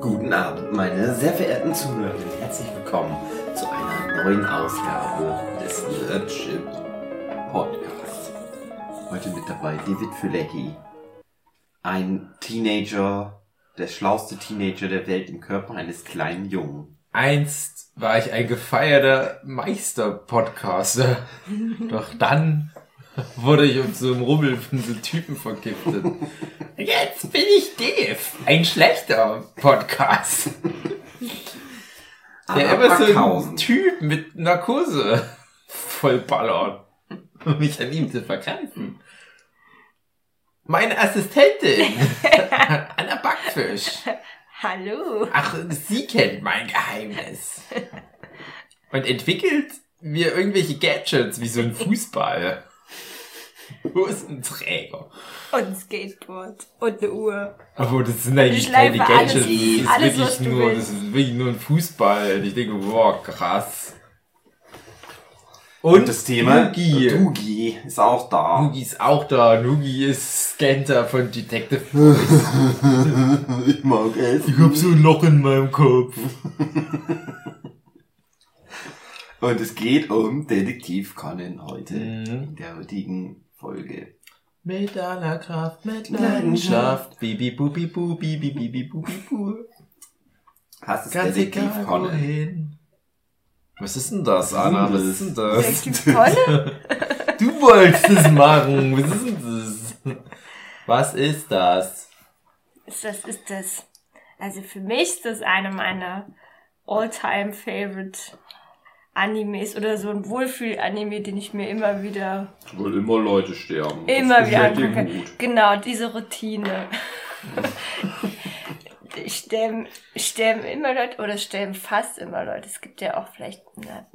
Guten Abend, meine sehr verehrten Zuhörerinnen. Herzlich willkommen zu einer neuen Ausgabe des Nerdship Podcasts. Heute mit dabei David Fülecki, ein Teenager, der schlauste Teenager der Welt im Körper eines kleinen Jungen. Einst war ich ein gefeierter Meister-Podcaster. Doch dann wurde ich um so einem Rummel von so Typen vergiftet. Jetzt bin ich Dave, ein schlechter Podcast. Der immer so ein Typ mit Narkose vollballert, um mich an ihm zu vergreifen. Meine Assistentin, Anna Backfisch. Hallo. Ach, sie kennt mein Geheimnis. Und entwickelt mir irgendwelche Gadgets wie so ein Fußball. Wo ist ein Träger? Und ein Skateboard. Und eine Uhr. Aber das sind eigentlich Ich keine Gadgets. alles- das, ist alles, wirklich nur, willst. das ist wirklich nur ein Fußball. Und ich denke, boah, krass. Und, Und das Thema Nugi. Dugi ist auch da. Nugi ist auch da. Nugi ist Scanta von Detective Voice. ich mag es. ich hab so ein Loch in meinem Kopf. Und es geht um Detektiv Conan heute Mhm. in der heutigen Folge. Mit aller Kraft, mit Leidenschaft. Bibi, bubi, bu, bibi, bibi, bubi, bu. Hast es Ganz Detektiv egal, Conan? wohin. Was ist denn das, Anna? denn Was ist denn das? Detektiv Conan? Du wolltest es machen. Was ist denn das? Was ist das? Das ist das. Also für mich ist das eine meiner all-time favorite Animes oder so ein Wohlfühl-Anime, den ich mir immer wieder, Weil immer Leute sterben. immer wieder angucke. Genau, diese Routine. sterben, sterben immer Leute oder sterben fast immer Leute. Es gibt ja auch vielleicht, na,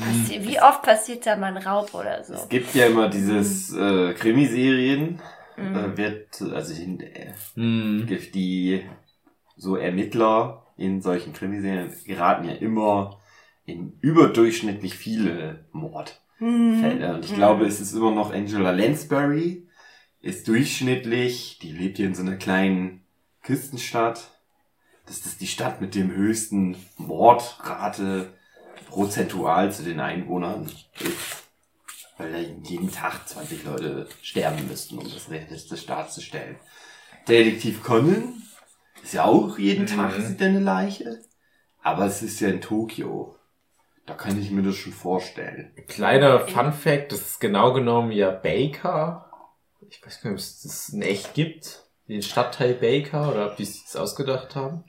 passi- wie oft passiert da mal ein Raub oder so? Es gibt ja immer dieses äh, Krimiserien, Mhm. äh, wird, also in, äh, Hm. die so Ermittler in solchen Krimiserien geraten ja immer in überdurchschnittlich viele Mordfälle. Und ich glaube, es ist immer noch Angela Lansbury, ist durchschnittlich, die lebt hier in so einer kleinen Küstenstadt. Das ist die Stadt mit dem höchsten Mordrate prozentual zu den Einwohnern ist. Weil da jeden Tag 20 Leute sterben müssten, um das realistisch darzustellen. Detektiv Conan ist ja auch jeden Mhm. Tag sieht er eine Leiche. Aber es ist ja in Tokio. Da kann ich mir das schon vorstellen. Kleiner Fun Fact, das ist genau genommen ja Baker. Ich weiß gar nicht, ob es das in echt gibt. Den Stadtteil Baker oder ob die sich das ausgedacht haben.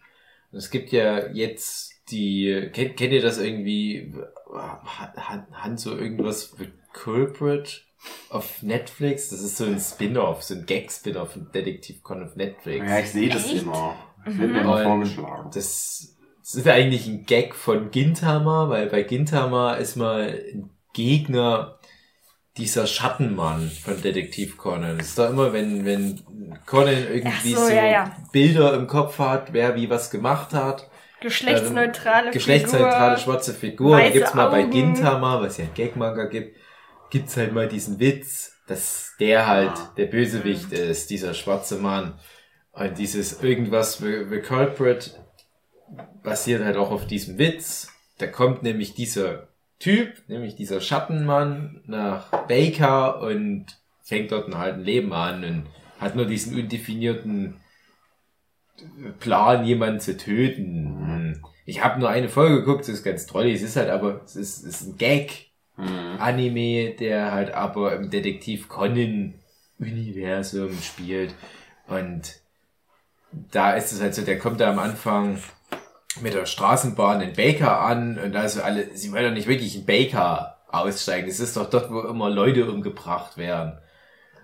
Und es gibt ja jetzt die, kennt, kennt ihr das irgendwie, hat, hat so irgendwas mit Culprit auf Netflix? Das ist so ein Spin-off, so ein Gag-Spin-off von Detektiv Con auf Netflix. Ja, ich sehe das Echt? immer. Das wird mir immer vorgeschlagen. Das, das ist eigentlich ein Gag von Gintama, weil bei Gintama ist mal ein Gegner dieser Schattenmann von Detektiv Conan. Es ist doch immer, wenn, wenn Conan irgendwie so, so, ja, ja. Bilder im Kopf hat, wer wie was gemacht hat. Geschlechtsneutrale Geschlechtsneutrale Figur. schwarze Figur. Da weiße gibt's mal bei Augen. Gintama, was ja ein Gag-Manga gibt, gibt's halt mal diesen Witz, dass der halt Ah. der Bösewicht ist, dieser schwarze Mann. Und dieses irgendwas, the Culprit, basiert halt auch auf diesem Witz. Da kommt nämlich dieser Typ, nämlich dieser Schattenmann nach Baker und fängt dort ein ein Leben an und hat nur diesen undefinierten Plan, jemanden zu töten. Ich habe nur eine Folge geguckt, das ist ganz toll. Es ist halt aber, es ist, es ist ein Gag. Mhm. Anime, der halt aber im Detektiv Conan Universum spielt. Und da ist es halt so, der kommt da am Anfang mit der Straßenbahn in Baker an und da so alle, sie wollen doch nicht wirklich in Baker aussteigen. Das ist doch dort, wo immer Leute umgebracht werden.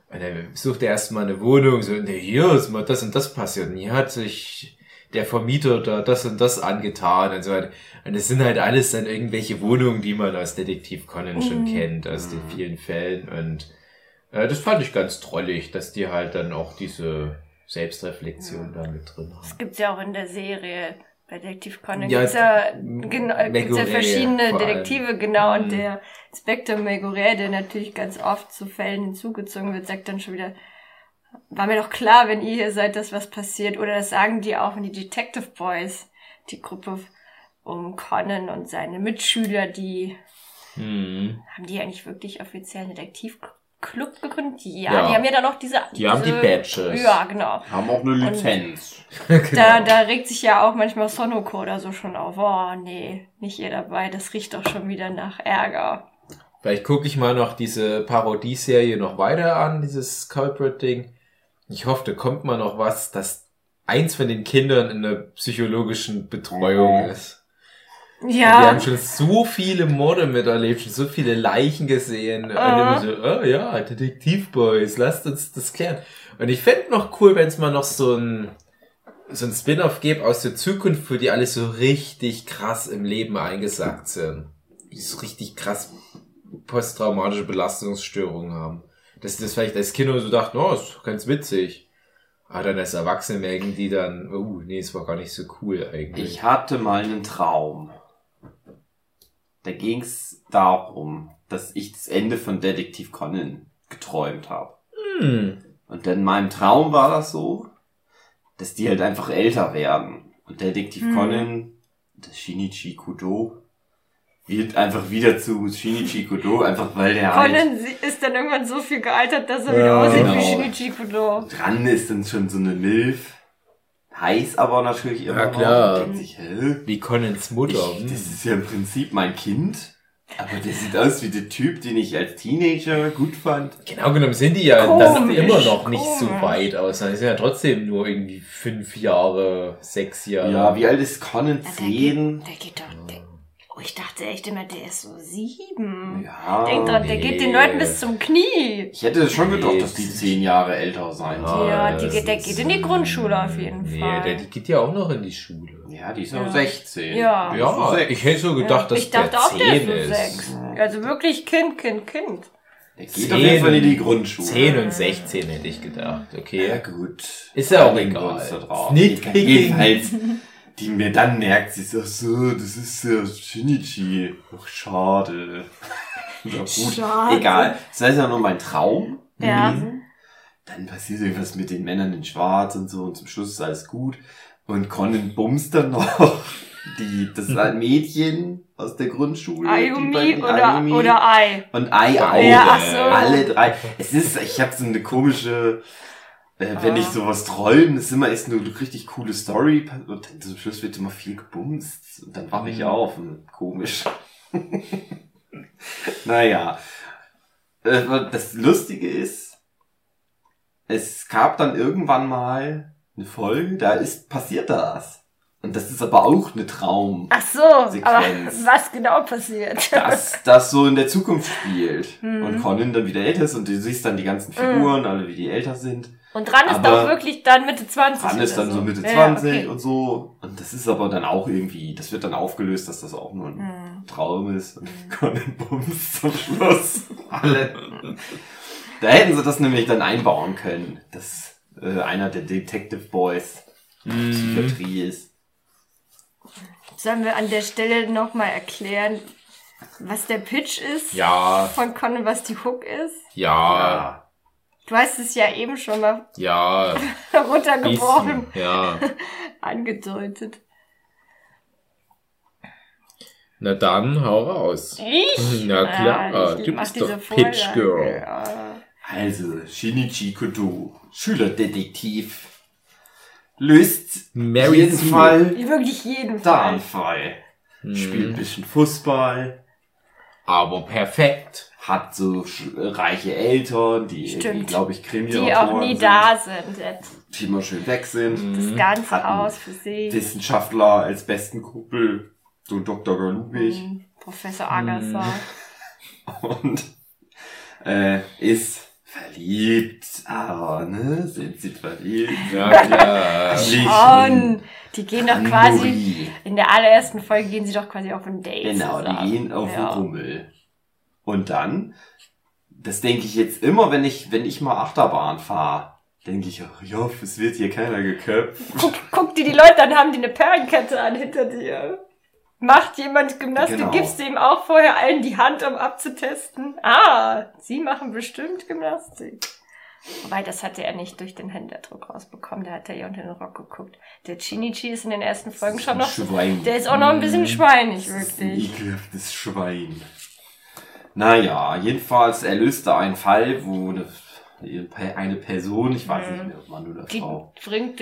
Und dann sucht er erstmal eine Wohnung, so, und hier ist mal das und das passiert. Und hier hat sich der Vermieter da das und das angetan und so weiter. Und es sind halt alles dann irgendwelche Wohnungen, die man aus Detektiv Conan schon kennt, aus den vielen Fällen. Und äh, das fand ich ganz trollig, dass die halt dann auch diese Selbstreflexion da mit drin haben. Das gibt's ja auch in der Serie. Bei Detektiv Conan Ja, gibt's ja, genau, gibt's ja verschiedene. Detektive, genau. Und Mhm. der Inspektor Megure, der natürlich ganz oft zu Fällen hinzugezogen wird, sagt dann schon wieder, war mir doch klar, wenn ihr hier seid, dass was passiert. Oder das sagen die auch in die Detective Boys, die Gruppe um Conan und seine Mitschüler, die Hm. haben die eigentlich wirklich offiziell einen Detektivclub gegründet? Ja, Ja. die haben ja dann noch diese. Die haben die Badges. Ja, genau. Haben auch eine Lizenz. Da, da regt sich ja auch manchmal Sonoko oder so schon auf. Oh, nee, nicht ihr dabei. Das riecht doch schon wieder nach Ärger. Vielleicht gucke ich mal noch diese Parodieserie noch weiter an, dieses Culprit-Ding. Ich hoffe, da kommt mal noch was, dass eins von den Kindern in der psychologischen Betreuung Mhm. Ist. Wir Ja, haben schon so viele Morde miterlebt, schon so viele Leichen gesehen. Und immer so, oh ja, Detektivboys, lasst uns das klären. Und ich fände noch cool, wenn es mal noch so ein, so ein Spin-off gibt aus der Zukunft, wo die alle so richtig krass im Leben eingesackt sind. Die so richtig krass posttraumatische Belastungsstörungen haben. Dass sie das vielleicht als Kinder so dachten, oh, ist ganz witzig. Aber dann als Erwachsene merken die dann, oh, nee, es war gar nicht so cool eigentlich. Ich hatte mal einen Traum. Da ging's darum, dass ich das Ende von Detektiv Conan geträumt habe. hm. Und in meinem Traum war das so, dass die halt einfach älter werden. Und Detektiv Hm. Conan, das Shinichi Kudo, wird einfach wieder zu Shinichi Kudo, einfach weil der halt Conan ist dann irgendwann so viel gealtert, dass er wieder Ja, aussieht genau. wie Shinichi Kudo. dran ist dann schon so eine Milf. Heiß aber natürlich immer Ja, klar. noch. Und denkt sich, hä? Wie Conans Mutter. Ich, das ist ja im Prinzip mein Kind. Aber der sieht aus wie der Typ, den ich als Teenager gut fand. Genau genommen sind die ja Komisch, dann immer noch nicht so weit aus. Die sind ja trotzdem nur irgendwie fünf Jahre, sechs Jahre. Ja, wie alt ist Conan? Ja, der Zehn? geht, der geht doch. Der, oh, ich dachte echt immer, der ist so sieben. Ja. Denk dran, der nee. geht den Leuten bis zum Knie. Ich hätte schon gedacht, Nee, dass die zehn Jahre älter sein Ja. soll. Ja, die geht, der geht in die Grundschule auf jeden Nee, Fall. der, die geht ja auch noch in die Schule. Ja, die ist Ja. noch 16. Ja. Ja, ich hätte so gedacht, ja, dass ich dachte der auch, der zehn ist so ist. sechs. Also wirklich Kind, Kind, Kind. Der geht auf jeden Fall in die Grundschule. 10 und 16 hätte ich gedacht. Okay. Ja, gut. Ist ja auch egal. uns da drauf. Nitpicking. Jedenfalls, die mir dann merkt, sie ist ach so, das ist ja Shinichi. Ach, schade. Ja, gut, Schade. egal. Das heißt ja nur mein Traum. Ja. Mhm. Dann passiert irgendwas mit den Männern in Schwarz und so und zum Schluss ist alles gut. Und Conan bumst dann noch die, das Mädchen aus der Grundschule. Ayumi oder, Ayumi oder Ai. und Ei auch. Ja, ach so. Alle drei. Es ist, ich habe so eine komische, wenn Ah. ich sowas träume, ist immer erst eine richtig coole Story und zum Schluss wird immer viel gebumst und dann wache ich Mhm. auf und komisch. naja. Äh, Das Lustige ist, es gab dann irgendwann mal eine Folge, da ist passiert das. Und das ist aber auch eine Traum. Ach so, aber was genau passiert? dass das so in der Zukunft spielt. Mhm. Und Conan dann wieder älter ist und du siehst dann die ganzen Figuren, alle wie die älter sind. Und dran ist Aber auch wirklich dann Mitte 20. Dran ist dann so Mitte Ja, 20 okay. und so. Und das ist aber dann auch irgendwie, das wird dann aufgelöst, dass das auch nur ein Hm. Traum ist. Und Conan bums zum Schluss. Alle. Da hätten sie das nämlich dann einbauen können, dass äh, einer der Detective Boys Mhm. Psychiatrie ist. Sollen wir an der Stelle nochmal erklären, was der Pitch ist? Ja, Von Conan, was die Hook ist? ja, Du hast es ja eben schon mal ja, runtergebrochen bisschen, ja. angedeutet. Na dann, hau raus. Ich? Na klar, Ah, ich du bist diese doch Pitch. Girl. Ja. Also, Shinichi Kudo, Schülerdetektiv, löst Mary jeden Sue. Fall Wirklich jeden Fall. Fall. Hm. Spielt ein bisschen Fußball, Aber perfekt. Hat so reiche Eltern, die glaube ich, krimi Die auch nie da sind. Jetzt Die immer schön weg sind. Das Mhm. ganze Hatten Haus für sich. Wissenschaftler als besten Kumpel, so Dr. Galubich. Mhm. Professor Agassi. Und äh, ist verliebt. Aber, ne, sind sie verliebt? Ja, klar. Schon. Die gehen doch quasi, in der allerersten Folge gehen sie doch quasi auf ein Date. Genau, die zusammen. gehen auf ja. den Rummel. Und dann, das denke ich jetzt immer, wenn ich, wenn ich mal Achterbahn fahre, denke ich, ach ja, es wird hier keiner geköpft. Guck, guck dir die Leute an, haben die eine Perlenkette an hinter dir. Macht jemand Gymnastik, Genau. gibst du ihm auch vorher allen die Hand, um abzutesten? Ah, sie machen bestimmt Gymnastik. Wobei, das hatte er nicht durch den Händedruck rausbekommen. Der hat ja hier unter den Rock geguckt. Der Chinichi ist in den ersten Folgen schon noch. Schwein. Der ist auch noch ein bisschen schweinig, Das ist ein wirklich. ekelhaftes Schwein. Naja, jedenfalls er löste einen Fall, wo eine, eine Person, ich weiß nicht mehr, ob Mann oder Die Frau, bringt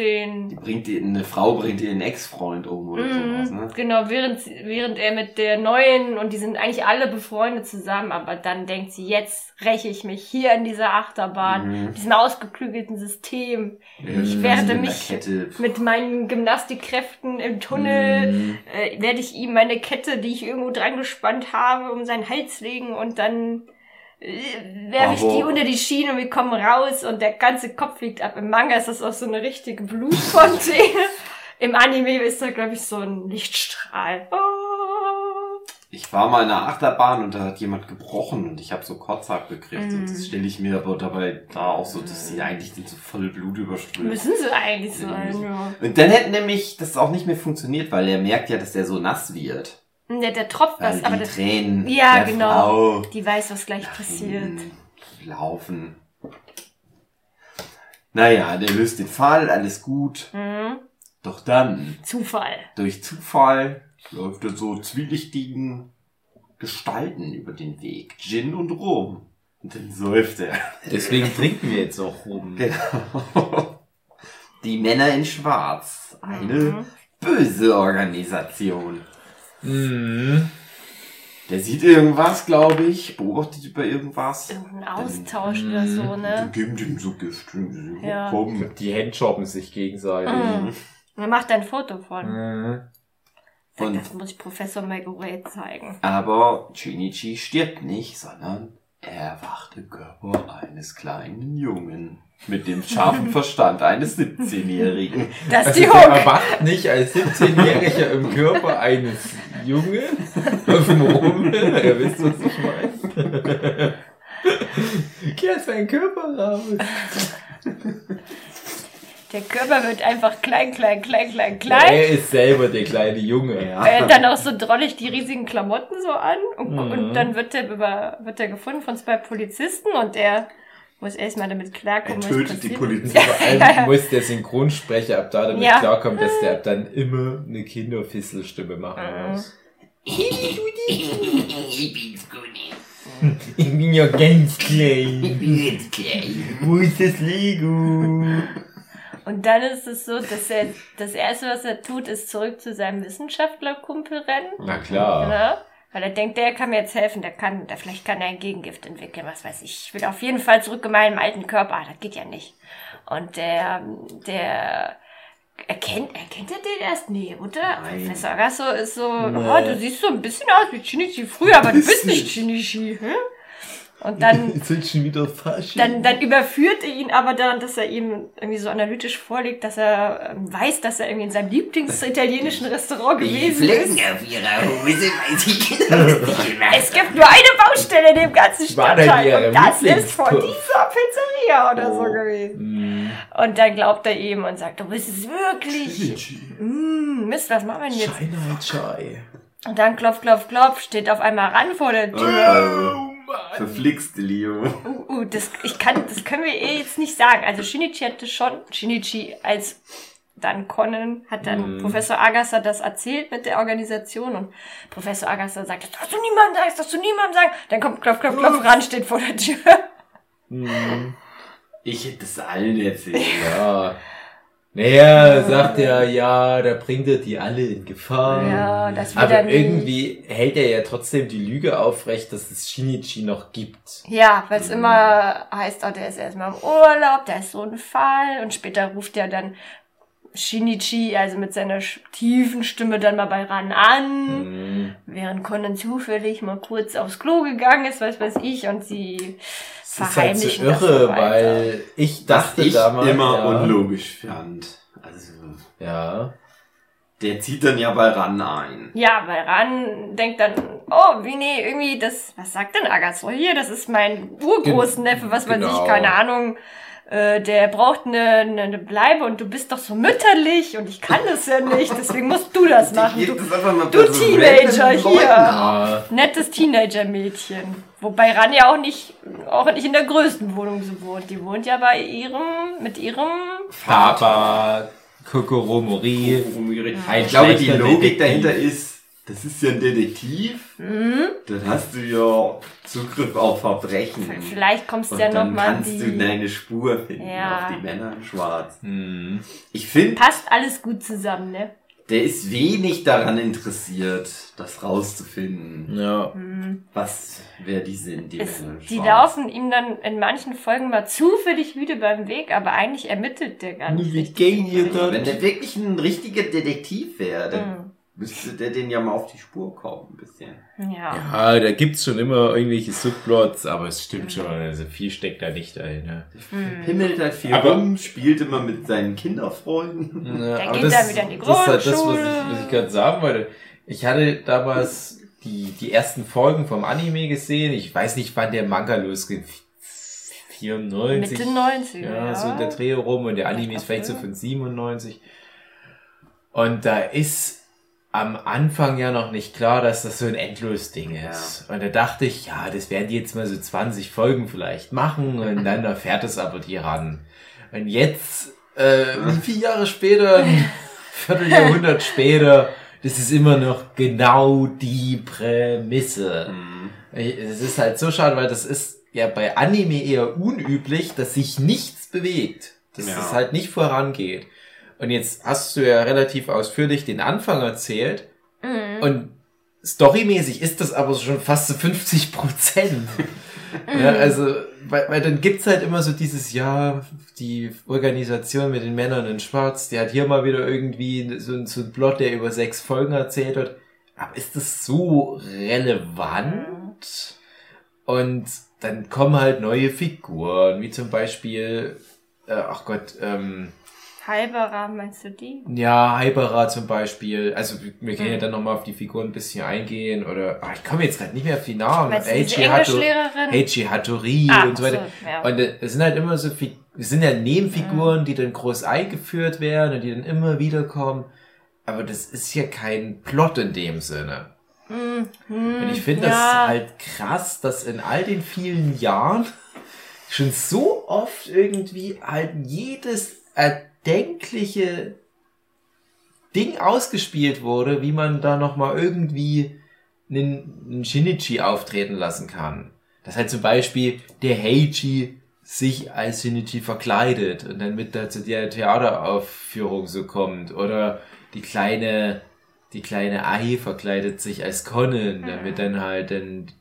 die den. bringt ihn, eine Frau bringt ihren Ex-Freund um oder sowas, Mhm, ne? Genau, während, während er mit der neuen, und die sind eigentlich alle befreundet zusammen, aber dann denkt sie, jetzt räche ich mich hier in dieser Achterbahn, Mhm. diesem ausgeklügelten System. Ich Mhm. werde mich mit meinen Gymnastikkräften im Tunnel Mhm. äh, werde ich ihm meine Kette, die ich irgendwo dran gespannt habe, um seinen Hals legen und dann werfe ich die unter die Schiene und wir kommen raus und der ganze Kopf fliegt ab. Im Manga ist das auch so eine richtige Blutfontäne. Im Anime ist da, glaube ich, so ein Lichtstrahl. Oh. Ich war mal in einer Achterbahn und da hat jemand gebrochen und ich habe so Kotz abgekriegt. Und Mhm. das stelle ich mir aber dabei da auch so, dass sie eigentlich sind so voll Blut überströmt. Müssen sie eigentlich sein, ja. Und dann hätte nämlich das auch nicht mehr funktioniert, weil er merkt ja, dass der so nass wird. Der, der tropft was, aber die das, Tränen Ja, der genau. Frau die weiß, was gleich passiert. laufen. Naja, der löst den Fall, alles gut. Mhm. Doch dann, Zufall. durch Zufall, läuft er so zwielichtigen Gestalten über den Weg. Gin und Rum. Und dann säuft er. Deswegen trinken wir jetzt auch rum. Genau. Die Männer in Schwarz. Eine Mhm. böse Organisation. Mhm. Der sieht irgendwas, glaube ich, beobachtet über irgendwas. Irgendein Austausch oder so, Dann ne? geben die ihm so Gift. Ja. Komm. Die Handshoppen sich gegenseitig. Mhm. Er macht ein Foto von. Mhm. Sagt, Und- das muss ich Professor Megure zeigen. Aber Shinichi stirbt nicht, sondern er wacht im Körper eines kleinen Jungen. Mit dem scharfen Verstand eines 17-Jährigen. Das ist Also die der Hook. erwacht nicht als 17-Jähriger im Körper eines Jungen. Warum? Ihr wisst, was ich meine. Geh aus deinem Körper raus. Der Körper wird einfach klein, klein, klein, klein, Er klein. ist selber der kleine Junge. Ja. Er hat dann auch so drollig die riesigen Klamotten so an. Und, Mhm. und dann wird er, über, wird er gefunden von zwei Polizisten und er muss erstmal damit Er klarkommen, was tötet die. Polizei. Vor allem muss der Synchronsprecher ab da damit Ja. klarkommen, dass der ab dann immer eine Kinderfisselstimme machen Mhm. muss. Ich bin's Gunni. Ich bin ja ganz klein. Ich bin jetzt klein. Wo ist das Lego? Und dann ist es so, dass er das erste, was er tut, ist zurück zu seinem Wissenschaftlerkumpel rennen. Na klar. Ne? Weil er denkt, der kann mir jetzt helfen, der kann, der vielleicht kann er ein Gegengift entwickeln, was weiß ich. Ich will auf jeden Fall zurück in meinen alten Körper. Ah, das geht ja nicht. Und der, der, erkennt, erkennt er den erst? Nee, oder? Nein. Professor Agasso ist so, Nee. oh, du siehst so ein bisschen aus wie Shinichi früher, aber du bist nicht Shinichi, hm? Und dann, sind schon wieder Fasching. dann, dann überführt er ihn aber daran, dass er ihm irgendwie so analytisch vorlegt, dass er ähm, weiß, dass er irgendwie in seinem Lieblingsitalienischen Restaurant Die gewesen Flecken ist. auf ihrer Hose, weiß ich genau, die Es gibt nur eine Baustelle in dem ganzen Stadtteil und das ist von dieser Pizzeria oder so Oh. gewesen. Hm. Und dann glaubt er ihm und sagt, du bist es wirklich. Mm, Mist, was machen wir denn jetzt? China Chai. Und dann klopf, klopf, klopf, steht auf einmal ran vor der Tür. Oh, Verflixte Leo. Uh, uh, das, ich kann, das können wir eh jetzt nicht sagen. Also Shinichi hatte schon, Shinichi als dann Conan hat dann Mhm. Professor Agasa das erzählt mit der Organisation und Professor Agasa sagt, das darfst du niemandem sagen, das darfst du niemandem sagen. Dann kommt Klopf, Klopf, Klopf ran, steht vor der Tür. Hm. Ich hätte es allen erzählt. Ja. Naja, sagt er, ja, da bringt er die alle in Gefahr. Ja, das will Aber er nicht. irgendwie hält er ja trotzdem die Lüge aufrecht, dass es Shinichi noch gibt. Ja, weil es immer heißt, oh, der ist erstmal im Urlaub, der ist so ein Fall und später ruft er dann Shinichi, also mit seiner tiefen Stimme dann mal bei Ran an, Hm. während Conan zufällig mal kurz aufs Klo gegangen ist, was weiß ich, und sie Das ist halt so verheimlichen das irre, weil ich Das dachte ich damals. immer ja, unlogisch fand. Also, Ja. der zieht dann ja bei Ran ein. Ja, weil Ran denkt dann, oh, wie nee, irgendwie das, was sagt denn Agasso hier? Das ist mein Urgroßneffe, was weiß Genau. ich, keine Ahnung. Äh, der braucht eine, eine, eine Bleibe und du bist doch so mütterlich und ich kann das ja nicht, deswegen musst du das machen. Du, du Teenager hier. Nettes Teenager-Mädchen. Wobei Ranja auch nicht, auch nicht in der größten Wohnung so wohnt. Die wohnt ja bei ihrem, mit ihrem Papa, Kokoromori. Ein Ich glaube, die Logik dahinter ist, das ist ja ein Detektiv. Mhm. Dann hast du ja Zugriff auf Verbrechen. Vielleicht kommst du ja noch dann mal kannst du die. deine Spur finden Ja. auf die Männer in Schwarz. Hm. Ich finde, Passt alles gut zusammen, ne? der ist wenig daran interessiert, das rauszufinden, Ja. was, wer die sind, die Es, Männer in die Schwarz. laufen ihm dann in manchen Folgen mal zufällig wieder beim Weg, aber eigentlich ermittelt der gar nicht. Wie gehen ihr Wenn dort? der wirklich ein richtiger Detektiv wäre, dann Mhm. Müsste der den ja mal auf die Spur kommen, ein bisschen. Ja. Ja, da gibt's schon immer irgendwelche Subplots, aber es stimmt schon, also viel steckt da nicht dahinter. Mhm. Pimmelt halt viel Aber- rum, spielt immer mit seinen Kinderfreunden. Ja, aber geht dann wieder in die Das ist halt das, was Grundschule. ich, was ich gerade sagen wollte. Ich hatte damals die, die ersten Folgen vom Anime gesehen. Ich weiß nicht, wann der Manga losging. 94. Mitte 90. Ja, so in der Dreh rum und der Anime ist vielleicht so von 97. Und da ist am Anfang ja noch nicht klar, dass das so ein Endlos-Ding ist. Und da dachte ich, ja, das werden die jetzt mal so 20 Folgen vielleicht machen und dann erfährt es aber die ran. Und jetzt, äh, viele Jahre später, ein Vierteljahrhundert später, das ist immer noch genau die Prämisse. Ich- Es ist halt so schade, weil das ist ja bei Anime eher unüblich, dass sich nichts bewegt. Dass Ja. es halt nicht vorangeht. Und jetzt hast du ja relativ ausführlich den Anfang erzählt. Mhm. Und storymäßig ist das aber schon fast so 50 Prozent. ja, also, weil, weil dann gibt's halt immer so dieses, ja, die Organisation mit den Männern in Schwarz, die hat hier mal wieder irgendwie so, ein- so ein Plot, der über sechs Folgen erzählt wird. Aber ist das so relevant? Und dann kommen halt neue Figuren, wie zum Beispiel, äh, ach Gott, ähm, Halberer, meinst du die? ja, Hypera zum Beispiel. Also wir können ja dann nochmal auf die Figuren ein bisschen eingehen. Oder ach, ich komme jetzt gerade nicht mehr auf die Namen. Englischlehrerin? Eiji Hattori Ah, und so weiter. so, ja. Und äh, es sind halt immer so es sind ja Nebenfiguren, die dann groß eingeführt werden und die dann immer wieder kommen. Aber das ist ja kein Plot in dem Sinne. Und ich finde das ja. halt krass, dass in all den vielen Jahren schon so oft irgendwie halt jedes erdenkliche Ding ausgespielt wurde, wie man da nochmal irgendwie einen, einen Shinichi auftreten lassen kann. Dass halt zum Beispiel der Heiji sich als Shinichi verkleidet und dann mit da zu der Theateraufführung so kommt. Oder die kleine, die kleine Ai verkleidet sich als Conan, damit dann halt dann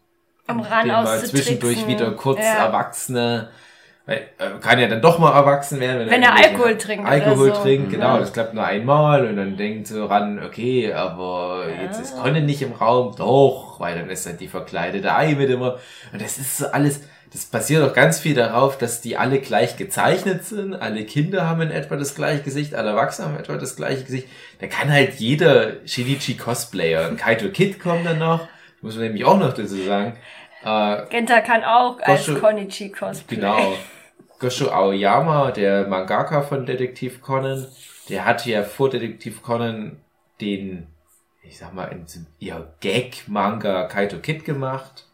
Um den mal zwischendurch wieder kurz Ja. Erwachsene, weil, äh, kann ja dann doch mal erwachsen werden. Wenn er irgendwelche Alkohol trinkt oder Alkohol so. trinkt, genau, Ja. das klappt nur einmal und dann denkt so ran, okay, aber jetzt ist Conan nicht im Raum, doch, weil dann ist dann die verkleidete Ei mit immer. Und das ist so alles, das basiert auch ganz viel darauf, dass die alle gleich gezeichnet sind, alle Kinder haben in etwa das gleiche Gesicht, alle Erwachsenen haben etwa das gleiche Gesicht. Da kann halt jeder Shinichi Cosplayer, und Kaito Kid kommt dann noch, muss man nämlich auch noch dazu sagen, äh, Genta kann auch als Gosho- Konichi cosplay. Genau. Gosho Aoyama, der Mangaka von Detektiv Conan, der hat ja vor Detektiv Conan den, ich sag mal, in eher Gag-Manga Kaito Kid gemacht.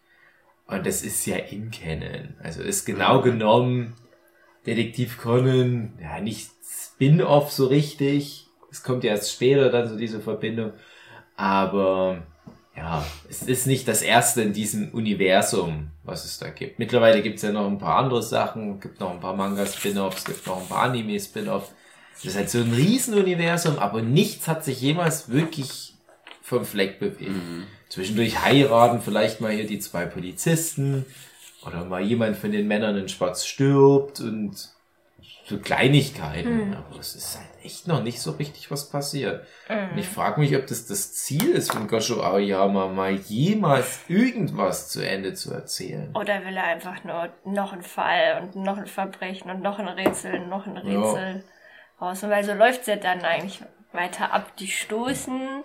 Und das ist ja in Canon. Also ist genau genommen Detektiv Conan, ja, nicht Spin-off so richtig. Es kommt ja erst später dann so diese Verbindung. Aber ja, es ist nicht das erste in diesem Universum, was es da gibt. Mittlerweile gibt es ja noch ein paar andere Sachen, gibt noch ein paar Manga-Spin-Offs, gibt noch ein paar Anime-Spin-Offs. Das ist halt so ein Riesenuniversum, aber nichts hat sich jemals wirklich vom Fleck bewegt. Zwischendurch heiraten vielleicht mal hier die zwei Polizisten oder mal jemand von den Männern in Schwarz stirbt und so Kleinigkeiten. Aber es ist halt echt noch nicht so richtig was passiert. Und ich frage mich, ob das das Ziel ist von Gosho Aoyama, mal jemals irgendwas zu Ende zu erzählen. Oder will er einfach nur noch einen Fall und noch ein Verbrechen und noch ein Rätsel und noch ein Rätsel raus? Und weil so läuft's ja dann eigentlich weiter ab. Die stoßen,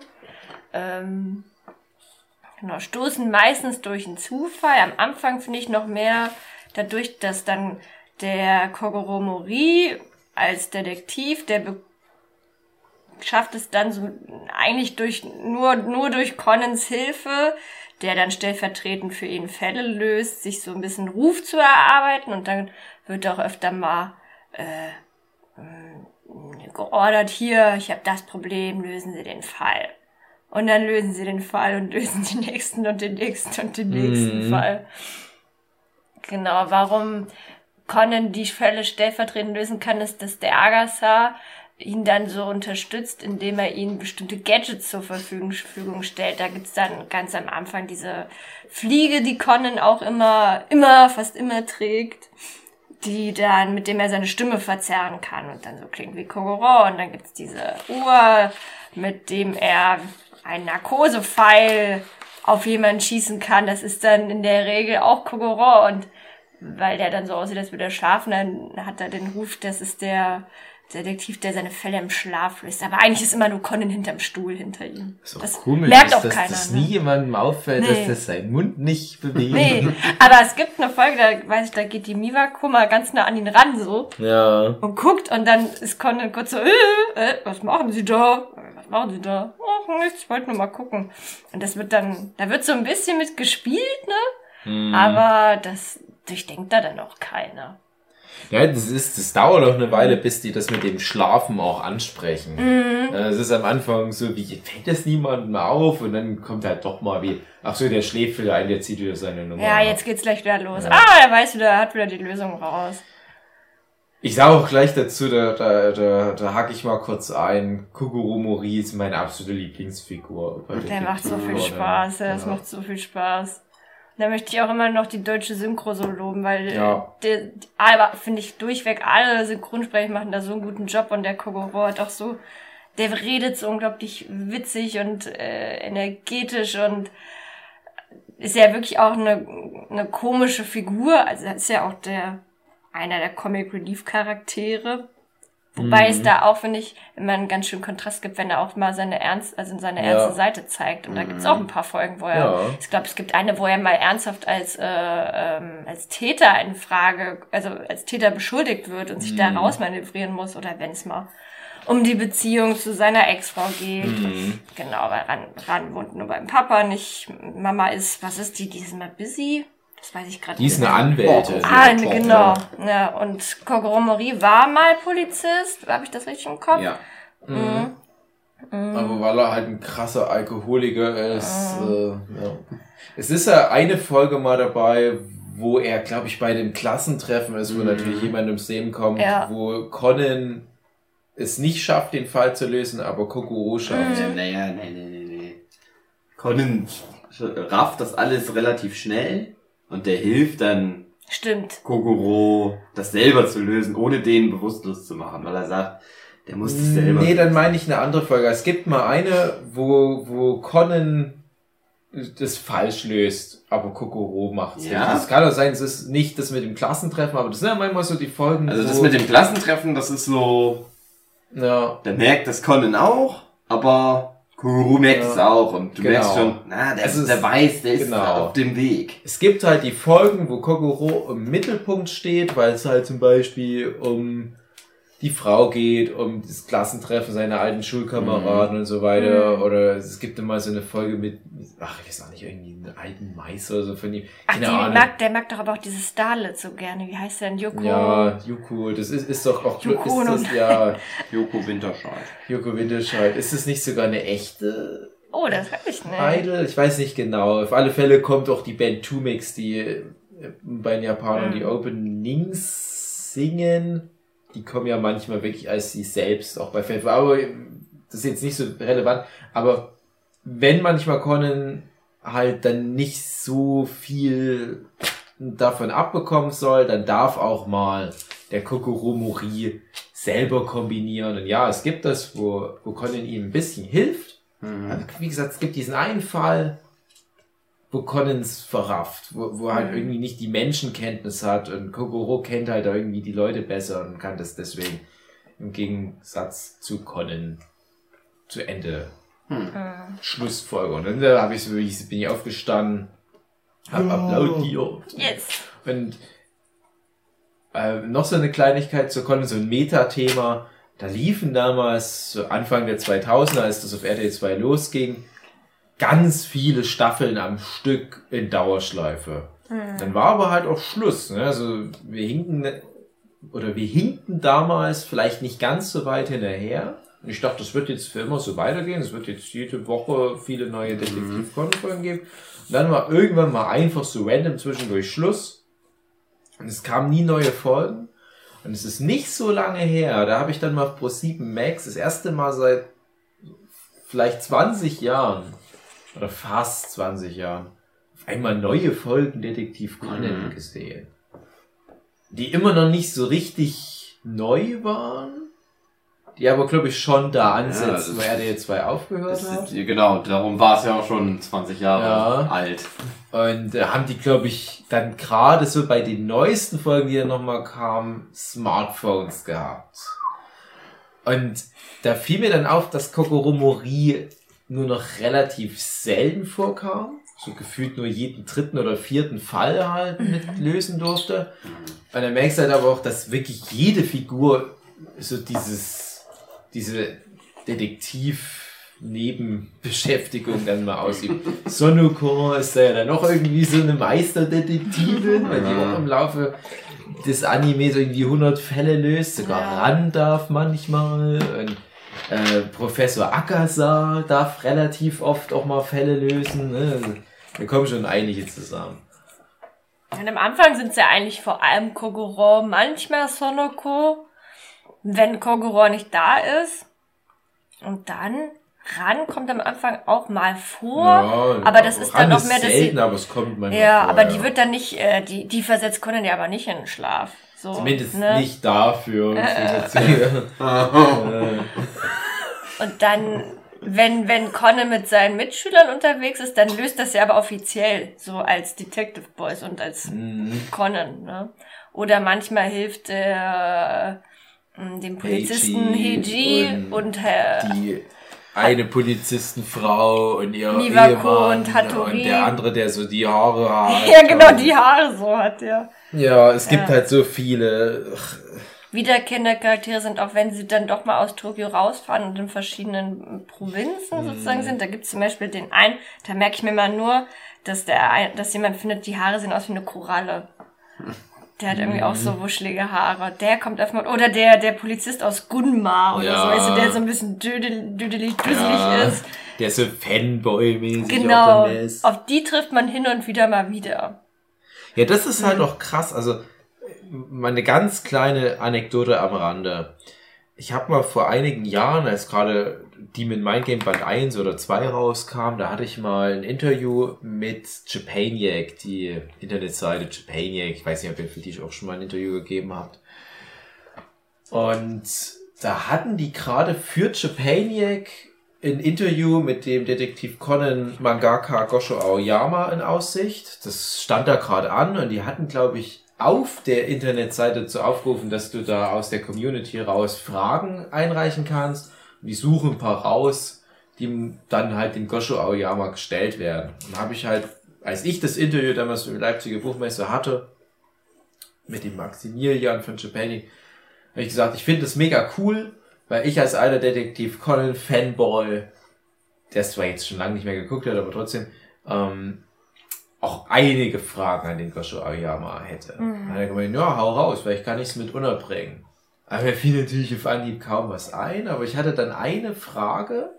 ähm, genau, stoßen meistens durch einen Zufall. Am Anfang finde ich noch mehr dadurch, dass dann der Kogoro Mori als Detektiv, der schafft es dann so eigentlich durch nur nur durch Connens Hilfe, der dann stellvertretend für ihn Fälle löst, sich so ein bisschen Ruf zu erarbeiten und dann wird auch öfter mal äh, mh, geordert hier, ich habe das Problem, lösen Sie den Fall. Und dann lösen sie den Fall und lösen den nächsten und den nächsten und den nächsten Mhm. Fall. Genau, warum Conan die Fälle stellvertretend lösen kann, ist, dass der Agasar ihn dann so unterstützt, indem er ihnen bestimmte Gadgets zur Verfügung, Verfügung stellt. Da gibt's dann ganz am Anfang diese Fliege, die Conan auch immer, immer, fast immer trägt, die dann, mit dem er seine Stimme verzerren kann und dann so klingt wie Kogoro. Und dann gibt's diese Uhr, mit dem er einen Narkosepfeil auf jemanden schießen kann. Das ist dann in der Regel auch Kogoro und weil der dann so aussieht, als würde er schlafen, dann hat er den Ruf, das ist der Detektiv, der seine Fälle im Schlaf löst. Aber eigentlich ist immer nur Conan hinterm Stuhl hinter ihm. Ist auch das komisch, merkt dass, auch dass keiner. das ne? nie jemandem auffällt, Nee. dass das seinen Mund nicht bewegt. Nee, aber es gibt eine Folge, da weiß ich, da geht die Miwako mal ganz nah an ihn ran so Ja. und guckt und dann ist Conan kurz so, äh, äh, was machen Sie da? Was machen Sie da? Ach, nichts, ich wollte nur mal gucken. Und das wird dann, da wird so ein bisschen mit gespielt, ne? Hm. Aber das durchdenkt da dann auch keiner. Ja, das ist, das dauert auch eine Weile, bis die das mit dem Schlafen auch ansprechen. Mhm. Äh, Es ist am Anfang so, wie fällt das niemandem auf und dann kommt halt doch mal wie, ach so, der schläft wieder ein, der zieht wieder seine Nummer. Ja, jetzt geht's gleich wieder los. Ja. Ah, er weiß wieder, er hat wieder die Lösung raus. Ich sage auch gleich dazu, da, da, da, da hake ich mal kurz ein. Kuguru Mori ist meine absolute Lieblingsfigur. bei Der macht so viel Spaß, ja, das Ja. macht so viel Spaß. Da möchte ich auch immer noch die deutsche Synchro so loben, weil Ja. der, die, aber finde ich durchweg alle Synchronsprecher machen da so einen guten Job und der Kogoro hat auch so, der redet so unglaublich witzig und äh, energetisch und ist ja wirklich auch eine, eine komische Figur. Also ist ja auch der einer der Comic Relief Charaktere. Wobei Mhm. es da auch, finde ich, immer einen ganz schönen Kontrast gibt, wenn er auch mal seine ernst, also seine Ja. ernste Seite zeigt. Und da gibt's auch ein paar Folgen, wo er, Ja. ich glaube, es gibt eine, wo er mal ernsthaft als, äh, ähm, als Täter in Frage, also als Täter beschuldigt wird und sich da Mhm. rausmanövrieren muss, oder wenn es mal um die Beziehung zu seiner Ex-Frau geht. Mhm. Genau, weil Ran, Ran wohnt nur beim Papa, nicht Mama ist, was ist die, die ist mal busy? Das weiß ich gerade Die ist eine Anwältin. Ah, genau. Ja, und Kogoro Mori war mal Polizist. Habe ich das richtig im Kopf? Ja. Mhm. Mhm. Aber weil er halt ein krasser Alkoholiker ist. Ah. Äh, ja. Es ist ja eine Folge mal dabei, wo er, glaube ich, bei dem Klassentreffen ist, wo Mhm. natürlich jemand ums Leben kommt, Ja. wo Conan es nicht schafft, den Fall zu lösen, aber Kokoro schafft. Mhm. Naja, nee, nee, nee, nee. Conan rafft das alles relativ schnell und der hilft dann Stimmt. Kogoro, das selber zu lösen, ohne den bewusstlos zu machen, weil er sagt, der muss sich selber. Nee, dann meine ich eine andere Folge. Es gibt mal eine, wo, wo Conan das falsch löst, aber Kokoro macht es. Ja? Das kann auch sein, es ist nicht das mit dem Klassentreffen, aber das sind ja manchmal so die Folgen. Also das mit dem Klassentreffen, das ist so, Ja, der merkt das Conan auch, aber Kogoro merkt es auch und du Genau. merkst schon, na, der, ist- der weiß, der ist genau. auf dem Weg. Es gibt halt die Folgen, wo Kokoro im Mittelpunkt steht, weil es halt zum Beispiel um die Frau geht, um das Klassentreffen seiner alten Schulkameraden und so weiter. Mhm. Oder es gibt immer so eine Folge mit, ach, ich weiß auch nicht, irgendwie einen alten Mais oder so von ihm. Ach, Keine die Ahnung. mag, der mag doch aber auch dieses Starlet so gerne. Wie heißt der denn? Yoko? Ja, Yuko, das ist, ist doch auch, Yuko ist das, ja, Joko Winterscheid. Yuko Winterscheid. Ist das nicht sogar eine echte Oh, das weiß ich nicht. Idol? Ich weiß nicht genau. Auf alle Fälle kommt auch die Band Tumix, die äh, bei den Japanern Mhm. die Openings singen. Die kommen ja manchmal wirklich als sie selbst auch bei Fan. Aber das ist jetzt nicht so relevant. Aber wenn manchmal Conan halt dann nicht so viel davon abbekommen soll, dann darf auch mal der Kokoro Mori selber kombinieren. Und ja, es gibt das, wo, wo Conan ihm ein bisschen hilft. Also, wie gesagt, es gibt diesen einen Fall, wo Collins verrafft, wo, wo er halt Mhm. irgendwie nicht die Menschenkenntnis hat und Kokoro kennt halt irgendwie die Leute besser und kann das deswegen im Gegensatz zu Conan zu Ende Hm. Mhm. Schlussfolger. Und dann da hab ich so, ich bin ich aufgestanden, hab applaudiert Yes. und Äh, noch so eine Kleinigkeit zu Conan, so ein Metathema. Da liefen damals, so Anfang der 2000er, als das auf RTL 2 losging, ganz viele Staffeln am Stück in Dauerschleife. Dann war aber halt auch Schluss. Ne? Also wir hinken, oder wir hinkten damals vielleicht nicht ganz so weit hinterher. Und ich dachte, das wird jetzt für immer so weitergehen. Es wird jetzt jede Woche viele neue detektiv folgen geben. Und dann war irgendwann mal einfach so random zwischendurch Schluss. Und es kamen nie neue Folgen. Und es ist nicht so lange her. Da habe ich dann mal auf Pro7 Max das erste Mal seit vielleicht 20 Jahren oder fast 20 Jahren auf einmal neue Folgen Detektiv Conan Mhm. gesehen. Die immer noch nicht so richtig neu waren. Die aber, glaube ich, schon da ansetzen, das- weil RTL 2 aufgehört hat. ist, genau, darum war es ja auch schon 20 Jahre Ja. alt. Und äh, haben die, glaube ich, dann gerade so bei den neuesten Folgen, die dann nochmal kamen, Smartphones gehabt. Und da fiel mir dann auf, dass Kokoromori nur noch relativ selten vorkam. So gefühlt nur jeden dritten oder vierten Fall halt mit lösen durfte. Und dann merkst du halt aber auch, dass wirklich jede Figur so dieses, diese Detektiv-Nebenbeschäftigung dann mal ausübt. Sonoko ist ja dann noch irgendwie so eine Meisterdetektivin, weil die auch im Laufe des Animes irgendwie 100 Fälle löst, sogar Ja. ran darf manchmal. Und, äh, Professor Akasa darf relativ oft auch mal Fälle lösen. Ne? Da kommen schon einige zusammen. Und am Anfang sind es ja eigentlich vor allem Kogoro, manchmal Sonoko, wenn Kogoro nicht da ist. Und dann Ran kommt am Anfang auch mal vor. aber das ist dann noch mehr, selten, aber es kommt manchmal ja, vor, aber ja. die wird dann nicht, äh, die, die versetzt Conan ja aber nicht in den Schlaf. So, Zumindest ne? nicht dafür. Äh. Und dann, wenn, wenn Conan mit seinen Mitschülern unterwegs ist, dann löst das ja aber offiziell, so als Detective Boys und als Mhm. Conan, ne? Oder manchmal hilft er äh, dem Polizisten Heiji und und, Herr. die eine Polizistenfrau und ihr Mivako Ehemann und Hattori. und der andere, der so die Haare hat. Ja, genau, die Haare so hat er. Ja, es gibt Ja. halt so viele. Ach, Wiederkehrende Charaktere sind, auch wenn sie dann doch mal aus Tokio rausfahren und in verschiedenen Provinzen sozusagen sind. Da gibt's zum Beispiel den einen, da merke ich mir mal nur, dass der ein, dass jemand findet, die Haare sehen aus wie eine Koralle. Der hat irgendwie auch so wuschelige Haare. Der kommt mal, oder der, der Polizist aus Gunma oder Ja. so, weißt du, der so ein bisschen düdel, düdelig, düsselig ja, ist. der so Fanboy-mäßig Genau. ist. Auf die trifft man hin und wieder mal wieder. Ja, das ist Mhm. halt auch krass. Also, meine ganz kleine Anekdote am Rande. Ich habe mal vor einigen Jahren, als gerade Demon Mind Game Band 1 oder 2 rauskam, da hatte ich mal ein Interview mit Japaniac, die Internetseite Japaniac. Ich weiß nicht, ob ihr für die auch schon mal ein Interview gegeben habt. Und da hatten die gerade für Japaniac ein Interview mit dem Detektiv Conan Mangaka Gosho Aoyama in Aussicht. Das stand da gerade an und die hatten, glaube ich, auf der Internetseite zu aufgerufen, dass du da aus der Community raus Fragen einreichen kannst. Und die suchen ein paar raus, die dann halt dem Gosho Aoyama gestellt werden. Und habe ich halt, als ich das Interview damals mit dem Leipziger Buchmesse hatte, mit dem Maximilian von Japani, habe ich gesagt, ich finde das mega cool, weil ich als alter Detektiv Conan Fanboy, der zwar jetzt schon lange nicht mehr geguckt hat, aber trotzdem, ähm, auch einige Fragen an den Gosho Aoyama hätte. Mhm. Dann hat er gemeint, ja, hau raus, weil ich kann nichts mit unterbringen. Aber mir fiel natürlich auf Anhieb kaum was ein, aber ich hatte dann eine Frage,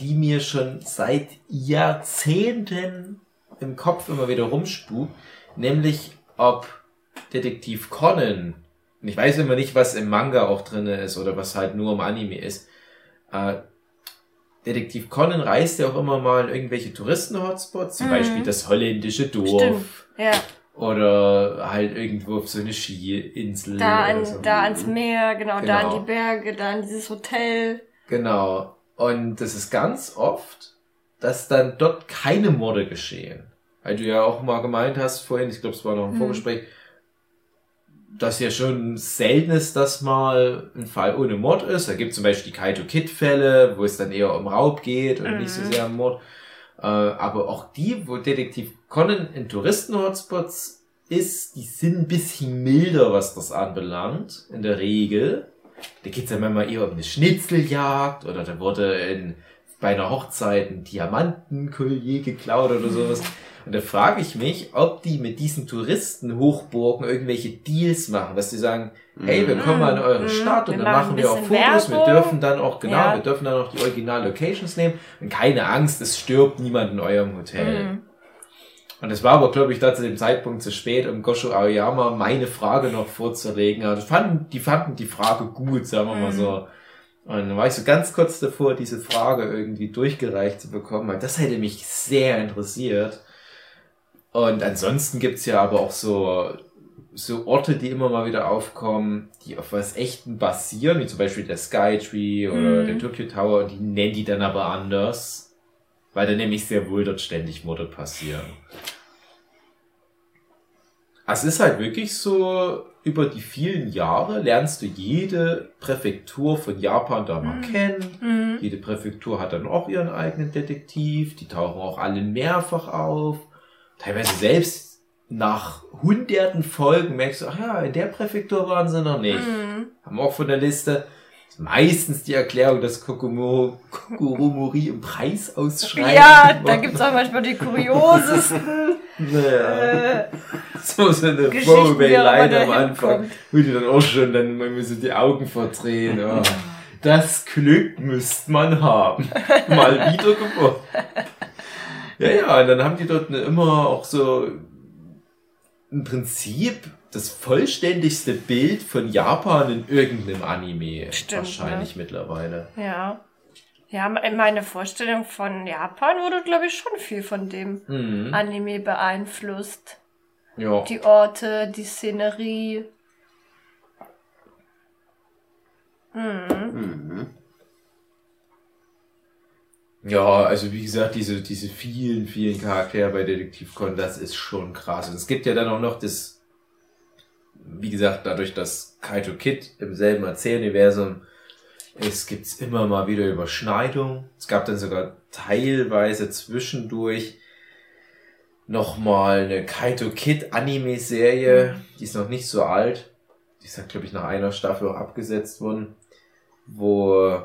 die mir schon seit Jahrzehnten im Kopf immer wieder rumspukt, nämlich ob Detektiv Conan, und ich weiß immer nicht, was im Manga auch drinne ist oder was halt nur im Anime ist, äh, Detektiv Conan reist ja auch immer mal in irgendwelche Touristen-Hotspots, zum Mhm. Beispiel das holländische Dorf Stimmt. Ja, oder halt irgendwo auf so eine Skiinsel. da, an, so. da ans Meer, genau, da Genau. an die Berge, da an dieses Hotel. Genau. Und das ist ganz oft, dass dann dort keine Morde geschehen. Weil du ja auch mal gemeint hast vorhin, ich glaube, es war noch im Mhm. Vorgespräch, dass ja schon selten ist, dass mal ein Fall ohne Mord ist. Da gibt zum Beispiel die Kaito Kid Fälle, wo es dann eher um Raub geht und Mhm. nicht so sehr um Mord. Äh, aber auch die, wo Detektiv Conan in Touristen-Hotspots ist, die sind ein bisschen milder, was das anbelangt, in der Regel. Da geht's ja manchmal eher um eine Schnitzeljagd oder da wurde in, bei einer Hochzeit ein Diamantenkollier geklaut oder sowas. Und da frage ich mich, ob die mit diesen Touristenhochburgen irgendwelche Deals machen, dass die sagen, hey, wir kommen mal in eure Mhm. Stadt und Wir dann machen wir auch Fotos, wir Werbung. dürfen dann auch, genau, Ja. wir dürfen dann auch die Original-Locations nehmen und keine Angst, es stirbt niemand in eurem Hotel. Mhm. Und es war aber, glaube ich, da zu dem Zeitpunkt zu spät, um Gosho Aoyama meine Frage noch vorzulegen. Also fanden, die fanden die Frage gut, sagen wir mal Mhm. so. Und dann war ich so ganz kurz davor, diese Frage irgendwie durchgereicht zu bekommen, weil das hätte mich sehr interessiert. Und ansonsten gibt's ja aber auch so, so Orte, die immer mal wieder aufkommen, die auf was Echten basieren, wie zum Beispiel der Skytree oder Mhm. der Tokyo Tower, und die nennen die dann aber anders, weil da nämlich sehr wohl dort ständig Morde passieren. Es ist halt wirklich so, über die vielen Jahre lernst du jede Präfektur von Japan da mal kennen. Mhm. Jede Präfektur hat dann auch ihren eigenen Detektiv. Die tauchen auch alle mehrfach auf. Teilweise selbst nach hunderten Folgen merkst du, ach ja, in der Präfektur waren sie noch nicht. Mhm. Haben auch von der Liste meistens die Erklärung, dass Kokumo, Kokuromori im Preis ausschreiben. Ja, da gibt's auch manchmal die kuriosesten Naja. äh, So so eine Throwaway-Line am Anfang. Wo die dann auch schon dann mal so die Augen verdrehen. Oh, das Glück müsste man haben. Mal wieder geboren. Ja, ja, und dann haben die dort eine, immer auch so im Prinzip das vollständigste Bild von Japan in irgendeinem Anime. Stimmt, wahrscheinlich mittlerweile. ja. Ja, meine Vorstellung von Japan wurde, glaube ich, schon viel von dem Mhm. Anime beeinflusst. Ja. Die Orte, die Szenerie. Mhm. Mhm. Ja, also wie gesagt, diese, diese vielen, vielen Charaktere bei Detektiv Con, das ist schon krass. Und es gibt ja dann auch noch das, wie gesagt, dadurch, dass Kaito Kid im selben Erzähluniversum ist, gibt's immer mal wieder Überschneidungen. Es gab dann sogar teilweise zwischendurch nochmal eine Kaito Kid Anime-Serie, die ist noch nicht so alt. Die ist, glaube ich, nach einer Staffel auch abgesetzt worden, wo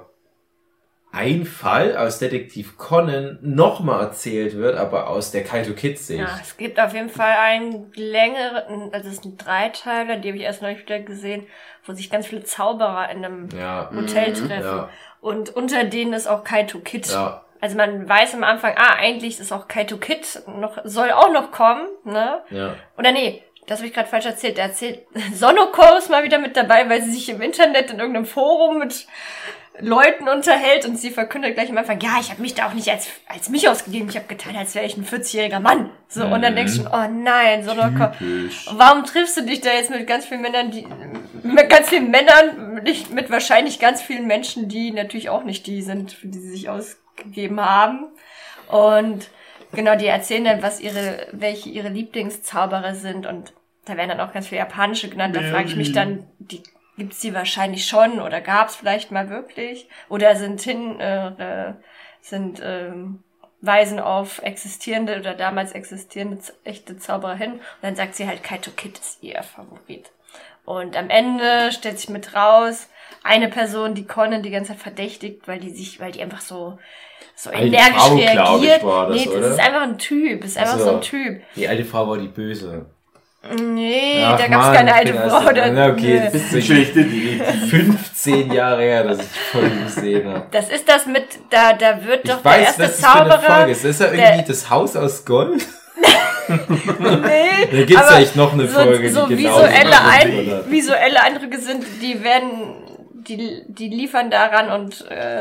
ein Fall aus Detektiv Conan nochmal erzählt wird, aber aus der Kaito Kid Sicht. Ja, es gibt auf jeden Fall einen längeren, also es ist ein Dreiteiler, die habe ich erst neulich wieder gesehen, wo sich ganz viele Zauberer in einem Ja, Hotel Mhm, treffen. ja, Und unter denen ist auch Kaito Kid. ja, Also man weiß am Anfang, ah, eigentlich ist auch Kaito Kid noch, soll auch noch kommen, ne? ja. Oder nee, das habe ich gerade falsch erzählt. Der erzählt, Sonoko ist mal wieder mit dabei, weil sie sich im Internet in irgendeinem Forum mit Leuten unterhält und sie verkündet gleich am Anfang, ja, ich habe mich da auch nicht als, als mich ausgegeben, ich habe getan, als wäre ich ein 40-jähriger Mann. So, und dann Mhm. denkst du, schon, oh nein, Sonoko, Typisch. warum triffst du dich da jetzt mit ganz vielen Männern, die, mit ganz vielen Männern, nicht mit wahrscheinlich ganz vielen Menschen, die natürlich auch nicht die sind, für die sie sich ausgegeben haben. Und genau, die erzählen dann, was ihre, welche ihre Lieblingszauberer sind und da werden dann auch ganz viele japanische genannt. Da frage ich mich dann, die gibt's die wahrscheinlich schon oder gab's vielleicht mal wirklich? Oder sind hin, äh, äh, sind ähm, weisen auf existierende oder damals existierende echte Zauberer hin und dann sagt sie halt Kaito Kid ist ihr Favorit. Und am Ende stellt sich mit raus, eine Person, die Conan die ganze Zeit verdächtigt, weil die sich, weil die einfach so, so Alte energisch Frau, glaub ich, reagiert. war das, nee, das oder? ist einfach ein Typ, ist einfach Ach so. so ein Typ. Die alte Frau war die Böse. Nee, Ach, da gab's Mann, keine ich alte bin Frau. Da, Na, okay, nee. das ist Schlechte Detektiv. 15 Jahre her, dass ich die Folge gesehen habe. Das ist das mit, da, da wird Ich doch der weiß, erste was das für eine Zauberer. Folge ist. Das ist ja irgendwie das Haus aus Gold. Nee, Da gibt's aber vielleicht noch eine so, Folge, so die genau visuelle, ein, visuelle Eindrücke sind, die werden, die, die liefern daran und äh,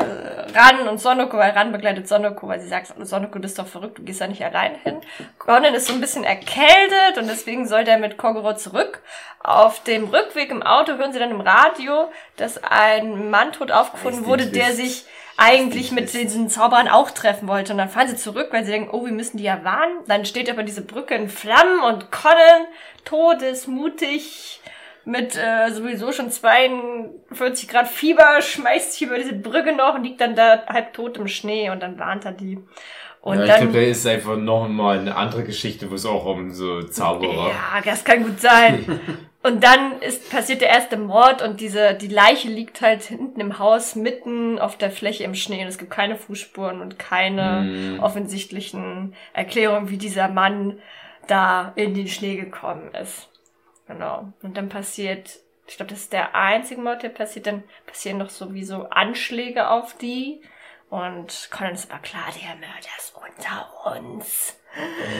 ran und Sonoko, weil ran begleitet Sonoko, weil sie sagt, Sonoko, du bist doch verrückt, du gehst da nicht allein hin. Conan ist so ein bisschen erkältet und deswegen soll der mit Kogoro zurück. Auf dem Rückweg im Auto hören sie dann im Radio, dass ein Mann tot aufgefunden wurde, der sich eigentlich mit diesen Zauberern auch treffen wollte. Und dann fahren sie zurück, weil sie denken, oh, wir müssen die ja warnen. Dann steht aber diese Brücke in Flammen und Conan, todesmutig, mit äh, sowieso schon 42 Grad Fieber, schmeißt sich über diese Brücke noch und liegt dann da halb tot im Schnee und dann warnt er die. Und ja, ich dann, glaube, da ist einfach noch mal eine andere Geschichte, wo es auch um so Zauberer. ja, das kann gut sein. Und dann ist passiert der erste Mord und diese die Leiche liegt halt hinten im Haus mitten auf der Fläche im Schnee und es gibt keine Fußspuren und keine Mhm. offensichtlichen Erklärungen, wie dieser Mann da in den Schnee gekommen ist. Genau. Und dann passiert, ich glaube, das ist der einzige Mord, der passiert, dann passieren noch sowieso Anschläge auf die. Und Conan ist aber klar, der Mörder ist unter uns.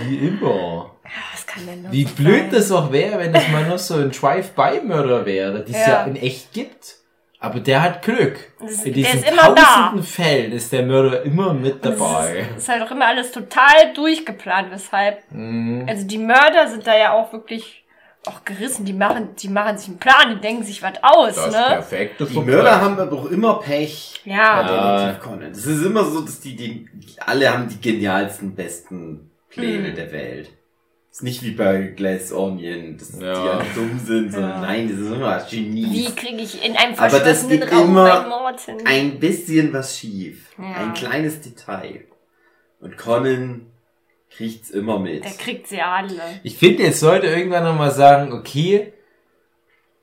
Wie immer. Ja, was kann denn nur Wie so blöd sein? das auch wäre, wenn das mal noch so ein Drive-by-Mörder wäre, die es ja. Ja. in echt gibt. Aber der hat Glück. Das In diesen ist immer da. tausenden Fällen ist der Mörder immer mit Und dabei. Ist, ist halt auch immer alles total durchgeplant, weshalb. Mhm. Also die Mörder sind da ja auch wirklich auch gerissen. Die machen, die machen sich einen Plan, die denken sich was aus, Das ne? perfekte Die Mörder haben aber auch immer Pech Ja. bei Conan. Es ist immer so, dass die, die, alle haben die genialsten, besten Pläne Mhm. der Welt. ist nicht wie bei Glass Onion, dass die Ja. alle dumm sind, sondern Ja. nein, das ist immer Genies. Wie kriege ich in einem Aber das verschlossenen geht Raum immer einen Mord hin? Ein bisschen was schief. Ja. Ein kleines Detail. Und Conan kriegt's immer mit. Der kriegt sie alle. Ich finde, jetzt sollte irgendwann nochmal sagen, okay,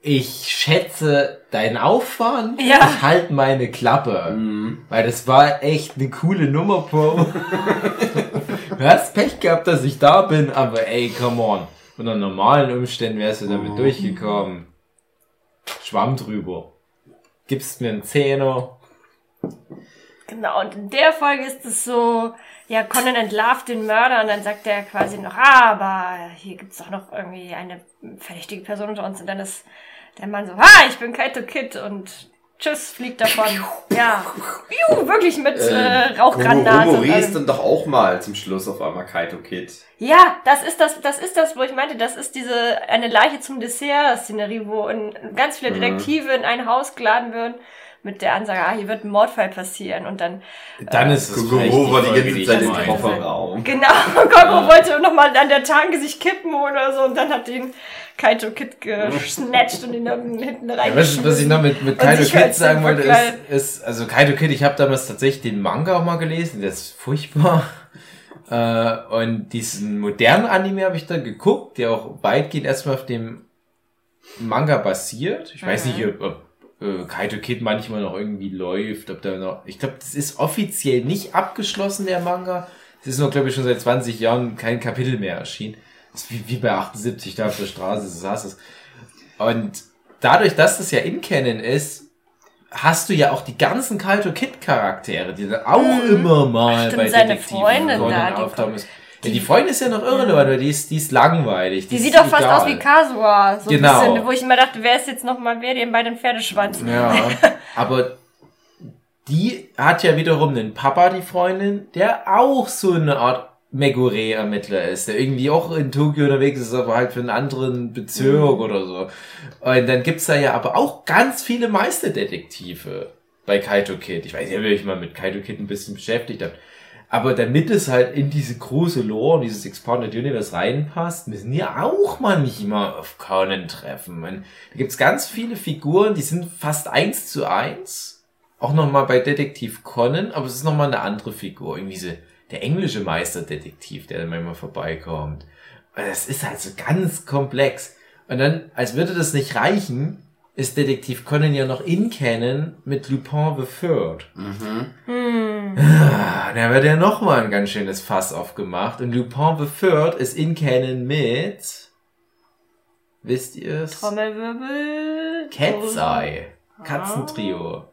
ich schätze deinen Aufwand, Ja. ich halte meine Klappe. Mhm. Weil das war echt eine coole Nummer, Bro. du hast Pech gehabt, dass ich da bin, aber ey, come on. Unter normalen Umständen wärst du damit Oh. durchgekommen. Schwamm drüber. Gibst mir einen Zehner. Genau, und in der Folge ist es so, ja, Conan entlarvt den Mörder und dann sagt er quasi noch, ah, aber hier gibt's doch noch irgendwie eine verdächtige Person unter uns und dann ist der Mann so, ah, ich bin Kaito Kid und tschüss, fliegt davon. Ja, Piu, wirklich mit äh, Rauchgranate. Homo und ist dann doch auch mal zum Schluss auf einmal Kaito Kid. Ja, das ist das, das ist das, wo ich meinte, das ist diese eine Leiche zum Dessert-Szenerie, wo in, ganz viele Mhm. Detektive in ein Haus geladen werden mit der Ansage, ah, hier wird ein Mordfall passieren und dann Dann ist es Kokoro war die ganze Zeit im. Kofferraum. Genau, Goggo wollte nochmal an der Tanke sich kippen oder so und dann hat ihn Kaito Kid gesnatcht und ihn dann hinten Ja, rein. was, was ich noch mit, mit Kaido sich halt Kid sagen wollte, ist, ist, also Kaido Kid, ich habe damals tatsächlich den Manga auch mal gelesen, der ist furchtbar. Äh, und diesen modernen Anime habe ich dann geguckt, der auch weitgehend erstmal auf dem Manga basiert. Ich weiß Mhm. nicht, ob, ob äh, Kaito Kid manchmal noch irgendwie läuft, ob da noch. Ich glaube, das ist offiziell nicht abgeschlossen, der Manga. Es ist nur, glaube ich, schon seit 20 Jahren kein Kapitel mehr erschienen. Das ist wie, wie bei 78 da auf der Straße, so saß es. Und dadurch, dass das ja in Canon ist, hast du ja auch die ganzen Kaito Kid Charaktere, die dann auch immer mal Mhm. Stimmt, bei seine Detektiven Freundin da, auftauchen kommt- müssen. Ja, die Freundin ist ja noch irrelevant, weil die ist, die ist langweilig. Die ist sieht doch fast egal. aus wie Kasua. So Genau. ein bisschen, wo ich immer dachte, wer ist jetzt nochmal wer, den bei den Pferdeschwanz? Ja, aber die hat ja wiederum einen Papa, die Freundin, der auch so eine Art Megure-Ermittler ist, der irgendwie auch in Tokio unterwegs ist, aber halt für einen anderen Bezirk oder so. Und dann gibt's da ja aber auch ganz viele Meisterdetektive bei Kaito Kid. Ich weiß nicht, ob ihr euch mal mit Kaito Kid ein bisschen beschäftigt habt. Aber damit es halt in diese große Lore, in dieses Expanded Universe reinpasst, müssen die auch manchmal auf Conan treffen. Und da gibt's ganz viele Figuren, die sind fast eins zu eins. Auch nochmal bei Detektiv Conan, aber es ist nochmal eine andere Figur. Irgendwie so der englische Meisterdetektiv, der dann manchmal vorbeikommt. Und das ist halt so ganz komplex. Und dann, als würde das nicht reichen, ist Detektiv Conan ja noch in Canon mit Lupin the Third. Hm. Ah, Da wird ja nochmal ein ganz schönes Fass aufgemacht. Und Lupin the Third ist in Canon mit, wisst ihr es? Trommelwirbel. Cat's Eye. Katzentrio.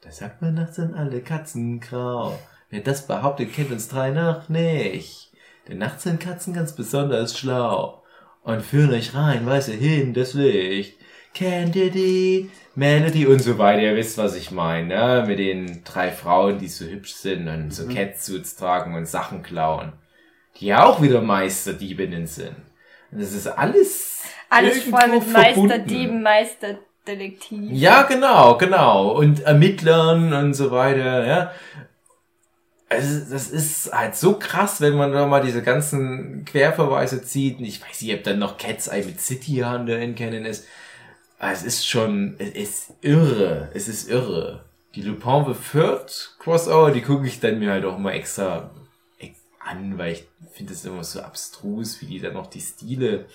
Da sagt man, nachts sind alle Katzen grau. Wer das behauptet, kennt uns drei noch nicht. Denn nachts sind Katzen ganz besonders schlau. Und führen euch rein, weiße hin, das Licht. Candidate, Melody und so weiter. Ihr wisst, was ich meine, ne? Mit den drei Frauen, die so hübsch sind und so Catsuits tragen und Sachen klauen. Die ja auch wieder Meisterdiebinnen sind. Und das ist alles Alles voll mit verbunden. Meisterdieben, Meisterdetektiv. Ja, genau, genau. Und Ermittlern und so weiter, ja. Also, das ist halt so krass, wenn man da mal diese ganzen Querverweise zieht. Ich weiß nicht, ob dann noch Cat's Eye mit City Hunter in Canon ist. Ah, Es ist schon, es ist irre, es ist irre. Die Lupin the Third Crossover, die gucke ich dann mir halt auch immer extra ex- an, weil ich finde es immer so abstrus, wie die dann noch die Stile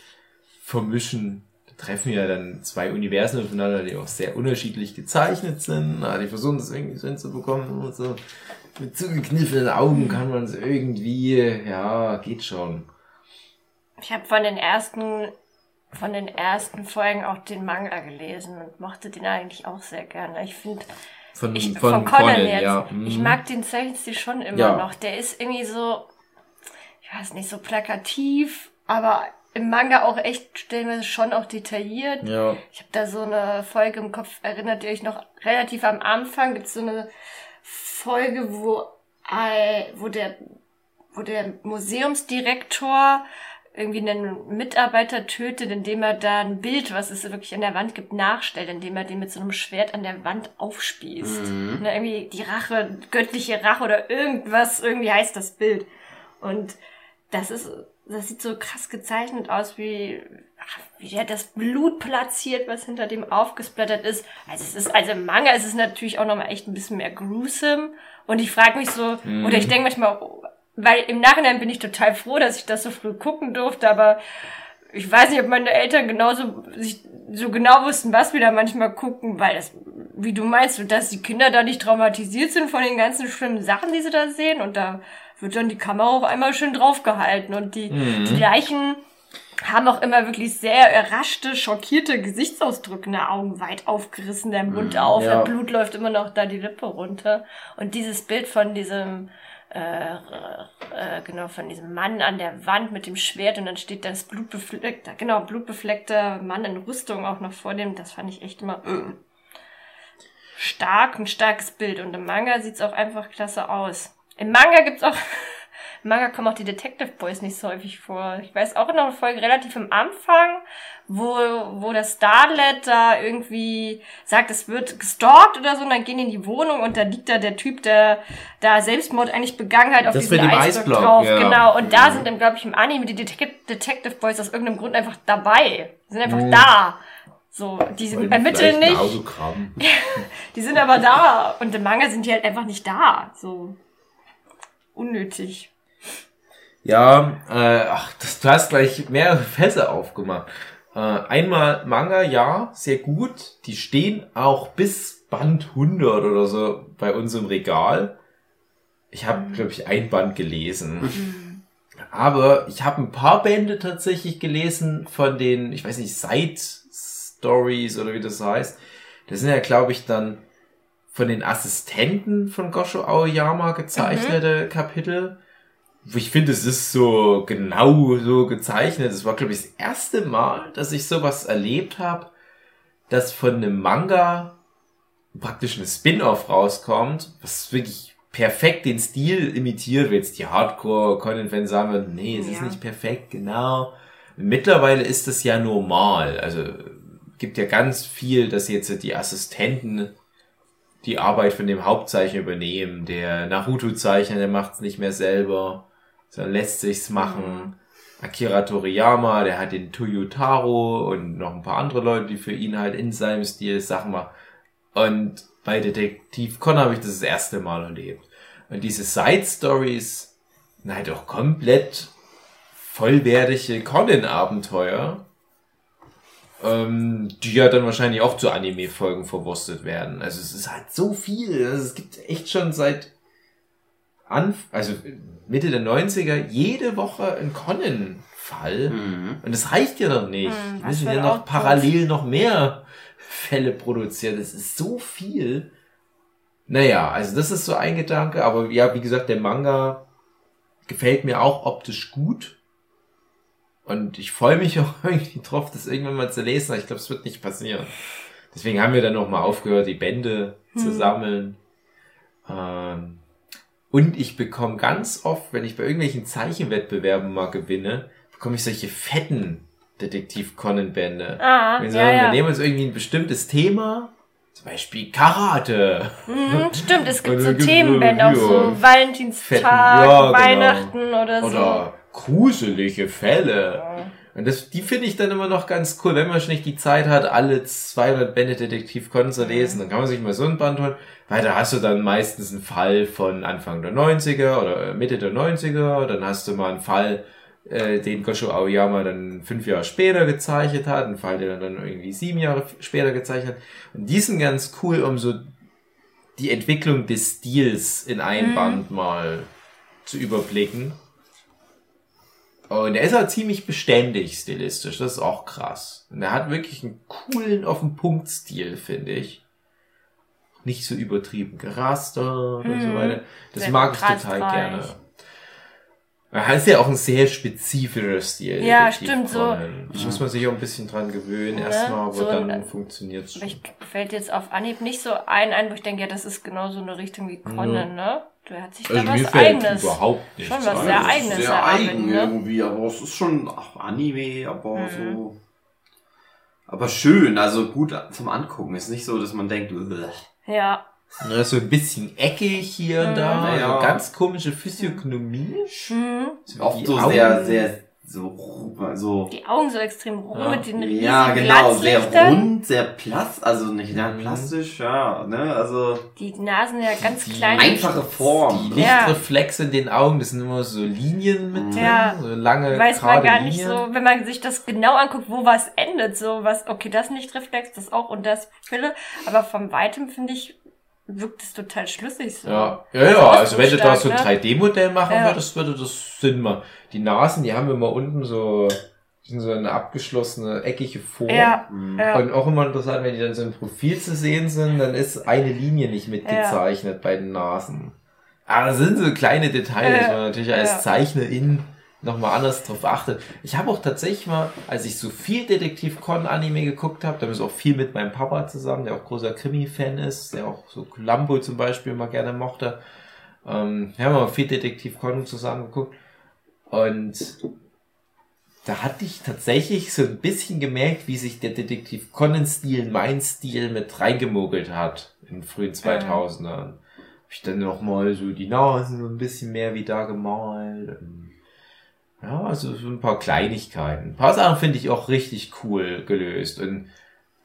vermischen. Da treffen ja dann zwei Universen aufeinander, die auch sehr unterschiedlich gezeichnet sind. Na, die versuchen das irgendwie so hinzubekommen und so. Mit zugekniffenen Augen kann man es irgendwie, ja, geht schon. Ich habe von den ersten von den ersten Folgen auch den Manga gelesen und mochte den eigentlich auch sehr gerne. Ich finde Von, ich, von, von, Conan, Conan, jetzt. ja. Ich mhm. mag den Zeichenstil schon immer Ja. noch. Der ist irgendwie so, ich weiß nicht, so plakativ, aber im Manga auch echt stellenweise schon auch detailliert. Ja. Ich habe da so eine Folge im Kopf, erinnert ihr euch noch relativ am Anfang, gibt es so eine Folge, wo, wo der, wo der Museumsdirektor irgendwie einen Mitarbeiter tötet, indem er da ein Bild, was es wirklich an der Wand gibt, nachstellt, indem er den mit so einem Schwert an der Wand aufspießt. Ne, irgendwie die Rache, göttliche Rache oder irgendwas, irgendwie heißt das Bild. Und das ist, das sieht so krass gezeichnet aus, wie, ach, wie der das Blut platziert, was hinter dem aufgesplattert ist. Also es ist, also im Manga ist es natürlich auch nochmal echt ein bisschen mehr gruesome. Und ich frage mich so, oder ich denke manchmal, weil im Nachhinein bin ich total froh, dass ich das so früh gucken durfte, aber ich weiß nicht, ob meine Eltern genauso sich so genau wussten, was wir da manchmal gucken, weil das, wie du meinst, dass die Kinder da nicht traumatisiert sind von den ganzen schlimmen Sachen, die sie da sehen und da wird dann die Kamera auch einmal schön draufgehalten und die, die Leichen haben auch immer wirklich sehr überraschte, schockierte Gesichtsausdrücke, ne? Augen weit aufgerissen, der Mund auf, ja. der Blut läuft immer noch da die Lippe runter und dieses Bild von diesem äh, äh, genau, von diesem Mann an der Wand mit dem Schwert und dann steht das blutbefleckte, genau, blutbefleckte Mann in Rüstung auch noch vor dem. Das fand ich echt immer äh, stark, ein starkes Bild. Und im Manga sieht's auch einfach klasse aus. Im Manga gibt's auch, im Manga kommen auch die Detective Boys nicht so häufig vor. Ich weiß auch noch eine Folge relativ am Anfang, wo, wo das Starlet da irgendwie sagt, es wird gestalkt oder so, und dann gehen die in die Wohnung und da liegt da der Typ, der da Selbstmord eigentlich begangen hat, auf Das diesem Eisblock drauf. ja. Genau. Und da sind dann, glaube ich, im Anime die Detective, Boys aus irgendeinem Grund einfach dabei. Die sind einfach Mhm. da. So, die Wollen ermitteln nicht. Die sind aber da. Und im Manga sind die halt einfach nicht da. So unnötig. Ja, äh, ach, das, du hast gleich mehrere Fässer aufgemacht. Äh, einmal Manga, ja, sehr gut. Die stehen auch bis Band 100 oder so bei uns im Regal. Ich habe, glaube ich, ein Band gelesen. Aber ich habe ein paar Bände tatsächlich gelesen von den, ich weiß nicht, Side Stories oder wie das heißt. Das sind ja, glaube ich, dann von den Assistenten von Gosho Aoyama gezeichnete Kapitel. Ich finde, es ist so genau so gezeichnet. Es war, glaube ich, das erste Mal, dass ich sowas erlebt habe, dass von einem Manga praktisch ein Spin-off rauskommt, was wirklich perfekt den Stil imitiert, wie jetzt die Hardcore-Conan-Fans sagen würden, nee, es ist Ja. nicht perfekt, genau. Mittlerweile ist das ja normal. Also gibt ja ganz viel, dass jetzt die Assistenten die Arbeit von dem Hauptzeichner übernehmen. Der Naruto-Zeichner, der macht's nicht mehr selber, sondern lässt sich's machen. Akira Toriyama, der hat den Toyotaro und noch ein paar andere Leute, die für ihn halt in seinem Stil Sachen machen. Und bei Detektiv Conan habe ich das das erste Mal erlebt. Und diese Side Stories, sind halt auch komplett vollwertige Conan-Abenteuer, ähm, die ja dann wahrscheinlich auch zu Anime-Folgen verwurstet werden. Also es ist halt so viel. Also es gibt echt schon seit Anf also Mitte der 90er jede Woche einen Conan-Fall. Mhm. Und das reicht ja noch nicht. Hm, Wir was müssen ja ein noch parallel noch mehr Fälle produzieren. Das ist so viel. Naja, also das ist so ein Gedanke. Aber ja, wie gesagt, der Manga gefällt mir auch optisch gut. Und ich freue mich auch irgendwie drauf, das irgendwann mal zu lesen. Aber ich glaube, es wird nicht passieren. Deswegen haben wir dann noch mal aufgehört, die Bände zu Hm. sammeln. Ähm, und ich bekomme ganz oft, wenn ich bei irgendwelchen Zeichenwettbewerben mal gewinne, bekomme ich solche fetten Detektiv-Conan-Bände. Ah, Wenn sie ja, sagen, wir ja. nehmen uns irgendwie ein bestimmtes Thema, zum Beispiel Karate. Mhm, stimmt, es gibt so Themenbände, auch so ja, Valentinstag, fetten- ja, genau. Weihnachten oder so. Oder gruselige Fälle. Und das, die finde ich dann immer noch ganz cool, wenn man schon nicht die Zeit hat, alle 200 Bände Detektiv Conan zu lesen, dann kann man sich mal so ein Band holen, weil da hast du dann meistens einen Fall von Anfang der 90er oder Mitte der 90er, dann hast du mal einen Fall, äh, den Gosho Aoyama dann fünf Jahre später gezeichnet hat, einen Fall, den er dann irgendwie sieben Jahre später gezeichnet hat. Und die sind ganz cool, um so die Entwicklung des Stils in einem Band mal zu überblicken. Und er ist halt ziemlich beständig stilistisch, das ist auch krass. Und er hat wirklich einen coolen auf den Punkt Stil, finde ich. Nicht so übertrieben gerastert und so weiter. Das Sehr mag ich total gerne. Er hat ja auch ein sehr spezifischer Stil. Ja, stimmt, so. Conan. Da muss man sich auch ein bisschen dran gewöhnen Ne? erstmal, aber So dann ein- funktioniert's schon. ich fällt jetzt auf Anhieb nicht so ein, ein, wo ich denke, ja, das ist genau so eine Richtung wie Conan, ne? Du hat sich da Also mir was fällt Eigenes. überhaupt nichts Schon was sehr das ist Eigenes Sehr erarbeitet, eigen ne? irgendwie, aber es ist schon auch Anime, aber Mhm. so. Aber schön, also gut zum Angucken. Ist nicht so, dass man denkt, "Bleh." Ja. Ne, so ein bisschen eckig hier und da, Mhm. Ja. so ganz komische Physiognomie. Mhm. So oft so Augen. sehr, sehr, so, so. Die Augen so extrem rund Ja. mit den riesigen Ja, genau, sehr rund, sehr plast, also nicht sehr Mhm. plastisch, ja, ne, also Die Nasen ja ganz Die klein. einfache Form. Die Ja. Lichtreflexe in den Augen, das sind immer so Linien mit drin, Ja. so lange, weiß man gar nicht Linien. so, wenn man sich das genau anguckt, wo was endet, so was, okay, das Lichtreflex, das auch und das Pille, aber vom Weitem finde ich, wirkt es total schlüssig so. Ja, ja, ja, also wenn du da so ein Ausdrucksstark, 3D-Modell machen Ja. würdest, würde das Sinn machen. Die Nasen, die haben immer unten so, sind so eine abgeschlossene, eckige Form. Ja, Mhm. ja. Und auch immer interessant, wenn die dann so im Profil zu sehen sind, dann ist eine Linie nicht mitgezeichnet bei den Nasen. Aber das sind so kleine Details, Ja, wo man natürlich als ja. Zeichnerin nochmal anders drauf achtet. Ich habe auch tatsächlich mal, als ich so viel Detektiv Con Anime geguckt habe, da ist auch viel mit meinem Papa zusammen, der auch großer Krimi-Fan ist, der auch so Columbo zum Beispiel mal gerne mochte. Ähm, wir haben mal viel Detektiv Con zusammen geguckt. Und da hatte ich tatsächlich so ein bisschen gemerkt, wie sich der Detektiv Conan-Stil, in mein Stil mit reingemogelt hat in den frühen 2000ern. Hab ich dann noch mal so die Nasen so ein bisschen mehr wie da gemalt. Ja, also so ein paar Kleinigkeiten. Ein paar Sachen finde ich auch richtig cool gelöst. Und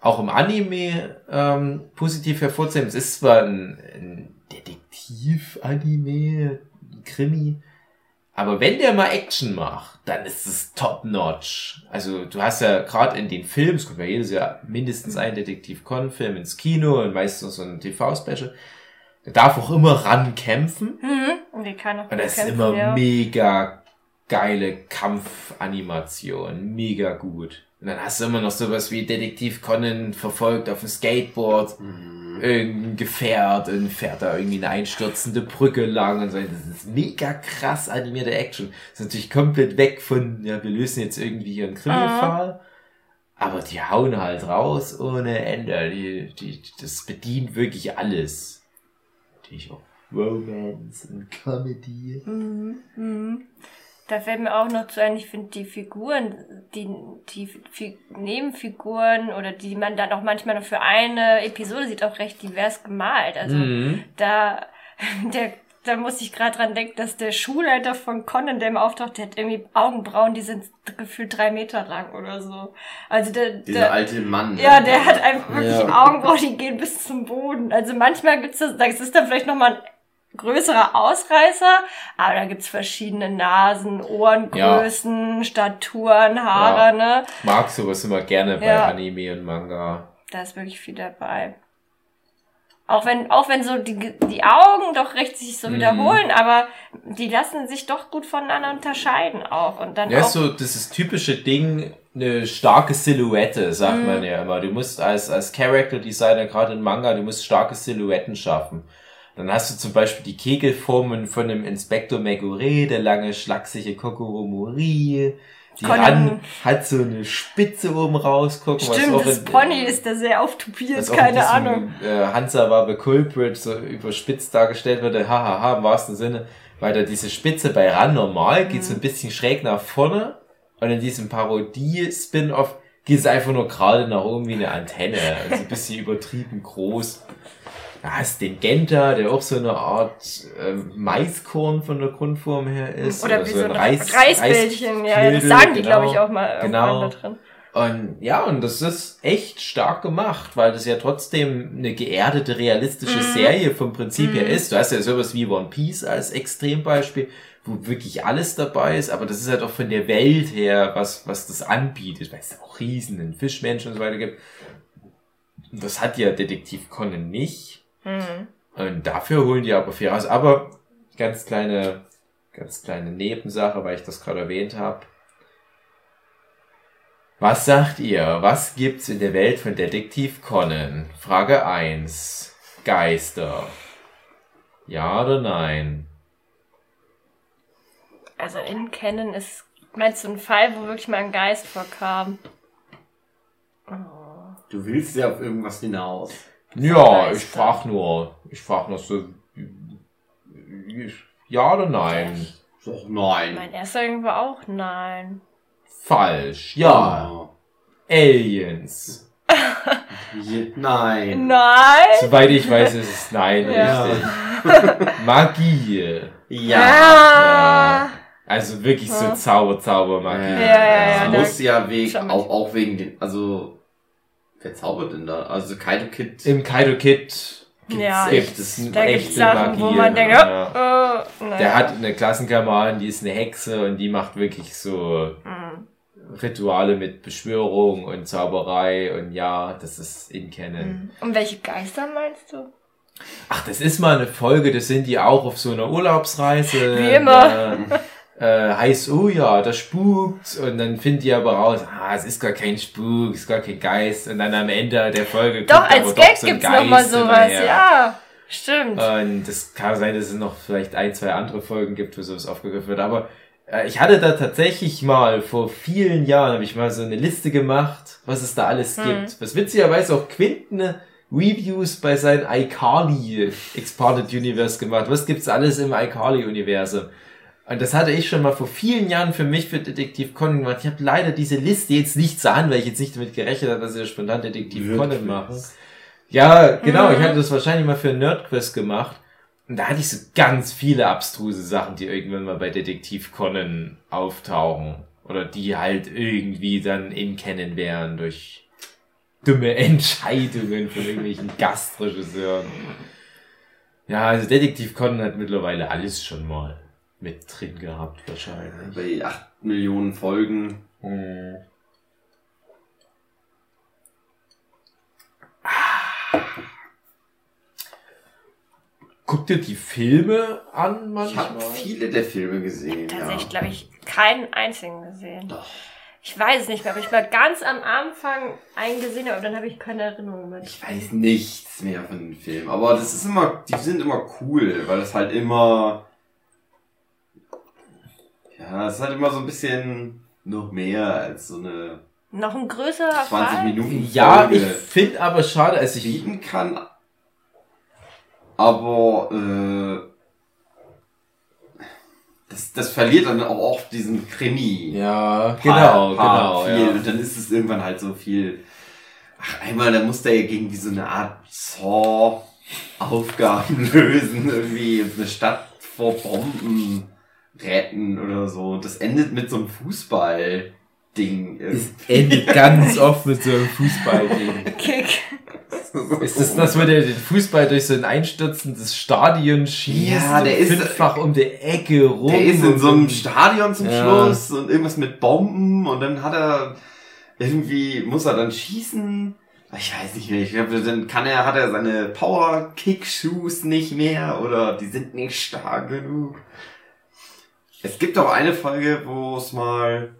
auch im Anime ähm, positiv hervorzuheben. Es ist zwar ein, ein Detektiv-Anime, ein Krimi, aber wenn der mal Action macht, dann ist es top-notch. Also du hast ja gerade in den Filmen, es kommt ja jedes Jahr mindestens ein Detektiv-Con-Film ins Kino und meistens so ein TV-Special. Der darf auch immer rankämpfen. Mhm. Und die kann auch Und das ist kämpfen, immer ja. mega geile Kampfanimation. Mega gut. Und dann hast du immer noch sowas wie Detektiv Conan verfolgt auf dem Skateboard Mhm. irgendein Gefährt und fährt da irgendwie eine einstürzende Brücke lang und so. Das ist mega krass animierte Action. Das ist natürlich komplett weg von, ja, wir lösen jetzt irgendwie hier einen Krimi-Fall. Aber die hauen halt raus ohne Ende. Die, die, das bedient wirklich alles. Natürlich auch Romance und Comedy. Mhm. Mhm. Da fällt mir auch noch zu ein, ich finde die Figuren, die, die Fi Nebenfiguren oder die man dann auch manchmal noch für eine Episode sieht, auch recht divers gemalt. Also Mhm. da, der, da muss ich gerade dran denken, dass der Schulleiter von Conan, der immer auftaucht, der hat irgendwie Augenbrauen, die sind gefühlt drei Meter lang oder so. Also der, Dieser der alte Mann. ja, der hat einfach wirklich Ja. Augenbrauen, die gehen bis zum Boden. Also manchmal gibt's das, das ist dann vielleicht nochmal ein größerer Ausreißer, aber da gibt's verschiedene Nasen, Ohrengrößen, Staturen, Haare, ne? Ich mag sowas immer gerne bei Ja. Anime und Manga. Da ist wirklich viel dabei. Auch wenn, auch wenn so die, die Augen doch recht sich so Mhm. wiederholen, aber die lassen sich doch gut voneinander unterscheiden auch. Und dann Ja, auch, ist so dieses typische Ding, eine starke Silhouette, sagt Mhm. man ja immer. Du musst als, als Character Designer, gerade in Manga, du musst starke Silhouetten schaffen. Dann hast du zum Beispiel die Kegelformen von dem Inspektor Megure, der lange, schlachsige Kokoro Mori. Die ran hat so eine Spitze oben rausgucken. was stimmt, auch das in- Pony ist da sehr auftupiert, was auch keine in diesem, Ahnung. Äh, Hansa war the Culprit so überspitzt dargestellt wurde, hahaha, im wahrsten Sinne, weil da diese Spitze bei Ran normal geht Mhm. so ein bisschen schräg nach vorne und in diesem Parodie-Spin-Off geht es einfach nur gerade nach oben wie eine Antenne, also ein bisschen übertrieben groß. Da hast den Genta, der auch so eine Art ähm, Maiskorn von der Grundform her ist. Oder wie so ein Reis- Reisbällchen. Ja, das sagen die, genau. glaube ich, auch mal Genau. da drin. Und ja, und das ist echt stark gemacht, weil das ja trotzdem eine geerdete, realistische Mhm. Serie vom Prinzip her ist. Du hast ja sowas wie One Piece als Extrembeispiel, wo wirklich alles dabei ist, aber das ist halt auch von der Welt her, was, was das anbietet, weil es auch Riesen, Fischmenschen und so weiter gibt. Und Das hat ja Detektiv Conan nicht. Mhm. Und dafür holen die aber viel raus. Aber ganz kleine, ganz kleine Nebensache, weil ich das gerade erwähnt habe. Was sagt ihr? Was gibt's in der Welt von Detektiv Conan? Frage 1. Geister. Ja oder nein? Also in Canon ist, meinst du ein Fall, wo wirklich mal ein Geist vorkam? Du willst ja auf irgendwas hinaus. Ja, ich frag nur. Ich frag nur so. Ja oder nein? Doch, nein. Mein erster Gedanke war auch nein. Falsch. Ja. Aliens. Je- Nein. Nein? Soweit ich weiß, ist es nein. Ja. Richtig. Magie. Ja. Ah. Also wirklich so Ja. Zauber, Zaubermagie. Ja, ja, ja, muss ja wegen, auch, auch wegen den, also, wer zaubert denn da? Also Kaido Kid. Im Kaido Kid Ja, gibt es Da gibt echte Sachen, wo Magie. man denkt, ja. äh, naja. Der hat eine Klassenkameradin, die ist eine Hexe und die macht wirklich so Mhm. Rituale mit Beschwörung und Zauberei und ja, das ist in Canon. Und welche Geister meinst du? Ach, das ist mal eine Folge, das sind die auch auf so einer Urlaubsreise. Wie immer. Äh, äh, heißt, oh ja, das spukt. Und dann finden die aber raus, ah, es ist gar kein Spuk, es ist gar kein Geist. Und dann am Ende der Folge Doch, kommt als aber Gag so gibt's noch mal Geist sowas. Ja, stimmt. Und das kann sein, dass es noch vielleicht ein, zwei andere Folgen gibt, wo sowas aufgegriffen wird. Aber äh, ich hatte da tatsächlich mal vor vielen Jahren, habe ich mal so eine Liste gemacht, was es da alles Hm. gibt. Was witzigerweise auch Quinten Reviews bei seinem iCarly Expanded Universe gemacht. Was gibt's alles im iCarly Universum? Und das hatte ich schon mal vor vielen Jahren für mich für Detektiv Conan gemacht. Ich habe leider diese Liste jetzt nicht zur Hand, weil ich jetzt nicht damit gerechnet habe, dass wir spontan Detektiv Conan machen. Ja, genau. Mhm. Ich hatte das wahrscheinlich mal für einen Nerdquest gemacht. Und da hatte ich so ganz viele abstruse Sachen, die irgendwann mal bei Detektiv Conan auftauchen. Oder die halt irgendwie dann in Kennen wären durch dumme Entscheidungen von irgendwelchen Gastregisseuren. Ja, also Detektiv Conan hat mittlerweile alles schon mal mit drin gehabt, wahrscheinlich. Bei 8 Millionen Folgen. Hm. Guckt ihr die Filme an Ich habe manchmal? viele der Filme gesehen. Tatsächlich, ja. glaube ich, keinen einzigen gesehen. Doch. Ich weiß es nicht mehr, aber ich mal ganz am Anfang einen gesehen aber dann habe ich keine Erinnerung mehr. Ich weiß nichts mehr von den Filmen. Aber das ist immer, die sind immer cool, weil es halt immer. Ja, es ist halt immer so ein bisschen noch mehr als so eine Noch ein größerer 20 Fall? Minuten Ja, Folge ich finde aber schade, also ich, bieten kann. Aber äh, das, das verliert dann auch oft diesen Krimi. ja, genau, genau, viel. ja. Und dann ist es irgendwann halt so viel. Ach, einmal, da musste er irgendwie so eine Art Saw-Aufgaben lösen, irgendwie eine Stadt vor Bomben retten oder so. Das endet mit so einem Fußball-Ding. Es endet ganz oft mit so einem Fußballding. Kick. Ist das das, wo der den Fußball durch so ein einstürzendes Stadion schießt Ja, der ist- fünffach um die Ecke rum? Der ist in so einem Stadion zum Ja. Schluss und irgendwas mit Bomben und dann hat er irgendwie, muss er dann schießen. Ich weiß nicht mehr, ich glaube, dann kann er, hat er seine Power-Kick-Shoes nicht mehr oder die sind nicht stark genug. Es gibt auch eine Folge, wo es mal,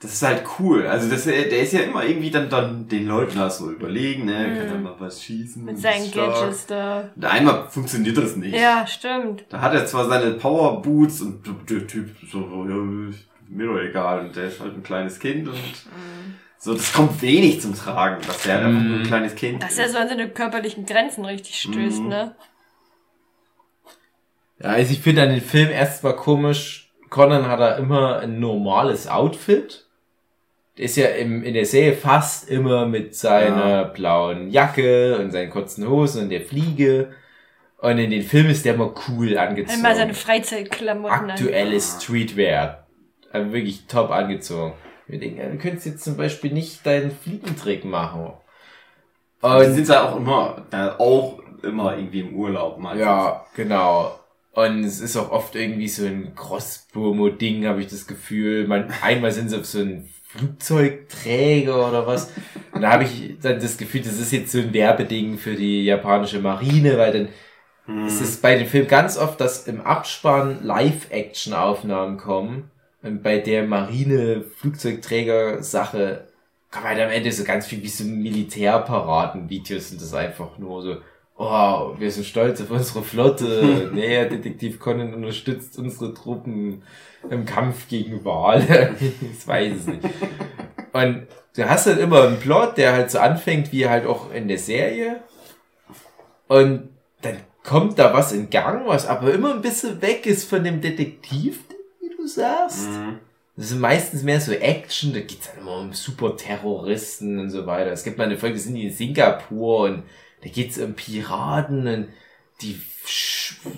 das ist halt cool, also das, der ist ja immer irgendwie dann, dann den Leuten da so überlegen, ne, kann Mhm. dann mal was schießen. Mit ist seinen. Gadgets da. Und einmal funktioniert das nicht. Ja, stimmt. Da hat er zwar seine Power Boots und der Typ so, ja, mir doch egal. Und der ist halt ein kleines Kind und so, das kommt wenig zum Tragen, dass der halt einfach nur ein Mhm. kleines Kind Dass er so an seine körperlichen Grenzen richtig stößt, Mhm. ne? Ja, also ich finde an den Film erstmal komisch, Conan hat da immer ein normales Outfit. der ist ja im, in der Serie fast immer mit seiner blauen Jacke und seinen kurzen Hosen und der Fliege. Und in den Filmen ist der immer cool angezogen. Einmal seine Freizeitklamotten. Aktuelle Streetwear. Also wirklich top angezogen. Wir denken, ja, du könntest jetzt zum Beispiel nicht deinen Fliegentrick machen. Und die Und sind ja auch immer, da auch immer irgendwie im Urlaub meistens. Ja, genau. Und es ist auch oft irgendwie so ein Crosspromo-Ding, habe ich das Gefühl. Man, einmal sind sie auf so ein Flugzeugträger oder was. Und da habe ich dann das Gefühl, das ist jetzt so ein Werbeding für die japanische Marine, weil dann Hm. es ist bei den Filmen ganz oft, dass im Abspann Live-Action-Aufnahmen kommen. Und bei der Marine-Flugzeugträger-Sache kommen halt am Ende so ganz viel wie so Militärparaden-Videos sind das einfach nur so, oh, wir sind stolz auf unsere Flotte. nee, Detektiv Conan unterstützt unsere Truppen im Kampf gegen Wale. ich weiß es nicht. Und du hast halt immer einen Plot, der halt so anfängt wie halt auch in der Serie. Und dann kommt da was in Gang, was aber immer ein bisschen weg ist von dem Detektiv, wie du sagst. Mhm. Das ist meistens mehr so Action, da geht's dann immer um Superterroristen und so weiter. Es gibt mal eine Folge, da sind die in Singapur und da geht's um Piraten und die,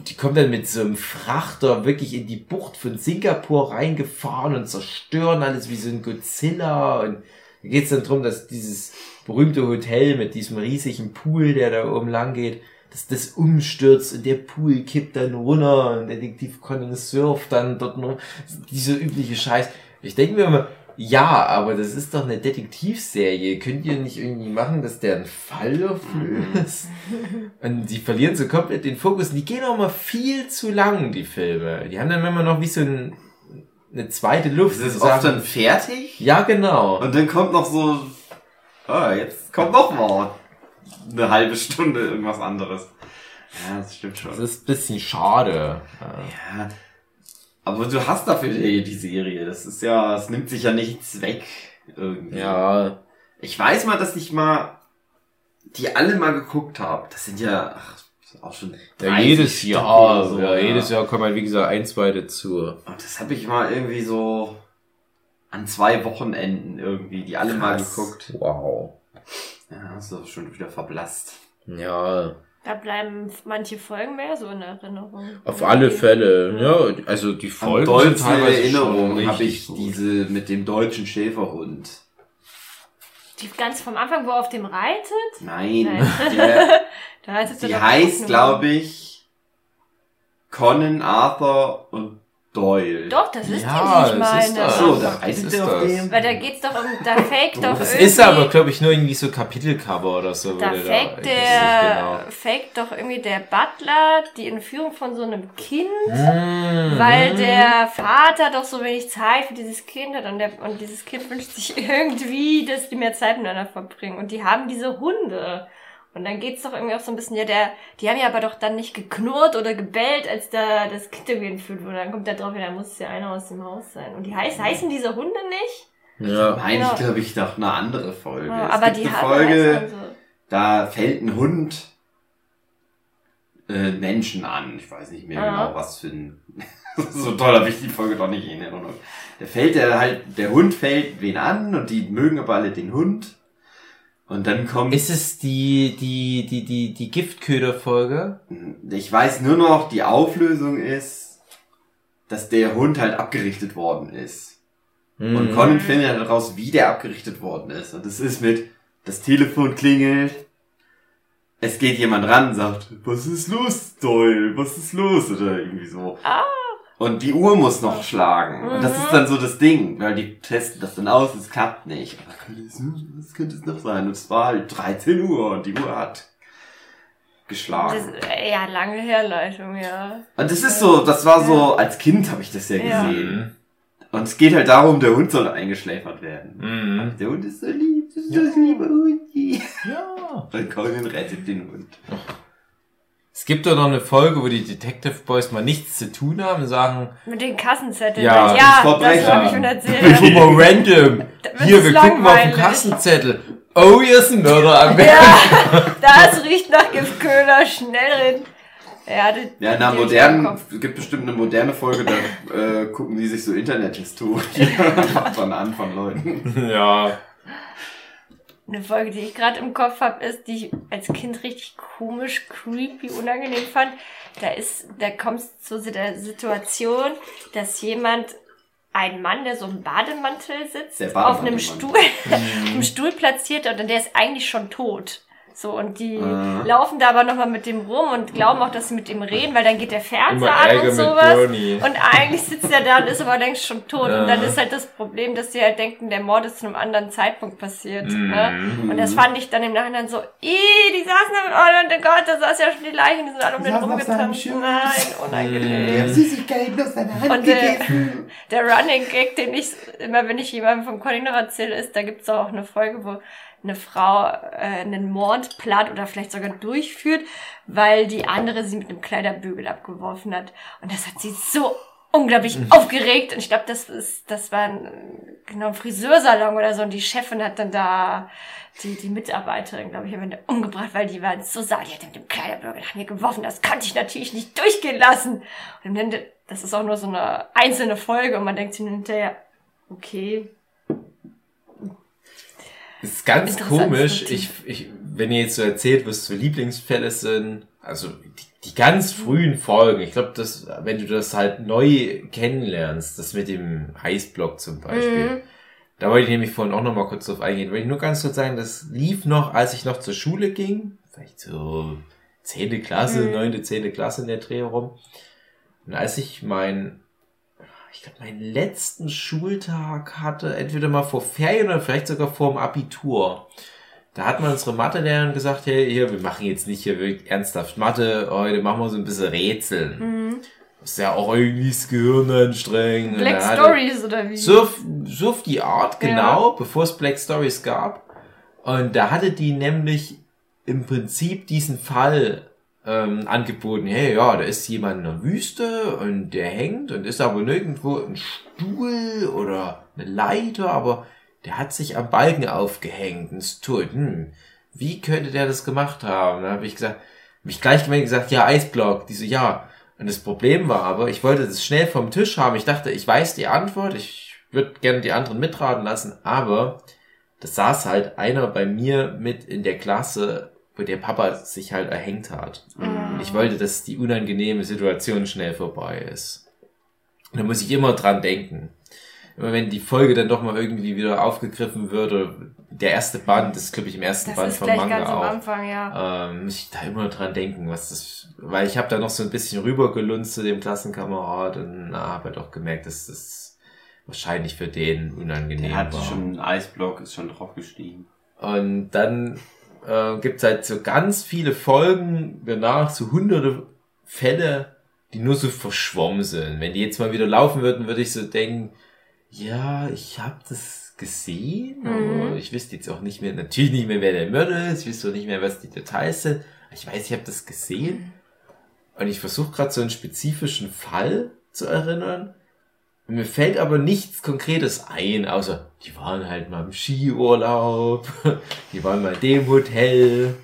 die kommen dann mit so einem Frachter wirklich in die Bucht von Singapur reingefahren und zerstören alles wie so ein Godzilla und da geht's dann drum, dass dieses berühmte Hotel mit diesem riesigen Pool, der da oben lang geht, dass das umstürzt und der Pool kippt dann runter und Detektiv Conan surft dann dort noch diese übliche Scheiß. Ich denke mir immer, ja, aber das ist doch eine Detektivserie. Könnt ihr nicht irgendwie machen, dass der einen Fall auflöst? Und die verlieren so komplett den Fokus. Und die gehen auch mal viel zu lang, die Filme. Die haben dann immer noch wie so ein, eine zweite Luft. Das ist oft dann fertig ja, genau. und dann kommt noch so, ah, jetzt kommt noch mal eine halbe Stunde irgendwas anderes. Ja, das stimmt Das schon. ist ein bisschen schade. Ja. Ja, aber du hast dafür die, die Serie. Das ist ja, es nimmt sich ja nichts weg. Irgendwie. Ja, Ich weiß mal, dass ich mal die alle mal geguckt habe. Das sind ja ach, auch schon Ja, 30 jedes Jahr, so, ja, jedes Jahr kommen halt, wie gesagt, ein, zwei dazu. Und das habe ich mal irgendwie so an zwei Wochenenden irgendwie, die alle mal Krass. geguckt. Wow. Ja, ist doch schon wieder verblasst. Ja, Da bleiben manche Folgen mehr so in Erinnerung. auf alle Fälle. Ja, also die Folgen dollsten sind teilweise Erinnerung schon habe ich gut. diese mit dem deutschen Schäferhund. Die ganz vom Anfang, wo er auf dem reitet? Nein, Nein. Der, Da reitet die heißt, glaube ich, Conan, Arthur und Doyle. Doch, das ist Ja, die, die ich das ist meine. das. Ach so, Aber- da Das reitet ist der auf das. dem. Weil da geht's doch um, da fake doch Das irgendwie. ist aber, glaube ich, nur irgendwie so Kapitelcover oder so. Da fake der, nicht fake doch irgendwie der Butler die Entführung von so einem Kind, genau. weil der Vater doch so wenig Zeit für dieses Kind hat und, der, und dieses Kind wünscht sich irgendwie, dass die mehr Zeit miteinander verbringen. Und die haben diese Hunde. Und dann geht's doch irgendwie auch so ein bisschen, ja, der, die haben ja aber doch dann nicht geknurrt oder gebellt, als da das Kind irgendwie entführt wurde. Dann kommt der drauf, ja, da muss ja einer aus dem Haus sein. Und die heiß, heißen diese Hunde nicht? Ja. Meine Genau. ich, glaube ich, doch eine andere Folge. Ja, es aber gibt die eine Folge, heißen so. da fällt ein Hund äh, Menschen an. Ich weiß nicht mehr Aha. genau, was für ein. so toll habe ich die Folge doch nicht in Erinnerung. Der fällt der halt, der Hund fällt wen an und die mögen aber alle den Hund. Und dann kommt. Ist es die, die, die, die, die Giftköder-Folge? ich weiß nur noch, die Auflösung ist, dass der Hund halt abgerichtet worden ist. Mhm. Und Conan findet halt heraus, wie der abgerichtet worden ist. Und es ist mit, das Telefon klingelt, es geht jemand ran, sagt, was ist los, Doyle, was ist los? Oder irgendwie so. Ah. Und die Uhr muss noch schlagen. Und das Mhm. ist dann so das Ding, weil die testen das dann aus, es klappt nicht. Aber könnte es, was könnte es noch sein? Und es war halt 13 Uhr und die Uhr hat geschlagen. Das, äh, ja, lange Herleitung, ja. Und das ist so, das war so, als Kind habe ich das ja Ja. gesehen. Und es geht halt darum, der Hund soll eingeschläfert werden. Mhm. Der Hund ist so lieb, das ist das liebe Hundi. Ja. Und Conan rettet den Hund. Es gibt doch noch eine Folge, wo die Detective Boys mal nichts zu tun haben und sagen, Mit den Kassenzetteln. Ja, ja das habe ich schon erzählt. guck mal random. Hier, wir gucken mal auf den. Kassenzettel. Oh, hier ist ein Mörder am Werk. Ja, das riecht nach Giftköder. Schnell reden. Ja, die, Ja, in einer modernen, gibt bestimmt eine moderne Folge, da äh, gucken die sich so Internethistorie von an von Leuten. Ja. Eine Folge, die ich gerade im Kopf habe, ist, die ich als Kind richtig komisch, creepy, unangenehm fand. Da ist, da kommt es zu der Situation, dass jemand, ein Mann, der so im Bademantel sitzt, auf einem. Stuhl, auf dem Stuhl platziert und der ist eigentlich schon tot. So, und die Ah. laufen da aber nochmal mit dem rum und glauben auch, dass sie mit ihm reden, weil dann geht der Fernseher an und mit sowas. Und eigentlich sitzt er da und ist aber längst schon tot. Ja. Und dann ist halt das Problem, dass sie halt denken, der Mord ist zu einem anderen Zeitpunkt passiert. Ne? Mhm. Und das fand ich dann im Nachhinein so, ih, die saßen da, oh Gott, da saß ja schon die Leichen, die sind alle um den rumgetanzt. Nein, unangenehm. Aus seiner Hand Und der, gegessen. der Running Gag, den ich immer, wenn ich jemandem vom Conny noch erzähle, ist, da gibt's auch eine Folge, wo eine Frau äh, einen Mord plant oder vielleicht sogar durchführt, weil die andere sie mit einem Kleiderbügel abgeworfen hat. Und das hat sie so unglaublich aufgeregt. Und ich glaube, das ist, das war ein, genau ein Friseursalon oder so. Und die Chefin hat dann da die, die Mitarbeiterin, glaube ich, am Ende umgebracht, weil die waren so sauer. Die hat mit dem Kleiderbügel nach mir geworfen. Das konnte ich natürlich nicht durchgehen lassen. Und am Ende, das ist auch nur so eine einzelne Folge und man denkt sich hinterher, okay, Das ist ganz komisch. Ich, ich, wenn ihr jetzt so erzählt, was so Lieblingsfälle sind, also die, die ganz frühen Folgen, ich glaube, das, wenn du das halt neu kennenlernst, das mit dem Eisblock zum Beispiel, Mhm. da wollte ich nämlich vorhin auch noch mal kurz drauf eingehen. Wollte ich nur ganz kurz sagen, das lief noch, als ich noch zur Schule ging, vielleicht so zehnte Klasse, Mhm. neunte, zehnte Klasse in der Dreh herum. Und als ich mein ich glaube, meinen letzten Schultag hatte, entweder mal vor Ferien oder vielleicht sogar vor dem Abitur. Da hat man unsere Mathelehrerin gesagt, hey, hier, wir machen jetzt nicht hier wirklich ernsthaft Mathe, heute machen wir so ein bisschen Rätseln. Mhm. Das ist ja auch irgendwie das Gehirn anstrengend. Black Stories oder wie? So, so auf die Art, genau, bevor es Black Stories gab. Und da hatte die nämlich im Prinzip diesen Fall ähm, angeboten, hey, ja, da ist jemand in der Wüste und der hängt und ist aber nirgendwo ein Stuhl oder eine Leiter, aber der hat sich am Balken aufgehängt und ist tot. Hm, wie könnte der das gemacht haben? Da habe ich gesagt, hab ich gleich gemerkt gesagt, ja, Eisblock. Die so, ja. Und das Problem war aber, ich wollte das schnell vom Tisch haben. Ich dachte, ich weiß die Antwort, ich würde gerne die anderen mitraten lassen, aber das saß halt einer bei mir mit in der Klasse, wo der Papa sich halt erhängt hat. Und ich wollte, dass die unangenehme Situation schnell vorbei ist. Und da muss ich immer dran denken. Immer wenn die Folge dann doch mal irgendwie wieder aufgegriffen wird, oder der erste Band, das ist glaube ich im ersten das Band vom Manga ganz am auch Anfang, ja. ähm, muss ich da immer dran denken, was das, weil ich habe da noch so ein bisschen rübergelunzt zu dem Klassenkamerad und habe halt auch gemerkt, dass das wahrscheinlich für den unangenehm Der hat war. schon einen Eisblock, ist schon draufgestiegen. Und dann äh, gibt's halt so ganz viele Folgen danach, so hunderte Fälle, die nur so verschwommen sind. Wenn die jetzt mal wieder laufen würden, würde ich so denken, ja, ich habe das gesehen, aber Mhm. ich wüsste jetzt auch nicht mehr, natürlich nicht mehr, wer der Mörder ist, ich wüsste auch nicht mehr, was die Details sind. Ich weiß, ich habe das gesehen. Und ich versuche gerade so einen spezifischen Fall zu erinnern. Und mir fällt aber nichts Konkretes ein, außer die waren halt mal im Skiurlaub, die waren mal in dem Hotel.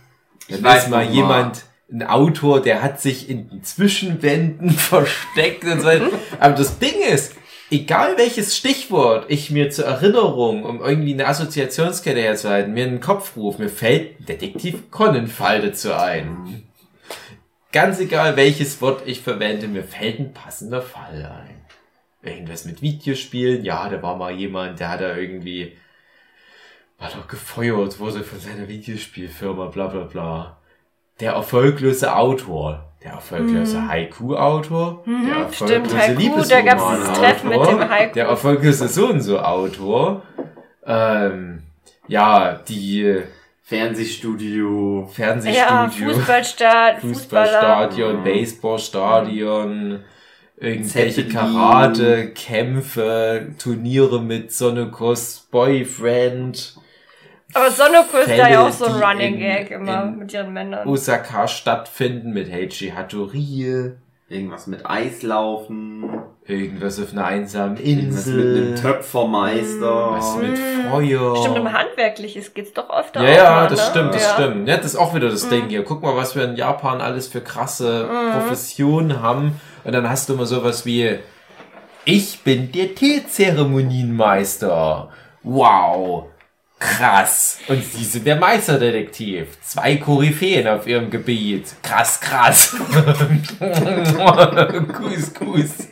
Ich Dann weiß ist mal jemand, ein Autor, der hat sich in den Zwischenwänden versteckt und so weiter. Aber das Ding ist, egal welches Stichwort ich mir zur Erinnerung, um irgendwie eine Assoziationskette herzuhalten, mir in den Kopf rufe, mir fällt Detektiv Conan-Fall dazu ein. Ganz egal welches Wort ich verwende, mir fällt ein passender Fall ein. Irgendwas mit Videospielen, ja, da war mal jemand, der hat da irgendwie, war doch gefeuert, wurde von seiner Videospielfirma, bla bla bla. Der erfolglose Autor, der erfolglose Haiku-Autor, der Mhm, erfolglose stimmt, Haiku, da gab's dieses Treffen mit dem Haiku. der erfolglose so und so Autor, ähm, ja, die Fernsehstudio. Fernsehstudio. Ja, Fußballstadion, Fußballstadion, Baseballstadion, irgendwelche. Karate, Kämpfe, Turniere mit Sonnekos Boyfriend, Aber Sonoko ist da ja auch so ein Running in- Gag immer in mit ihren Männern. Osaka stattfinden mit Heiji Hattori. irgendwas mit Eislaufen, Irgendwas auf einer einsamen irgendwas mit einem Insel. Töpfermeister. Was mit Mm. Feuer. Stimmt, um Handwerkliches geht's doch öfter Ja, auch ja, mal, das ne? stimmt, das ja. stimmt. Ja, das ist auch wieder das Mhm. Ding hier. Guck mal, was wir in Japan alles für krasse Professionen haben. Und dann hast du immer sowas wie, ich bin der Teezeremonienmeister. Wow. Krass. Und sie sind der Meisterdetektiv. Zwei Koryphäen auf ihrem Gebiet. Krass, krass. Kuss, Kuss.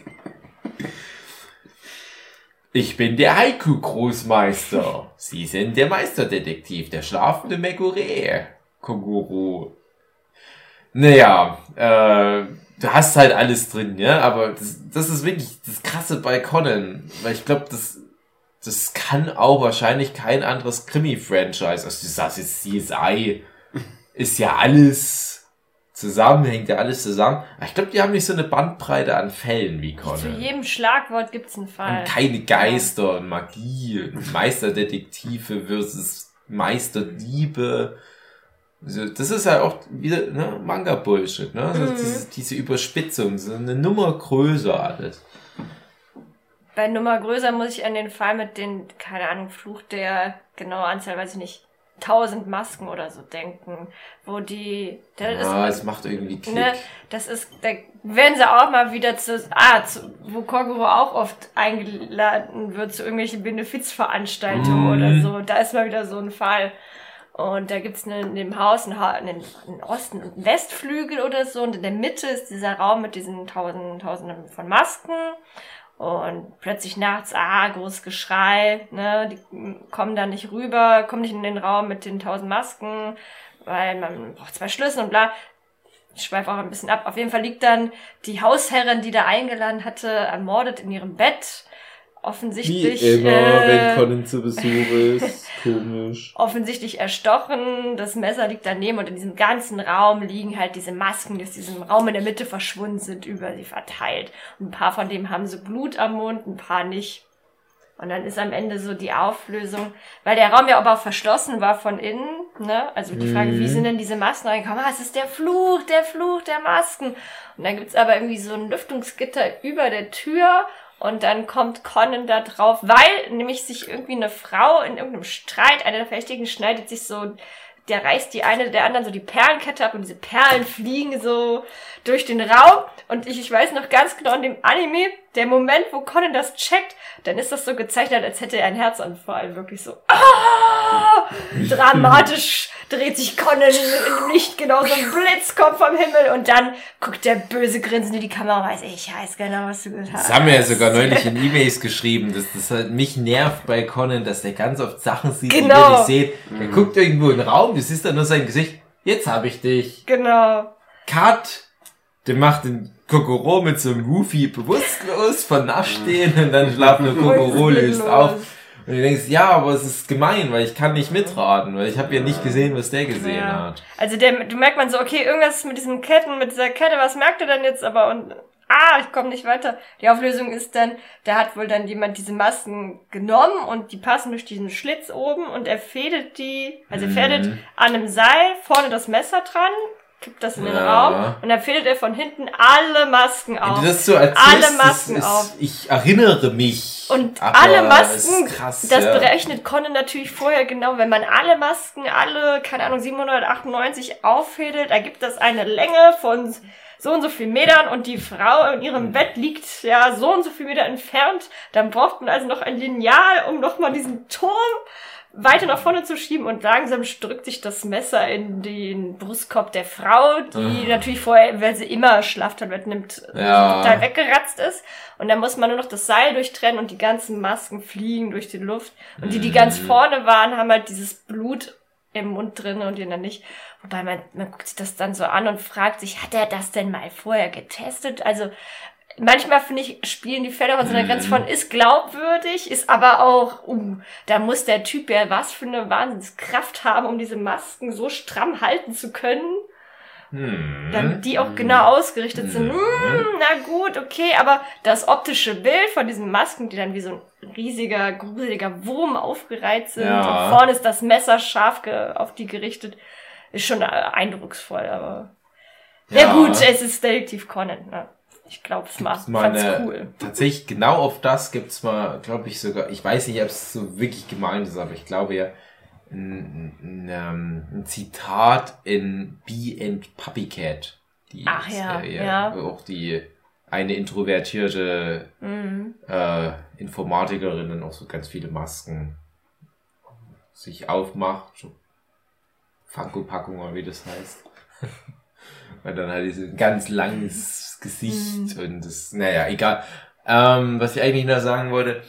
Ich bin der Haiku-Großmeister. Sie sind der Meisterdetektiv, der schlafende Megure. Kogoro. Naja, äh, du hast halt alles drin, ja, aber das, das ist wirklich das Krasse bei Conan, weil ich glaube, das, das kann auch wahrscheinlich kein anderes Krimi-Franchise. Also du sagst jetzt CSI, ist ja alles zusammen, hängt ja alles zusammen. Aber ich glaube, die haben nicht so eine Bandbreite an Fällen wie Zu Conan. jedem Schlagwort gibt's einen Fall. Und keine Geister und Magie, Meisterdetektive versus Meisterdiebe. Also, das ist ja auch wieder ne, Manga-Bullshit, ne? Also Mhm. diese, diese Überspitzung, so eine Nummer größer alles. Bei Nummer größer muss ich an den Fall mit den, keine Ahnung, Fluch der genaue Anzahl, weiß ich nicht, tausend Masken oder so denken, wo die, Ah, ist, es macht irgendwie Klick. ne, das ist, da werden sie auch mal wieder zu, ah, zu, wo Kogoro auch oft eingeladen wird zu irgendwelchen Benefizveranstaltungen Mhm. oder so, da ist mal wieder so ein Fall. Und da gibt's ne, in dem Haus einen, einen, einen Osten- und Westflügel oder so. Und in der Mitte ist dieser Raum mit diesen tausenden, tausenden von Masken. Und plötzlich nachts, ah, großes Geschrei, ne, die mm, kommen da nicht rüber, kommen nicht in den Raum mit den tausend Masken, weil man braucht zwei Schlüssel und bla. Ich schweife auch ein bisschen ab. Auf jeden Fall liegt dann die Hausherrin, die da eingeladen hatte, ermordet in ihrem Bett. Offensichtlich. äh, Conan zu Besuch ist. Komisch. offensichtlich erstochen. Das Messer liegt daneben und in diesem ganzen Raum liegen halt diese Masken, die aus diesem Raum in der Mitte verschwunden sind, über sie verteilt. Und ein paar von denen haben so Blut am Mund, ein paar nicht. Und dann ist am Ende so die Auflösung, weil der Raum ja aber auch verschlossen war von innen, ne? Also die Frage, wie sind denn diese Masken reingekommen? Ah, es ist der Fluch, der Fluch der Masken. Und dann gibt's aber irgendwie so ein Lüftungsgitter über der Tür und dann kommt Conan da drauf, weil nämlich sich irgendwie eine Frau in irgendeinem Streit, eine der Verdächtigen schneidet sich so, der reißt die eine der anderen so die Perlenkette ab und diese Perlen fliegen so durch den Raum. Und ich, ich weiß noch ganz genau in dem Anime, der Moment, wo Conan das checkt, dann ist das so gezeichnet, als hätte er einen Herzanfall. Wirklich so. Ah! Dramatisch dreht sich Conan im Licht, genau so ein Blitz kommt vom Himmel und dann guckt der böse grinsend in die Kamera und weiß, ich weiß genau, was du getan hast. Das haben wir ja sogar neulich in E-Mails geschrieben, dass das halt mich nervt bei Conan, dass der ganz oft Sachen sieht, die Genau. wir nicht sehen. Der guckt irgendwo in den Raum, du siehst dann nur sein Gesicht. Jetzt hab ich dich. Genau. Cut. Der macht den Kokoro mit so einem Goofy bewusstlos von Nachstehen und dann schlafende Kokoro löst auf. Und du denkst, ja, aber es ist gemein, weil ich kann nicht mitraten, weil ich habe ja nicht gesehen, was der gesehen Ja. hat. Also der, du merkt man so, okay, irgendwas ist mit diesen Ketten, mit dieser Kette, was merkt er denn jetzt aber? Und ah, ich komme nicht weiter. Die Auflösung ist dann, da hat wohl dann jemand diese Masken genommen und die passen durch diesen Schlitz oben und er fädelt die, also er fädelt Mhm. an einem Seil vorne das Messer dran, kippt das in den Ja. Raum und dann fädelt er von hinten alle Masken Wenn auf. du das so erzählst, Alle Masken ist, auf. ich erinnere mich. Und alle Masken, krass, das ja. berechnet Conan natürlich vorher genau, wenn man alle Masken, alle, keine Ahnung, 798 auffädelt, ergibt das eine Länge von so und so viel Metern und die Frau in ihrem Bett liegt ja so und so viel Meter entfernt. Dann braucht man also noch ein Lineal, um nochmal diesen Turm weiter nach vorne zu schieben und langsam drückt sich das Messer in den Brustkorb der Frau, die Ah. natürlich vorher, weil sie immer Schlaftablett nimmt, Ja. total weggeratzt ist. Und dann muss man nur noch das Seil durchtrennen und die ganzen Masken fliegen durch die Luft. Und die, die ganz Mhm. vorne waren, haben halt dieses Blut im Mund drin und die dann nicht. Wobei man, man guckt sich das dann so an und fragt sich, hat er das denn mal vorher getestet? Also, manchmal finde ich, spielen die Fälle von so einer Grenze von, ist glaubwürdig, ist aber auch, uh, da muss der Typ ja was für eine Wahnsinnskraft haben, um diese Masken so stramm halten zu können Hm. damit die auch genau ausgerichtet sind. Mhm. Mm, na gut, okay, aber das optische Bild von diesen Masken, die dann wie so ein riesiger, gruseliger Wurm aufgereiht sind Ja. und vorne ist das Messer scharf auf die gerichtet, ist schon äh, eindrucksvoll, aber ja. gut, es ist Detektiv Conan. Ne? Ich glaub's mal. Gibt's mal eine, cool. Tatsächlich genau auf das gibt's mal, glaube ich sogar, ich weiß nicht, ob es so wirklich gemeint ist, aber ich glaube ja, ein, ein, ähm, ein Zitat in Bee and Puppycat. Die Ach ja, Serie, ja. wo auch die eine introvertierte Mhm. äh, Informatikerin dann auch so ganz viele Masken sich aufmacht. So Funko-Packung oder wie das heißt. Und dann halt dieses ganz langes Gesicht und das, naja, egal. Ähm, was ich eigentlich noch sagen wollte,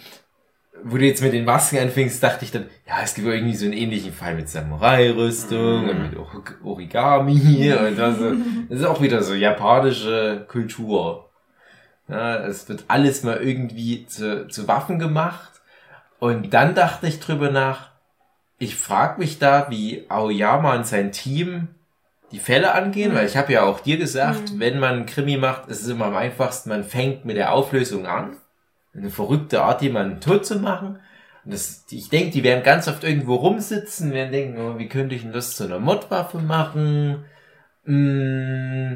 wo du jetzt mit den Masken anfängst, dachte ich dann, ja, es gibt irgendwie so einen ähnlichen Fall mit Samurai-Rüstung und mit Or- Origami und also, das ist auch wieder so japanische Kultur. Ja, es wird alles mal irgendwie zu, zu Waffen gemacht. Und dann dachte ich drüber nach, ich frage mich da, wie Aoyama und sein Team die Fälle angehen, weil ich habe ja auch dir gesagt, wenn man einen Krimi macht, ist es immer am einfachsten, man fängt mit der Auflösung an. Eine verrückte Art, jemanden tot zu machen. Und das, ich denke, die werden ganz oft irgendwo rumsitzen, werden denken, oh, wie könnte ich denn das zu einer Mordwaffe machen? Mm,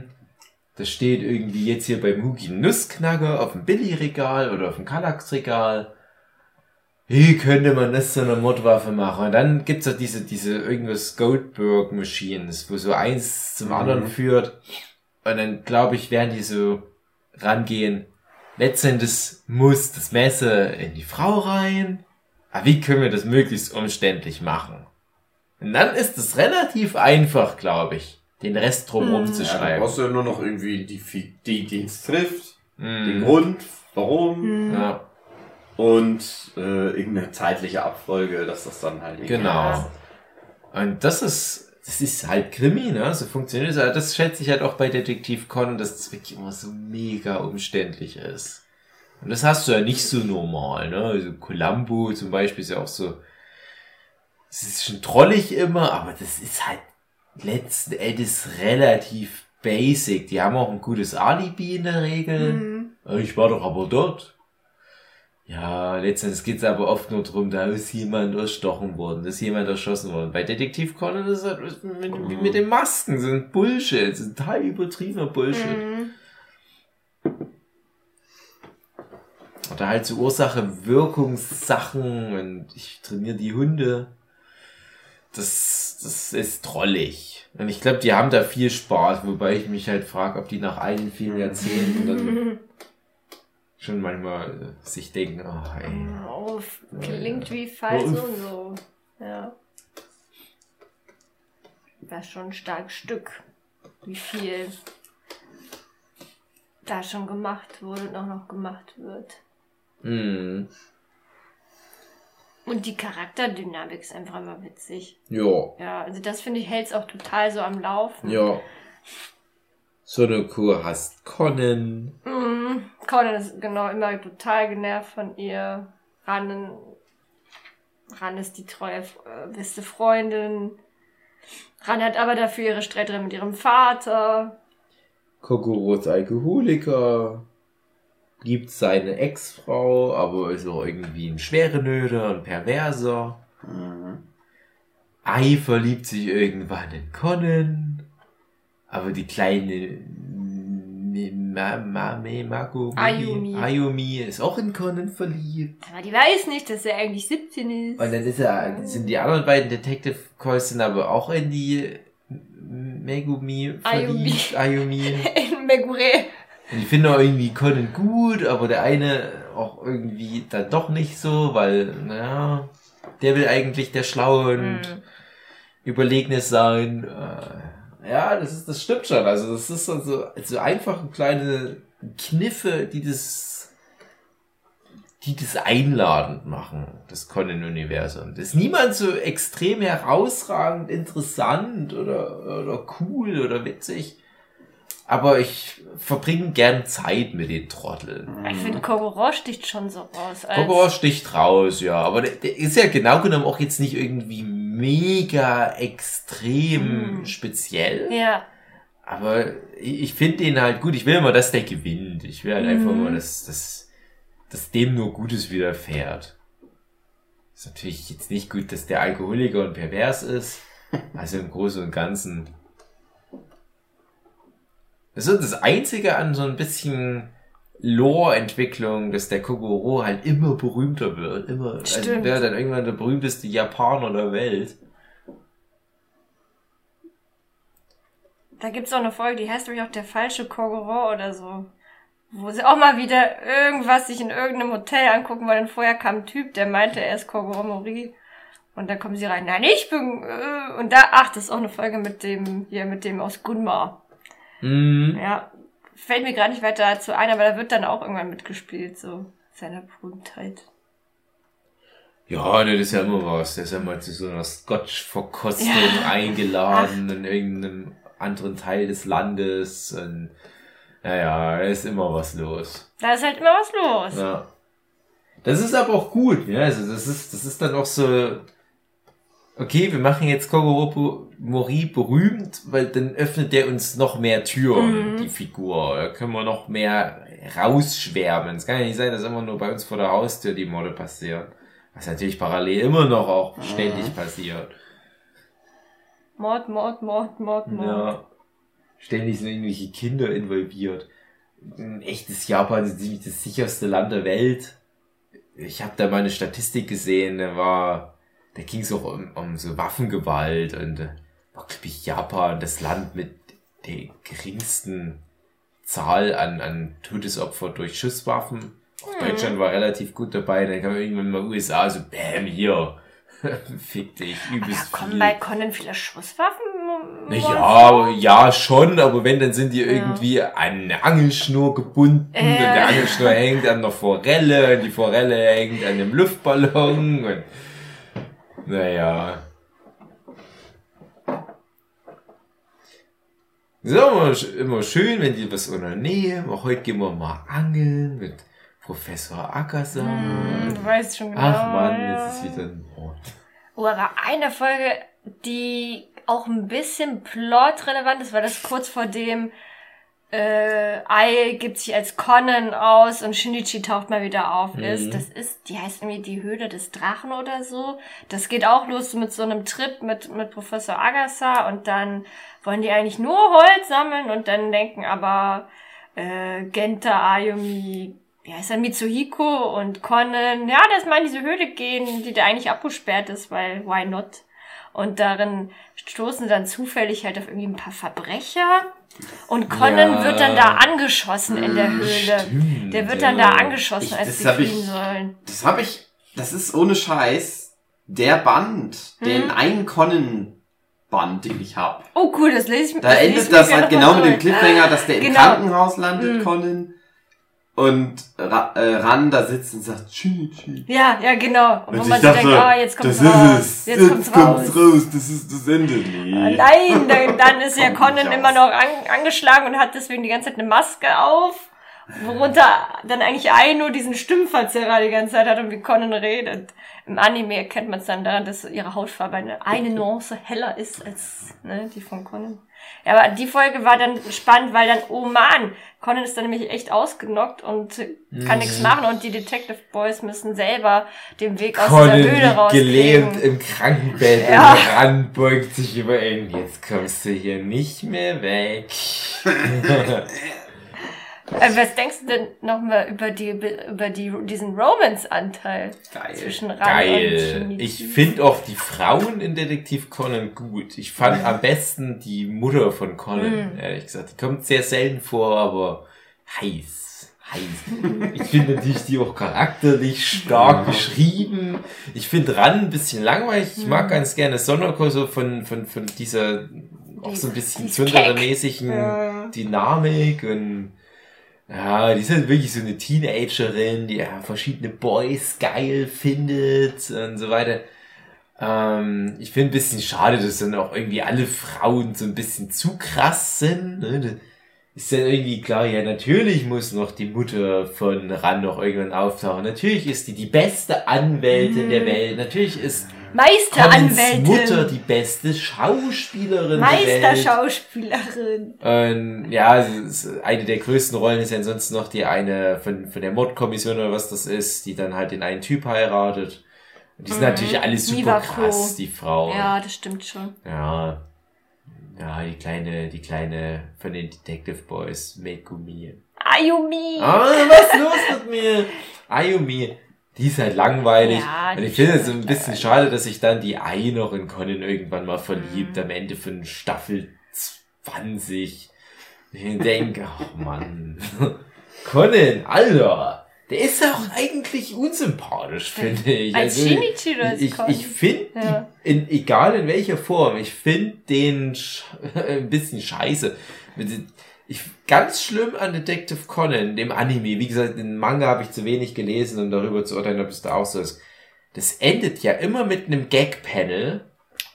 das steht irgendwie jetzt hier beim Hugi Nussknacker auf dem Billy-Regal oder auf dem Kallax-Regal. Wie könnte man das zu einer Mordwaffe machen? Und dann gibt's ja diese, diese irgendwas Goldberg-Machines, wo so eins zum anderen führt. Und dann, glaube ich, werden die so rangehen. Letztendlich muss das Messer in die Frau rein. Aber wie können wir das möglichst umständlich machen? Und dann ist es relativ einfach, glaube ich, den Rest drumherum zu Ja, da schreiben. brauchst du ja nur noch irgendwie die, die, die es trifft, den Mm, Grund, warum Mhm. ja, und äh, irgendeine zeitliche Abfolge, dass das dann halt irgendwie genau. passt. Und das ist, das ist halt Krimi, ne? So funktioniert es. Aber das schätze ich halt auch bei Detektiv Conan, dass es wirklich immer so mega umständlich ist. Und das hast du ja nicht so normal, ne? Also Columbo zum Beispiel ist ja auch so, es ist schon trollig immer, aber das ist halt letzten Endes relativ basic. Die haben auch ein gutes Alibi in der Regel. Mhm. Äh, Ich war doch aber dort. Ja, letztendlich geht's aber oft nur drum, da ist jemand erstochen worden, da ist jemand erschossen worden. Bei Detektiv Conan ist es halt mit, mit, mit den Masken, ein Bullshit, ein total übertriebener Bullshit. Mhm. Oder halt so Ursache-Wirkungssachen und ich trainiere die Hunde. Das, das ist trollig. Und ich glaube, die haben da viel Spaß, wobei ich mich halt frage, ob die nach allen vielen Jahrzehnten dann schon manchmal äh, sich denken, oh, ey. Oh, klingt wie Fall so und so. Ja. Das ist schon ein starkes Stück. Wie viel da schon gemacht wurde und auch noch gemacht wird. Mm, Und die Charakterdynamik ist einfach immer witzig. ja, Ja, also das finde ich hält es auch total so am Laufen. ja. So eine Kur hast Conan. Mhm. Conan ist genau immer total genervt von ihr. Ran, Ran ist die treue, äh, beste Freundin. Ran hat aber dafür ihre Streiterin mit ihrem Vater. Kokoro ist Alkoholiker. Liebt seine Ex-Frau, aber ist auch irgendwie ein Schwerenöder und Perverser. Mhm. Ai verliebt sich irgendwann in Conan. Aber die kleine Mi- Ma- Ma- Me- Mako- Ayumi. Ayumi ist auch in Conan verliebt. Aber die weiß nicht, dass er eigentlich 17 ist. Und dann ist er, sind die anderen beiden Detective Calls sind aber auch in die Megumi Ayumi. verliebt. Ayumi. In Megure. Und ich finde auch irgendwie Conan gut, aber der eine auch irgendwie dann doch nicht so, weil, naja, der will eigentlich der Schlaue und Mhm. Überlegene sein. Äh, ja, das ist, das stimmt schon. Also, das ist so, so, so einfache kleine Kniffe, die das, die das einladend machen, das Conan-Universum. Das ist niemand so extrem herausragend interessant oder, oder cool oder witzig. Aber ich verbringe gern Zeit mit den Trotteln. Ich finde, Kogoro sticht schon so raus. Kokoro sticht raus, ja. Aber der, der ist ja genau genommen auch jetzt nicht irgendwie mega extrem Mm. speziell. Ja. Aber ich, finde den halt gut. Ich will immer, dass der gewinnt. Ich will halt einfach Mhm. mal, dass, dass, dass dem nur Gutes widerfährt. Ist natürlich jetzt nicht gut, dass der Alkoholiker und pervers ist. Also im Großen und Ganzen. Das ist so das Einzige an so ein bisschen Lore-Entwicklung, dass der Kogoro halt immer berühmter wird. Immer, also Stimmt. wäre dann irgendwann der berühmteste Japaner der Welt. Da gibt's auch eine Folge, die heißt nämlich auch der falsche Kogoro oder so. Wo sie auch mal wieder irgendwas sich in irgendeinem Hotel angucken, weil dann vorher kam ein Typ, der meinte, er ist Kogoro Mori. Und dann kommen sie rein, nein, ich bin, äh, und da, ach, das ist auch eine Folge mit dem, hier, mit dem aus Gunma. Mhm. Ja, fällt mir gerade nicht weiter dazu ein, aber da wird dann auch irgendwann mitgespielt, so, seiner Berühmtheit. Ja, das ist ja immer was. Der ist ja mal zu so einer Scotch-Verkostung Ja. eingeladen in irgendeinem anderen Teil des Landes. Und, naja, da ist immer was los. Da ist halt immer was los. Ja. Das ist aber auch gut, ja. Also das ist, das ist dann auch so. Okay, wir machen jetzt Kogoro Mori berühmt, weil dann öffnet der uns noch mehr Türen, die Figur. Da können wir noch mehr rausschwärmen. Es kann ja nicht sein, dass immer nur bei uns vor der Haustür die Morde passieren. Was natürlich parallel immer noch auch ständig passiert. Mord, Mord, Mord, Mord, Mord. Ja. Ständig sind irgendwelche Kinder involviert. Ein echtes Japan ist ziemlich das sicherste Land der Welt. Ich habe da mal eine Statistik gesehen, da war, da ging es auch um, um so Waffengewalt und äh, war, glaube ich, Japan das Land mit der geringsten Zahl an, an Todesopfer durch Schusswaffen. Auch Deutschland war relativ gut dabei, dann kam irgendwann mal USA so, bam, hier. Fick dich, übelst kommen viel. bei Conan viele Schusswaffen. Ja, aber ja, schon, aber wenn, dann sind die irgendwie an eine Angelschnur gebunden Äh. und der Angelschnur hängt an der Forelle und die Forelle hängt an dem Luftballon und naja. Ist auch immer, sch- immer schön, wenn die was unternehmen. Auch heute gehen wir mal angeln mit Professor Ackersam. Hm, du weißt schon genau. Ach man, ja. jetzt ist wieder ein Mord. Oh, aber eine Folge, die auch ein bisschen plotrelevant ist, weil das kurz vor dem äh, Ai gibt sich als Conan aus und Shinichi taucht mal wieder auf ist. Das ist, die heißt irgendwie die Höhle des Drachen oder so. Das geht auch los mit so einem Trip mit, mit Professor Agasa und dann wollen die eigentlich nur Holz sammeln und dann denken aber äh, Genta, Ayumi, wie heißt er, Mitsuhiko und Conan, ja, dass mal in diese Höhle gehen, die da eigentlich abgesperrt ist, weil why not? Und darin stoßen dann zufällig halt auf irgendwie ein paar Verbrecher. Und Conan Ja. wird dann da angeschossen in der Höhle. Stimmt, Der wird dann da angeschossen, Ich- als das sie ich- fliehen sollen. Das habe ich, das ist ohne Scheiß der Band, Hm? den einen Conan-Band, den ich habe. Oh cool, das lese ich mir Da endet ich das halt genau mit dem. Cliffhanger, dass der im Genau. Krankenhaus landet, Mhm. Conan. Und Ra äh, Ran da sitzt und sagt, Shinichi. Ja, ja, genau. Und wo Und man ich sich dachte, denkt, ah, jetzt kommt's raus. ist es. Jetzt kommt's raus. raus. Das ist das Ende. Ah, Nee. Nein, dann, dann ist ja Conan immer noch an, angeschlagen und hat deswegen die ganze Zeit eine Maske auf, worunter dann eigentlich Ai nur diesen Stimmverzerrer die ganze Zeit hat und wie Conan redet. Im Anime erkennt man es dann daran, dass ihre Hautfarbe eine, eine Nuance heller ist als ne, die von Conan. Ja, aber die Folge war dann spannend, weil dann, oh man, Conan ist dann nämlich echt ausgenockt und kann nichts machen und die Detective Boys müssen selber den Weg aus Conan dieser Höhle liegt gelähmt im Krankenbett Ja. und Ran beugt sich über ihn. Jetzt kommst du hier nicht mehr weg. Äh, was denkst du denn nochmal über die, über die, diesen Romance-Anteil zwischen Ran und Geil. Shinichi? Ich finde auch die Frauen in Detektiv Conan gut. Ich fand am besten die Mutter von Conan, Mhm. ehrlich gesagt. Die kommt sehr selten vor, aber heiß. Heiß. Ich finde natürlich die auch charakterlich stark geschrieben. Ich finde Ran ein bisschen langweilig. Ich Mhm. mag ganz gerne Sonoko so von, von, von dieser auch so ein bisschen Zündermäßigen Ja. Dynamik und ja, die ist halt wirklich so eine Teenagerin, die ja verschiedene Boys geil findet und so weiter. Ähm, ich finde ein bisschen schade, dass dann auch irgendwie alle Frauen so ein bisschen zu krass sind. Ne? Ist dann irgendwie klar, ja, natürlich muss noch die Mutter von Ran noch irgendwann auftauchen. Natürlich ist die die beste Anwältin der Welt. Natürlich ist Meisteranwältin. Mutter die beste Schauspielerin. Meisterschauspielerin. Und ja, ist- eine der größten Rollen ist ja ansonsten noch die eine von, von der Mordkommission oder was das ist, die dann halt den einen Typ heiratet. Und die sind natürlich alle super krass, die Frauen. Ja, das stimmt schon. ja. Ja, die kleine, die kleine von den Detective Boys, Megumi. Ayumi. Ah, was ist los mit mir? Ayumi, die ist halt langweilig. Ja, und ich finde es so ein halt bisschen schade, dass sich dann die Ai noch in Conan irgendwann mal verliebt, am Ende von Staffel 20. Ich denke, ach Mann. Conan, Alter. Der ist ja auch eigentlich unsympathisch, finde ich. Als Also, Shinichiro ich, ich finde, Ja. egal in welcher Form, ich finde den ein bisschen scheiße. Ich, ganz schlimm an Detective Conan, dem Anime. Wie gesagt, den Manga habe ich zu wenig gelesen, um darüber zu urteilen, ob es da auch so ist. Das endet ja immer mit einem Gag-Panel,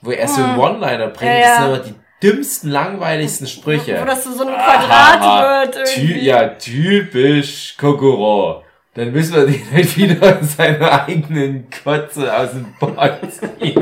wo er so einen One-Liner bringt. Ja, Das ja. sind immer die dümmsten, langweiligsten Sprüche. Wo das so, so ein Quadrat Aha, wird Ty irgendwie. ja, typisch Kokoro. Dann müssen wir den halt wieder in seiner eigenen Kotze aus dem Bad ziehen.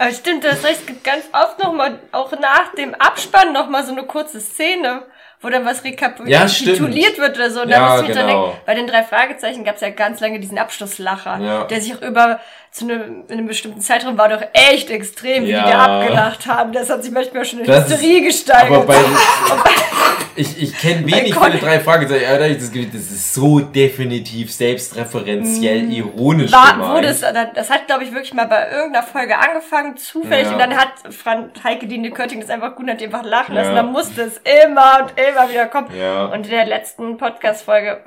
Aber stimmt, du hast recht, es gibt ganz oft nochmal, auch nach dem Abspann nochmal so eine kurze Szene, wo dann was Ja, rekapituliert wird oder so. Und Ja, da muss ich mir so genau. denken, bei den drei Fragezeichen gab es ja ganz lange diesen Abschlusslacher, Ja. der sich auch über zu einem, in einem bestimmten Zeitraum war doch echt extrem, wie Ja. die da abgelacht haben. Das hat sich manchmal schon in Das Hysterie gesteigert. Aber bei, ich, ich kenne wenig viele drei Fragezeichen, ich das ist so definitiv selbstreferenziell ironisch Mhm. war, gemeint. wurde es, das hat, glaube ich, wirklich mal bei irgendeiner Folge angefangen, zufällig, Ja. und dann hat Fran Heike Dine Körting das einfach gut und hat einfach lachen lassen, Ja. dann musste es immer und immer wieder kommen. Ja. Und in der letzten Podcast-Folge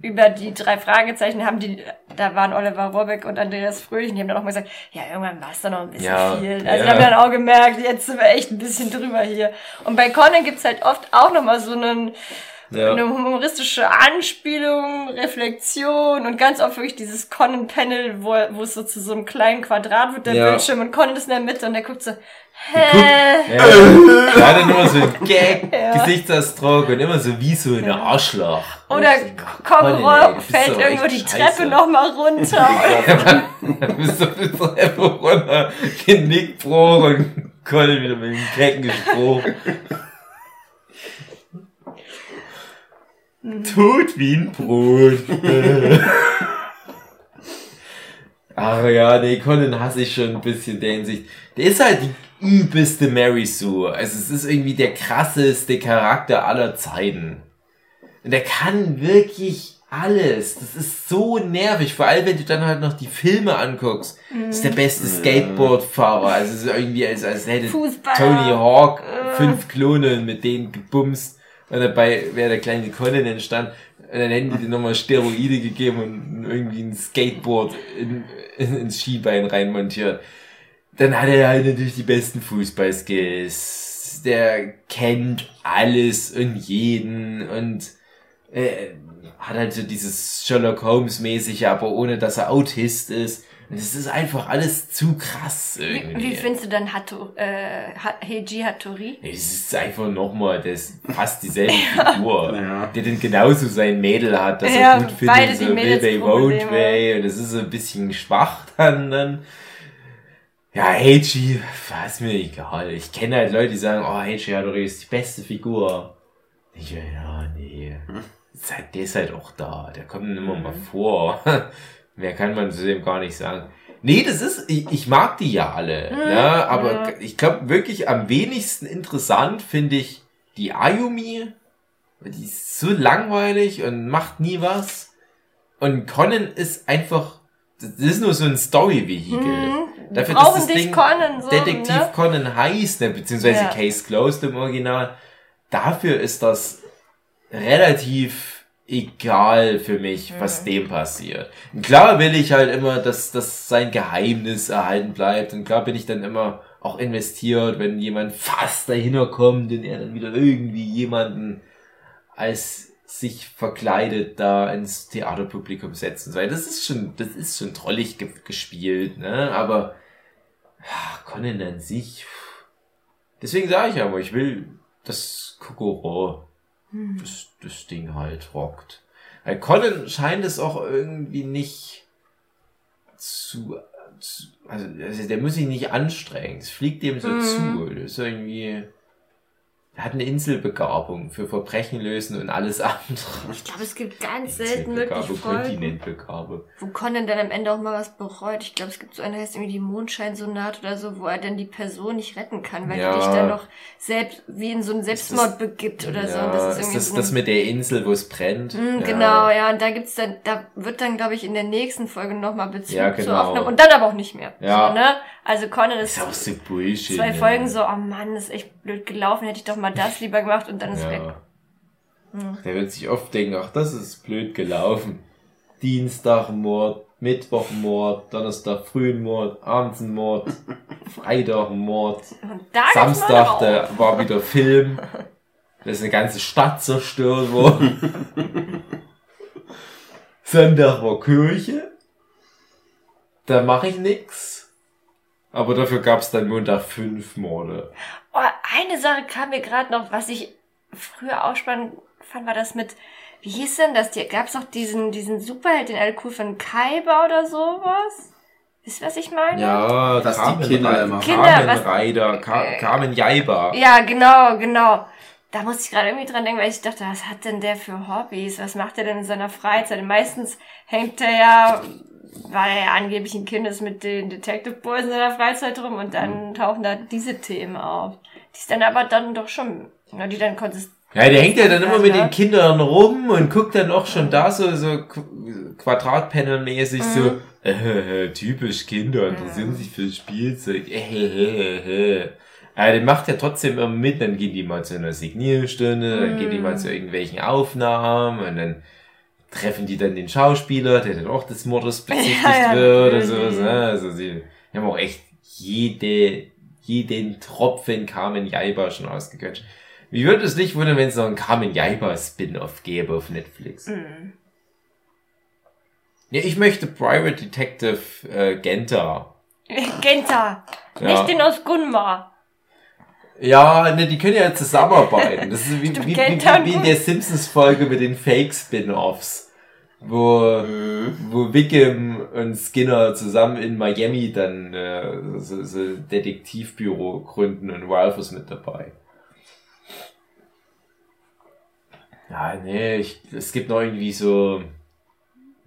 über die drei Fragezeichen haben die, da waren Oliver Robeck und Andreas Fröhlich, und die haben dann auch mal gesagt, ja, irgendwann war es dann noch ein bisschen Ja, viel. Also ja. da haben wir dann auch gemerkt, jetzt sind wir echt ein bisschen drüber hier. Und bei Conan gibt's halt oft auch nochmal so einen, Ja. eine humoristische Anspielung, Reflexion und ganz oft wirklich dieses Conan-Panel, wo, wo es so zu so einem kleinen Quadrat wird, der Ja. Bildschirm und Conan ist in der Mitte und der guckt so, hä? Ja. Er hat dann immer so einen Gag, Gesichtsausdruck und immer so wie so eine Arschloch. Oder bist fällt doch irgendwo die. Treppe nochmal runter. Dann bist du die Treppe runter, Genickbruch und Colin wieder mit dem Kecken gesprochen. Tut wie ein Brot. Ach ja, nee, Colin hasse ich schon ein bisschen der Hinsicht. Der ist halt die übelste Mary Sue. Also es ist irgendwie der krasseste Charakter aller Zeiten. Und der kann wirklich alles. Das ist so nervig. Vor allem, wenn du dann halt noch die Filme anguckst. Das ist der beste Skateboardfahrer. Also es ist irgendwie, als, als hätte Fußballer. Tony Hawk fünf Klone mit denen gebumst. Und dabei wäre der kleine Conan entstanden. Und dann hätten die dir nochmal Steroide gegeben und irgendwie ein Skateboard in, in, ins Skibein reinmontiert. Dann hat er halt natürlich die besten Fußballskills. Der kennt alles und jeden und äh, hat halt so dieses Sherlock Holmes mäßige, aber ohne dass er Autist ist. Und es ist einfach alles zu krass Wie, irgendwie. wie findest du dann Hato, äh, Heiji Hattori? Es ist einfach nochmal, das ist fast dieselbe Figur. Ja. Der dann genauso sein Mädel hat, das Ja, er gut findet, so will they, won't they. Und das ist so ein bisschen schwach dann. dann. Ja, Heiji, ist mir egal. Ich kenne halt Leute, die sagen, oh, Heiji Hattori ist die beste Figur. Ich, ja, nee. Ist halt- Der ist halt auch da. Der kommt immer mal vor. Mehr kann man zu dem gar nicht sagen. Nee, das ist, ich, ich mag die ja alle, ne? aber ja. ich glaube wirklich am wenigsten interessant finde ich die Ayumi. Die ist so langweilig und macht nie was. Und Conan ist einfach, das ist nur so ein Story-Vehikel. Mhm. Dafür, Brauchen dass das dich Ding Conan so, Detektiv ne? Conan heißt, ne, beziehungsweise Ja. Case Closed im Original. Dafür ist das relativ egal für mich, was dem passiert. Und klar will ich halt immer, dass, dass sein Geheimnis erhalten bleibt. Und klar bin ich dann immer auch investiert, wenn jemand fast dahinter kommt und er dann wieder irgendwie jemanden als sich verkleidet da ins Theaterpublikum setzen soll. Das ist schon, das ist schon trollig ge gespielt, ne? Aber ja, Conan an sich. Deswegen sage ich aber, ich will, dass Kokoro das, das Ding halt rockt. Weil Conan scheint es auch irgendwie nicht zu, zu also, also der muss sich nicht anstrengen. Es fliegt dem so Mhm. zu. Das ist irgendwie, Der hat eine Inselbegabung für Verbrechen lösen und alles andere. Ich glaube, es gibt ganz selten wirklich Folgen, Kontinentbegabung. wo Conan dann am Ende auch mal was bereut. Ich glaube, es gibt so eine, heißt irgendwie die Mondscheinsonate oder so, wo er dann die Person nicht retten kann, weil Ja. er dich dann noch selbst wie in so einen Selbstmord begibt oder so. Und Ja, das ist ist irgendwie das, so das mit der Insel, wo es brennt? Mm, Ja. Genau, ja, und da gibt's dann, da wird dann, glaube ich, in der nächsten Folge nochmal Bezug Ja, zu genau. aufnehmen und dann aber auch nicht mehr. Ja. So, ne? Also Conan ist, Ist auch so Bullshit. zwei ne? Folgen so, oh Mann, ist echt blöd gelaufen, hätte ich doch mal das lieber gemacht und dann ist weg. Ja. Hm. Der wird sich oft denken, ach, das ist blöd gelaufen. Dienstag ein Mord, Mittwoch ein Mord, Donnerstag früh ein Mord, abends ein Mord, Freitag ein Mord, Und da geht's mal Samstag da war wieder Film. Da ist eine ganze Stadt zerstört worden. Sonntag war Kirche. Da mache ich nix. Aber dafür gab's dann Montag fünf Morde. Oh, eine Sache kam mir gerade noch, was ich früher auch spannend fand, war das mit, wie hieß denn das? Die, gab's doch diesen, diesen Superheld, den alle cool von Kaiba oder sowas? Wisst ihr, was ich meine? Ja, die Carmen Kinder Reiter, immer- Kinder, Carmen was- Reiter, Ka Äh, Carmen Jaiba. Ja, genau, genau. Da musste ich gerade irgendwie dran denken, weil ich dachte, was hat denn der für Hobbys? Was macht er denn in seiner Freizeit? Und meistens hängt er ja, weil er ja angeblich ein Kind ist, mit den Detective Boys in seiner Freizeit rum und dann tauchen da diese Themen auf. Die ist dann aber dann doch schon, na, die dann konsistent. Ja, der hängt ja dann immer mit Ja. den Kindern rum und guckt dann auch schon da so, so Qu- Quadratpanel-mäßig so, Mhm. äh, typisch Kinder interessieren sich für Spielzeug, äh, äh, äh. Ja, den macht er trotzdem immer mit, dann gehen die mal zu einer Signierstunde, dann gehen die mal Mhm. zu irgendwelchen Aufnahmen und dann treffen die dann den Schauspieler, der dann auch des Mordes bezichtigt Ja, ja, wird natürlich. sowas. Also sie haben auch echt jede, jeden Tropfen Carmen Jaiba schon ausgequetscht. Wie würde es nicht wundern, wenn es noch einen Carmen Jaiba Spin-off gäbe auf Netflix? Mhm. Ja, ich möchte Private Detective äh, Genta. Genta, Ja. nicht den aus Gunma. Ja, ne, die können ja zusammenarbeiten. Das ist wie, Stimmt, wie, wie, wie, wie in der Simpsons-Folge mit den Fake-Spin-Offs. Wo, Mhm. wo Wickham und Skinner zusammen in Miami dann äh, so, so Detektivbüro gründen und Ralph ist mit dabei. Ja, nee, ich, es gibt noch irgendwie so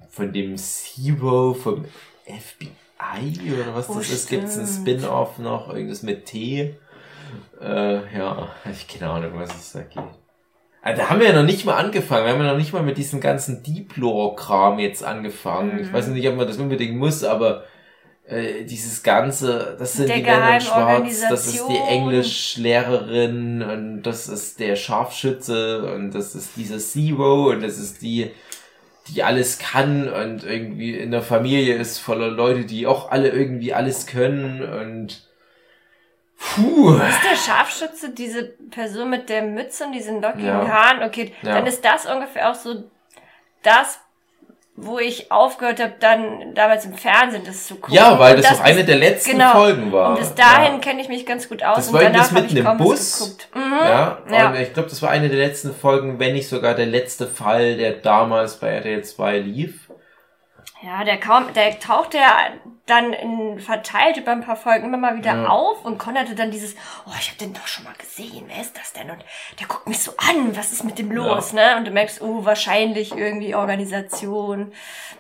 von dem Zero vom FBI oder was Oh, das ist, gibt's ein stimmt. Spin-off noch, irgendwas mit T. Äh, ja, ich keine Ahnung, was es da geht. Also, da haben wir ja noch nicht mal angefangen. Wir haben ja noch nicht mal mit diesem ganzen Deep-Lore-Kram jetzt angefangen. Ich Mhm. weiß nicht, ob man das unbedingt muss, aber äh, dieses ganze, das sind Der die Männer in Schwarz, das ist die. Englischlehrerin und das ist der Scharfschütze und das ist dieser Zero und das ist die, die alles kann und irgendwie in der Familie ist voller Leute, die auch alle irgendwie alles können und puh. Ist der Scharfschütze diese Person mit der Mütze und diesen lockigen Ja. Haaren? Okay, Ja. dann ist das ungefähr auch so das, wo ich aufgehört habe, dann damals im Fernsehen das zu gucken. Ja, weil Und das, doch eine der letzten genau. Folgen war. Und bis dahin Ja. kenne ich mich ganz gut aus Das und war danach das im kaum Bus. Mhm. Ja, Ja. ich glaube, das war eine der letzten Folgen, wenn nicht sogar der letzte Fall, der damals bei RTL 2 lief. Ja, der kaum, der tauchte ja dann in, verteilt über ein paar Folgen immer mal wieder Ja. auf und Con hatte dann dieses, oh, ich habe den doch schon mal gesehen, wer ist das denn? Und der guckt mich so an, was ist mit dem los, ne? Und du merkst, oh, wahrscheinlich irgendwie Organisation,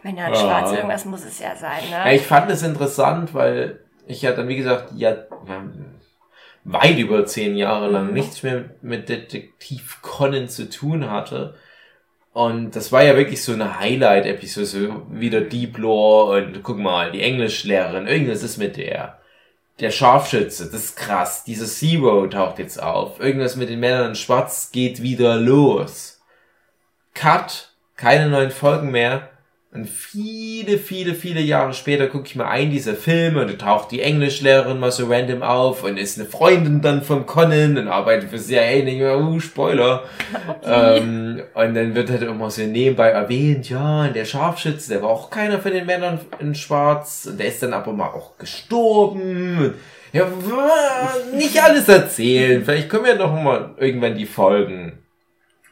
Männer in Ja. Schwarz, irgendwas muss es ja sein, Ja, ne? ich fand es interessant, weil ich ja dann, wie gesagt, ja, weit über zehn Jahre lang Mhm. nichts mehr mit Detektiv Conan zu tun hatte. Und das war ja wirklich so eine Highlight-Episode, so wieder Deep Lore und guck mal, die Englischlehrerin, irgendwas ist mit der. Der Scharfschütze, das ist krass. Dieser Zero taucht jetzt auf. Irgendwas mit den Männern in Schwarz geht wieder los. Cut. Keine neuen Folgen mehr. Und viele, viele, viele Jahre später gucke ich mir ein dieser Filme und da taucht die Englischlehrerin mal so random auf und ist eine Freundin dann von Conan und arbeitet für CIA. Und ich mir, uh, Spoiler. Ähm, und dann wird halt immer so nebenbei erwähnt, ja, und der Scharfschütze, der war auch keiner von den Männern in Schwarz. Und der ist dann aber mal auch gestorben. Ja, nicht alles erzählen. Vielleicht kommen ja noch mal irgendwann die Folgen.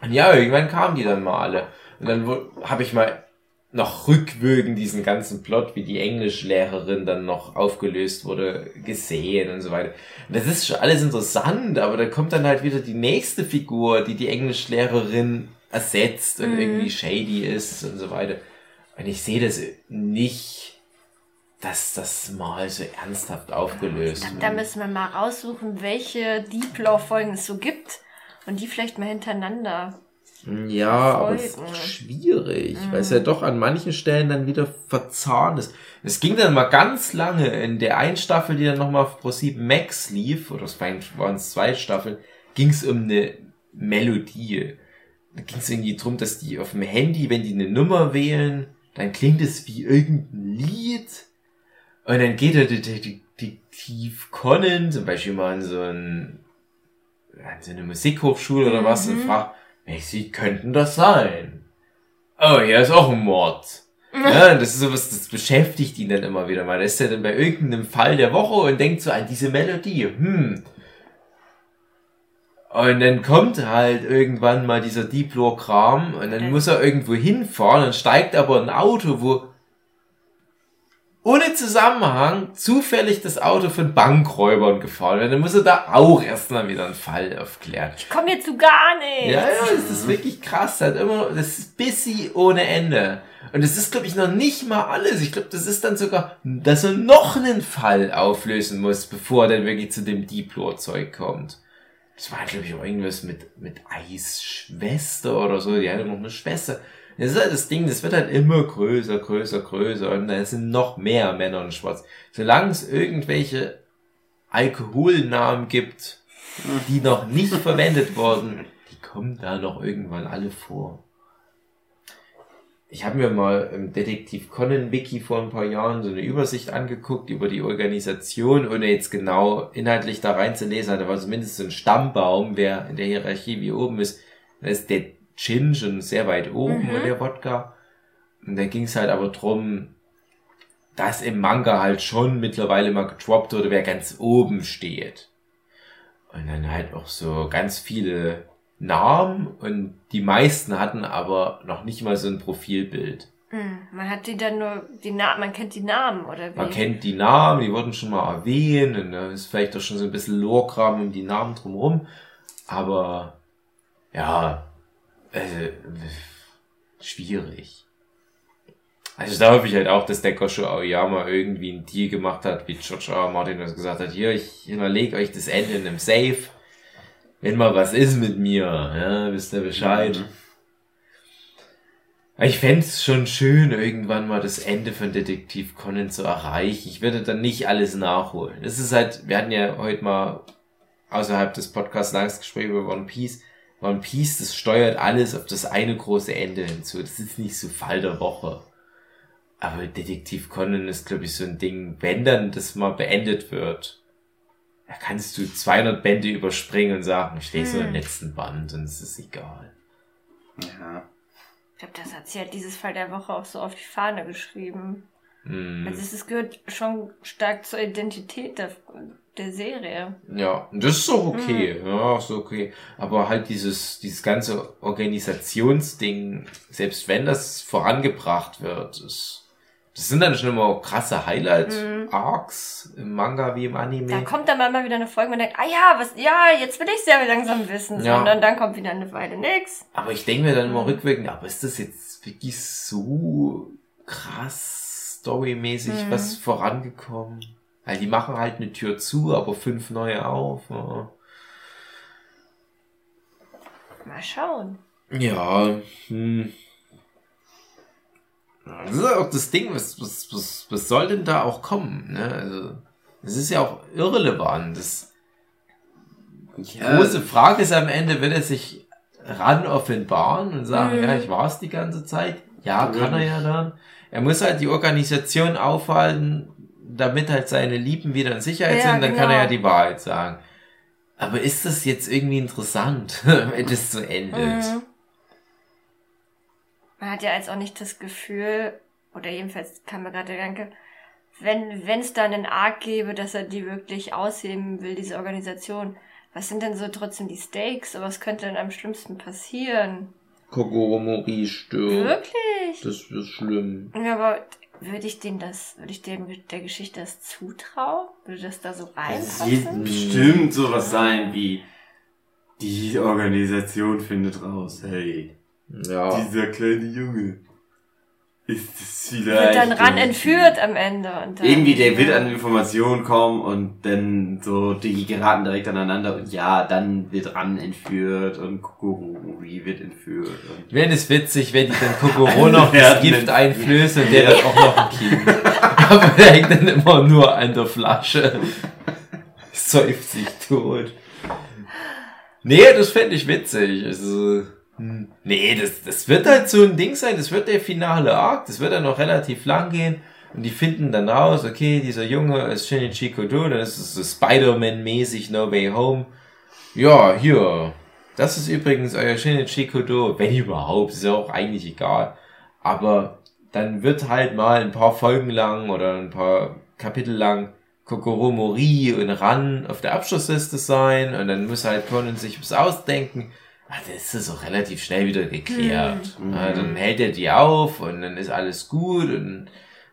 Und ja, irgendwann kamen die dann mal alle. Und dann habe ich mal noch rückwirkend diesen ganzen Plot, wie die Englischlehrerin dann noch aufgelöst wurde, gesehen und so weiter. Und das ist schon alles interessant, aber da kommt dann halt wieder die nächste Figur, die die Englischlehrerin ersetzt und Mhm. irgendwie shady ist und so weiter. Und ich sehe das nicht, dass das mal so ernsthaft aufgelöst Da, wird. da müssen wir mal raussuchen, welche Deep Law-Folgen es so gibt und die vielleicht mal hintereinander. Ja, aber es ist schwierig, Mhm. weil es ja doch an manchen Stellen dann wieder verzahnt ist. Es ging dann mal ganz lange in der einen Staffel, die dann nochmal auf Pro7 Max lief, oder es waren es zwei Staffeln, ging es um eine Melodie. Da ging es irgendwie drum, dass die auf dem Handy, wenn die eine Nummer wählen, dann klingt es wie irgendein Lied. Und dann geht der Detektiv Conan zum Beispiel mal in so, ein, an so eine Musikhochschule oder was und Mhm. fragt, Lied könnten das sein? Oh, hier ist auch ein Mord. Ja, das ist sowas, das beschäftigt ihn dann immer wieder mal. Da ist er dann bei irgendeinem Fall der Woche und denkt so an diese Melodie. Hm. Und dann kommt halt irgendwann mal dieser Diplo-Kram und dann muss er irgendwo hinfahren und steigt aber ein Auto, wo ohne Zusammenhang zufällig das Auto von Bankräubern gefahren wird. Dann muss er da auch erstmal wieder einen Fall aufklären. Ich komme jetzt zu gar nicht. Ja, ja, das ist wirklich krass. Halt immer, das ist busy ohne Ende. Und das ist, glaube ich, noch nicht mal alles. Ich glaube, das ist dann sogar, dass er noch einen Fall auflösen muss, bevor er dann wirklich zu dem Diplo-Zeug kommt. Das war, glaube ich, auch irgendwas mit, mit Eisschwester oder so. Die hatte noch eine Schwester. Das ist halt das Ding, das wird halt immer größer, größer, größer. Und da sind noch mehr Männer in Schwarz. Solange es irgendwelche Alkoholnamen gibt, die noch nicht verwendet wurden, die kommen da noch irgendwann alle vor. Ich habe mir mal im Detektiv Conan Wiki vor ein paar Jahren so eine Übersicht angeguckt über die Organisation, ohne jetzt genau inhaltlich da reinzulesen. Da war zumindest so ein Stammbaum, wer in der Hierarchie wie oben ist. Da ist der Gin schon sehr weit oben Mhm. und der Wodka. Und da ging es halt aber drum, dass im Manga halt schon mittlerweile mal gedroppt wurde, wer ganz oben steht. Und dann halt auch so ganz viele Namen und die meisten hatten aber noch nicht mal so ein Profilbild. Hm, man hat die dann nur, die Na man kennt die Namen, oder wie? Man kennt die Namen, die wurden schon mal erwähnt und da ist vielleicht auch schon so ein bisschen Lorkram um die Namen drumherum. Aber ja, äh, schwierig. Also da hoffe ich halt auch, dass der Gosho Aoyama irgendwie einen Deal gemacht hat, wie George R. Martin das gesagt hat, hier, ich hinterlege euch das Ende in einem Safe. Wenn mal was ist mit mir, ja, wisst ihr Bescheid. Mhm. Ich fänd's es schon schön, irgendwann mal das Ende von Detektiv Conan zu erreichen. Ich würde dann nicht alles nachholen. Das ist halt, wir hatten ja heute mal außerhalb des Podcasts langes Gespräch über One Piece. One Piece, das steuert alles auf das eine große Ende hinzu. Das ist nicht so Fall der Woche. Aber Detektiv Conan ist, glaube ich, so ein Ding, wenn dann das mal beendet wird, da kannst du 200 Bände überspringen und sagen, ich lese nur den Hm. letzten Band und es ist egal. Ja. Ich glaube, das hat sie halt dieses Fall der Woche auch so auf die Fahne geschrieben. Hm. Also es ist- gehört schon stark zur Identität der, der Serie. Ja, und das ist auch okay, ja, ist okay. Aber halt dieses, dieses ganze Organisationsding, selbst wenn das vorangebracht wird, ist, das sind dann schon immer krasse Highlight-Arcs im Manga wie im Anime. Da kommt dann mal wieder eine Folge und man denkt, ah ja, was, ja, jetzt will ich sehr langsam wissen. Ja. Sondern dann kommt wieder eine Weile nix. Aber ich denke mir dann immer Mhm. rückwirkend, aber ist das jetzt wirklich so krass storymäßig Mhm. was vorangekommen? Weil die machen halt eine Tür zu, aber fünf neue auf. Ja. Mal schauen. Ja, hm. Das ist ja auch das Ding, was, was, was, was soll denn da auch kommen? Ne? Also, das ist ja auch irrelevant. Das ja. große Frage ist am Ende, wird er sich ran offenbaren und sagen, Mhm. ja, ich war es die ganze Zeit? Ja, kann er ja dann. Er muss halt die Organisation aufhalten, damit halt seine Lieben wieder in Sicherheit Ja, sind, dann kann er ja genau. die Wahrheit sagen. Aber ist das jetzt irgendwie interessant, wenn das so endet? Mhm. Man hat ja jetzt auch nicht das Gefühl, oder jedenfalls kam mir gerade der Gedanke, wenn wenn es da einen Arc gäbe, dass er die wirklich ausheben will, diese Organisation, was sind denn so trotzdem die Stakes? Aber was könnte denn am schlimmsten passieren? Kogoromori stirbt. Wirklich? Das wird schlimm. Ja, aber würde ich dem das, würde ich dem der Geschichte das zutrauen? Würde das da so Es wird reinpassen? bestimmt sowas sein wie die Organisation findet raus, hey, Ja. dieser kleine Junge ist es Wird vielleicht. dann ran entführt am Ende. Und dann, Irgendwie, der wird an Informationen kommen und dann so, die geraten direkt aneinander und ja, dann wird ran entführt und Kukuri wird entführt. Und Wäre es witzig, wenn die dann Kokoro noch das Gift einflößt und der dann auch noch ein Kind. Aber der hängt dann immer nur an der Flasche. Säuft sich tot. Nee, das fände ich witzig. Also. Nee, das, das wird halt so ein Ding sein. Das wird der finale Arc. Das wird dann noch relativ lang gehen. Und die finden dann raus, okay, dieser Junge ist Shinichi Kodo, dann ist es so Spider-Man-mäßig No Way Home. Ja, hier. Das ist übrigens euer Shinichi Kodo. Wenn überhaupt, ist ja auch eigentlich egal. Aber dann wird halt mal ein paar Folgen lang oder ein paar Kapitel lang Kokoro Mori und Ran auf der Abschlussliste sein und dann muss halt Conan sich was ausdenken. Ah, das ist auch relativ schnell wieder geklärt. Ja, dann hält er die auf und dann ist alles gut und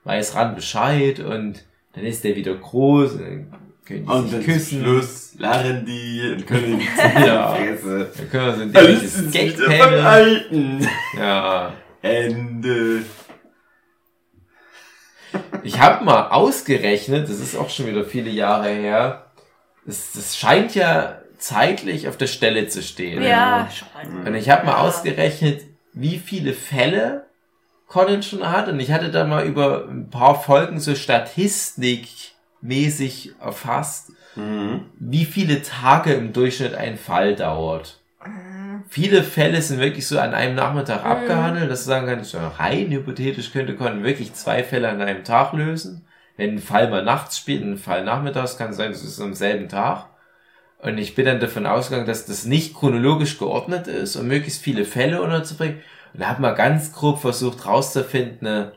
weiß Ran Bescheid und dann ist der wieder groß und dann können die Und sich küssen. Schluss lachen die und können die Ja. Fresse. Dann können wir so ein dämliches beim Gag-Panel. Alten. Ja. Ende. Ich habe mal ausgerechnet, das ist auch schon wieder viele Jahre her, das, das scheint ja zeitlich auf der Stelle zu stehen. Ja, schon. Und ich habe mal Ja. ausgerechnet, wie viele Fälle Conan schon hat. Und ich hatte da mal über ein paar Folgen so statistikmäßig erfasst, Mhm. wie viele Tage im Durchschnitt ein Fall dauert. Mhm. Viele Fälle sind wirklich so an einem Nachmittag abgehandelt, dass du sagen kannst, rein hypothetisch könnte Conan wirklich zwei Fälle an einem Tag lösen. Wenn ein Fall mal nachts spielt, ein Fall nachmittags, kann es sein, das ist am selben Tag. Und ich bin dann davon ausgegangen, dass das nicht chronologisch geordnet ist, um möglichst viele Fälle unterzubringen. Und da habe mal ganz grob versucht rauszufinden,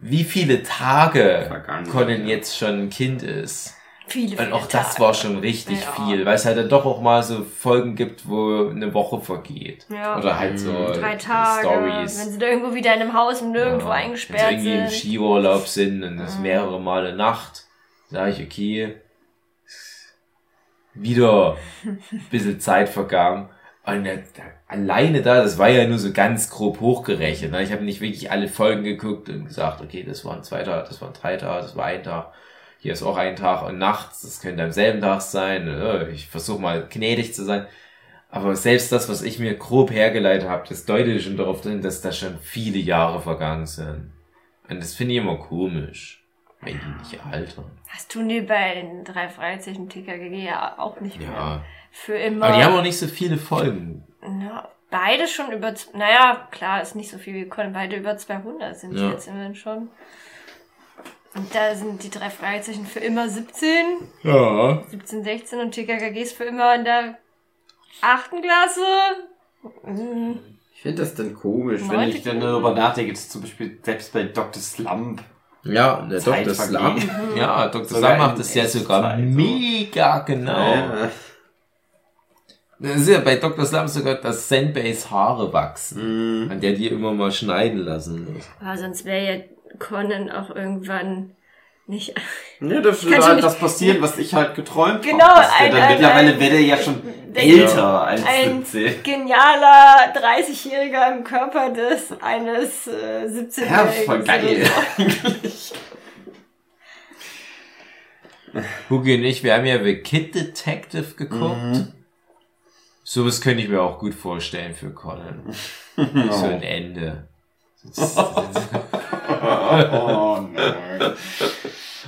wie viele Tage Vergangen, Conan ja. jetzt schon ein Kind ist. Viele, viele Und auch das Tage. war schon richtig Ja. viel, weil es halt dann doch auch mal so Folgen gibt, wo eine Woche vergeht. Ja. Oder halt so Drei Tage, Stories. wenn sie da irgendwo wieder in einem Haus und nirgendwo Ja, eingesperrt Wenn sie irgendwie im sind. Skiurlaub sind und es mehrere Male Nacht, sage ich, okay, wieder ein bisschen Zeit vergangen. Und alleine da, das war ja nur so ganz grob hochgerechnet. Ne? Ich habe nicht wirklich alle Folgen geguckt und gesagt, okay, das waren zwei Tage, das waren drei Tage, das war ein Tag. Hier ist auch ein Tag und nachts, das könnte am selben Tag sein. Äh, Ich versuche mal gnädig zu sein. Aber selbst das, was ich mir grob hergeleitet habe, das deutet schon darauf hin, dass da schon viele Jahre vergangen sind. Und das finde ich immer komisch, wenn die nicht. Das tun die bei den drei Freizeichen TKGG ja auch nicht mehr. Ja. Für immer. Aber die haben auch nicht so viele Folgen. Ja, beide schon über, naja, klar, ist nicht so viel wie Conan, beide über 200 sind die Ja. jetzt immerhin schon. Und da sind die drei Fragezeichen für immer 17, Ja. 17, 16 und TKKG ist für immer in der achten Klasse. Mhm. Ich finde das dann komisch, wenn Neunte ich dann darüber nachdenke, zum Beispiel selbst bei Dr. Slump Ja, der Zeit Dr. Vergeht. Ja, Dr. Sogar Slum macht das ja sogar so. mega genau. Ja. Das ist ja bei Dr. Slum sogar, dass Senbeis Haare wachsen. Mhm. Und der die immer mal schneiden lassen muss. Aber sonst wäre ja Conan auch irgendwann nicht. Ja, da Kann würde schon halt das passieren, was ich halt geträumt Genau, habe. Der ein- dann ein- mittlerweile ein- wäre der ja schon älter als ein 17. genialer 30-Jähriger im Körper des eines äh, 17-Jährigen. Ja, voll geil. Hugi und ich, wir haben ja The Kid Detective geguckt. Sowas könnte ich mir auch gut vorstellen für Conan. So ein Ende. Oh nein.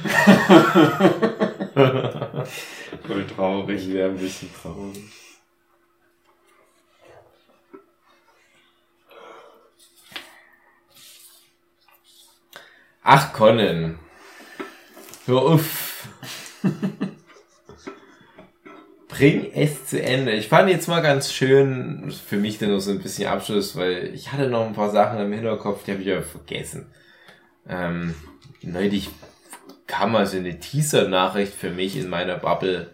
Voll traurig. Wäre ein bisschen traurig. Ach, Conan. Hör auf. Bring es zu Ende. Ich fand jetzt mal ganz schön, für mich dann noch so ein bisschen Abschluss, weil ich hatte noch ein paar Sachen im Hinterkopf, die habe ich aber vergessen. Ähm, neulich kam mal so eine Teaser-Nachricht für mich in meiner Bubble,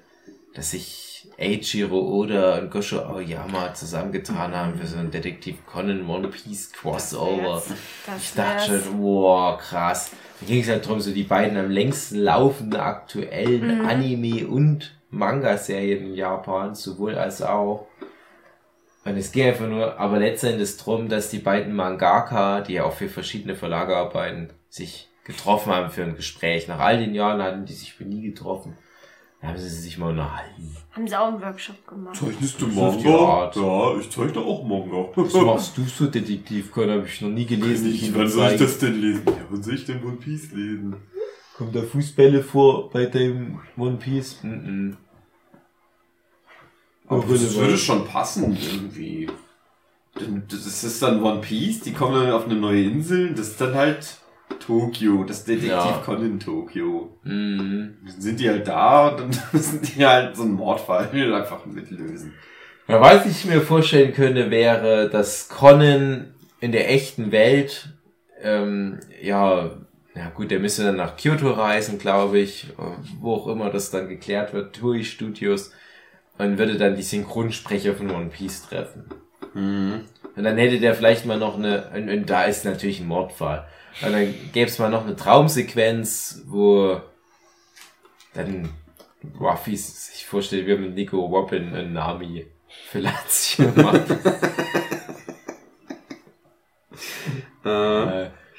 dass ich sich Eiichiro Oda und Gosho Aoyama zusammengetan haben für so ein Detektiv Conan One Piece Crossover. Ich dachte wär's. schon, wow, krass. Da ging es halt drum, so die beiden am längsten laufenden aktuellen Mhm. Anime- und Manga-Serien in Japan, sowohl als auch. Und es ging einfach nur, aber letztendlich drum, dass die beiden Mangaka, die ja auch für verschiedene Verlage arbeiten, sich getroffen haben für ein Gespräch. Nach all den Jahren hatten die sich nie getroffen. Da haben sie sich mal unterhalten. Haben sie auch einen Workshop gemacht. Zeichnest du Art. Ja, ich zeichne auch Manga. Was machst du so, Detektiv? Habe ich noch nie gelesen. Ich, wann soll ich das denn lesen? Ja, wann soll ich denn One Piece lesen? Kommt da Fußbälle vor bei dem One Piece? Mhm. Aber das würde schon passen, irgendwie. Das ist dann One Piece, die kommen dann auf eine neue Insel, das ist dann halt Tokio, das Detektiv Ja. Conan Tokio. Mhm. Dann sind die halt da und dann müssen die halt so einen Mordfall einfach mitlösen. Ja, was ich mir vorstellen könnte, wäre, dass Conan in der echten Welt, ähm, ja, ja gut, der müsste dann nach Kyoto reisen, glaube ich, äh, wo auch immer das dann geklärt wird, Toei Studios, und würde dann die Synchronsprecher von One Piece treffen. Mhm. Und dann hätte der vielleicht mal noch eine, und, und da ist natürlich ein Mordfall. Und dann gäbe es mal noch eine Traumsequenz, wo dann Ruffy sich vorstellt, wir haben mit Nico Robin und Nami für Lazio macht.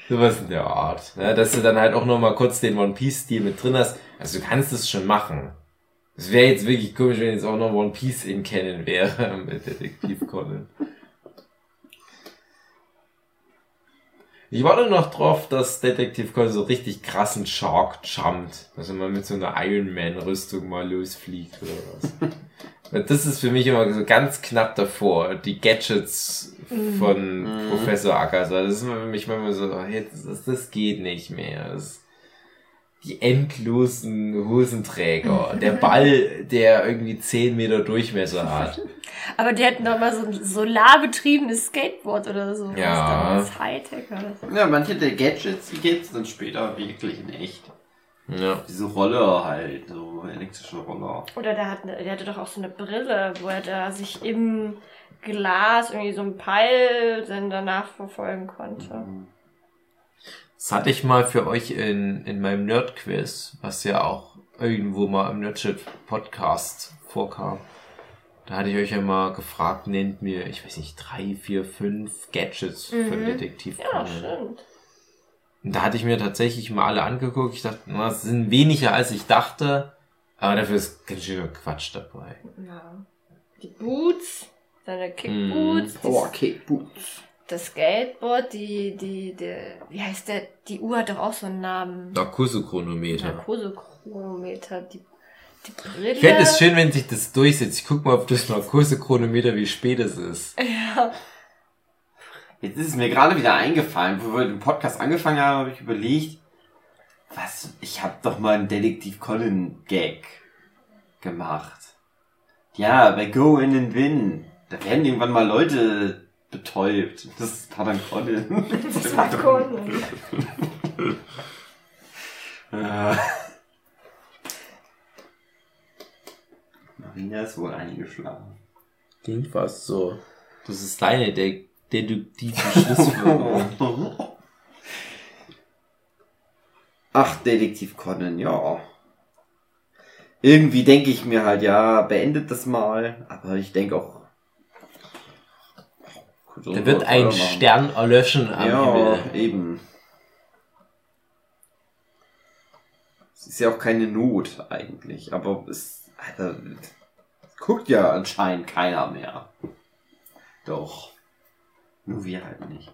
Sowas in der Art. Ja, dass du dann halt auch noch mal kurz den One Piece Stil mit drin hast. Also du kannst es schon machen. Es wäre jetzt wirklich komisch, wenn jetzt auch noch One Piece in Canon wäre mit Detektiv Conan. Ich warte noch drauf, dass Detektiv Conan so richtig krassen Shark jumpt. Dass er mal mit so einer Iron Man Rüstung mal losfliegt oder was. Das ist für mich immer so ganz knapp davor. Die Gadgets von Professor Akasa. Das ist immer für mich manchmal so, hey, das, das geht nicht mehr. Das, die endlosen Hosenträger. Der Ball, der irgendwie 10 Meter Durchmesser hat. Aber die hätten doch mal so ein solarbetriebenes Skateboard oder so. Ja. Das ist Hightech oder so. ja, manche der Gadgets, die gibt's dann später wirklich in echt. Ja. Diese Roller halt, so elektrische Roller. Oder der, hat der hatte doch auch so eine Brille, wo er da sich im Glas irgendwie so ein Peil dann danach verfolgen konnte. Das hatte ich mal für euch in, in meinem Nerd-Quiz, was ja auch irgendwo mal im Nerdship Podcast vorkam. Da hatte ich euch ja mal gefragt, nennt mir, ich weiß nicht, drei, vier, fünf Gadgets von Detektiv Ja, Conan. stimmt. Und da hatte ich mir tatsächlich mal alle angeguckt. Ich dachte, na, das sind weniger als ich dachte. Aber dafür ist ganz schön Quatsch dabei. Ja. Die Boots, seine Kickboots, Mm, Power Kick Boots. das Skateboard, die, die, die, wie heißt der, die Uhr hat doch auch so einen Namen. Narkosechronometer. Narkosechronometer, die, die Brille. Ich fände es schön, wenn sich das durchsetzt. Ich guck mal auf das Narkosechronometer, wie spät es ist. Jetzt ist es mir gerade wieder eingefallen, wo wir den Podcast angefangen haben, habe ich überlegt, was, ich habe doch mal einen Detektiv Colin Gag gemacht. Ja, bei Go in den Win. Da werden irgendwann mal Leute betäubt. Das war dann Colin. Das war Conan. Äh. Marina ist wohl eingeschlafen. Klingt fast so. Das ist deine de deduktive Schlussfolgerung. Ach, Detektiv Conan, ja. Irgendwie denke ich mir halt, ja, beendet das mal. Aber ich denke auch. da wird ein Stern erlöschen am Ja, Himmel. eben. Es ist ja auch keine Not eigentlich, aber es, Alter, es guckt ja anscheinend keiner mehr. Doch. Nur wir halt nicht.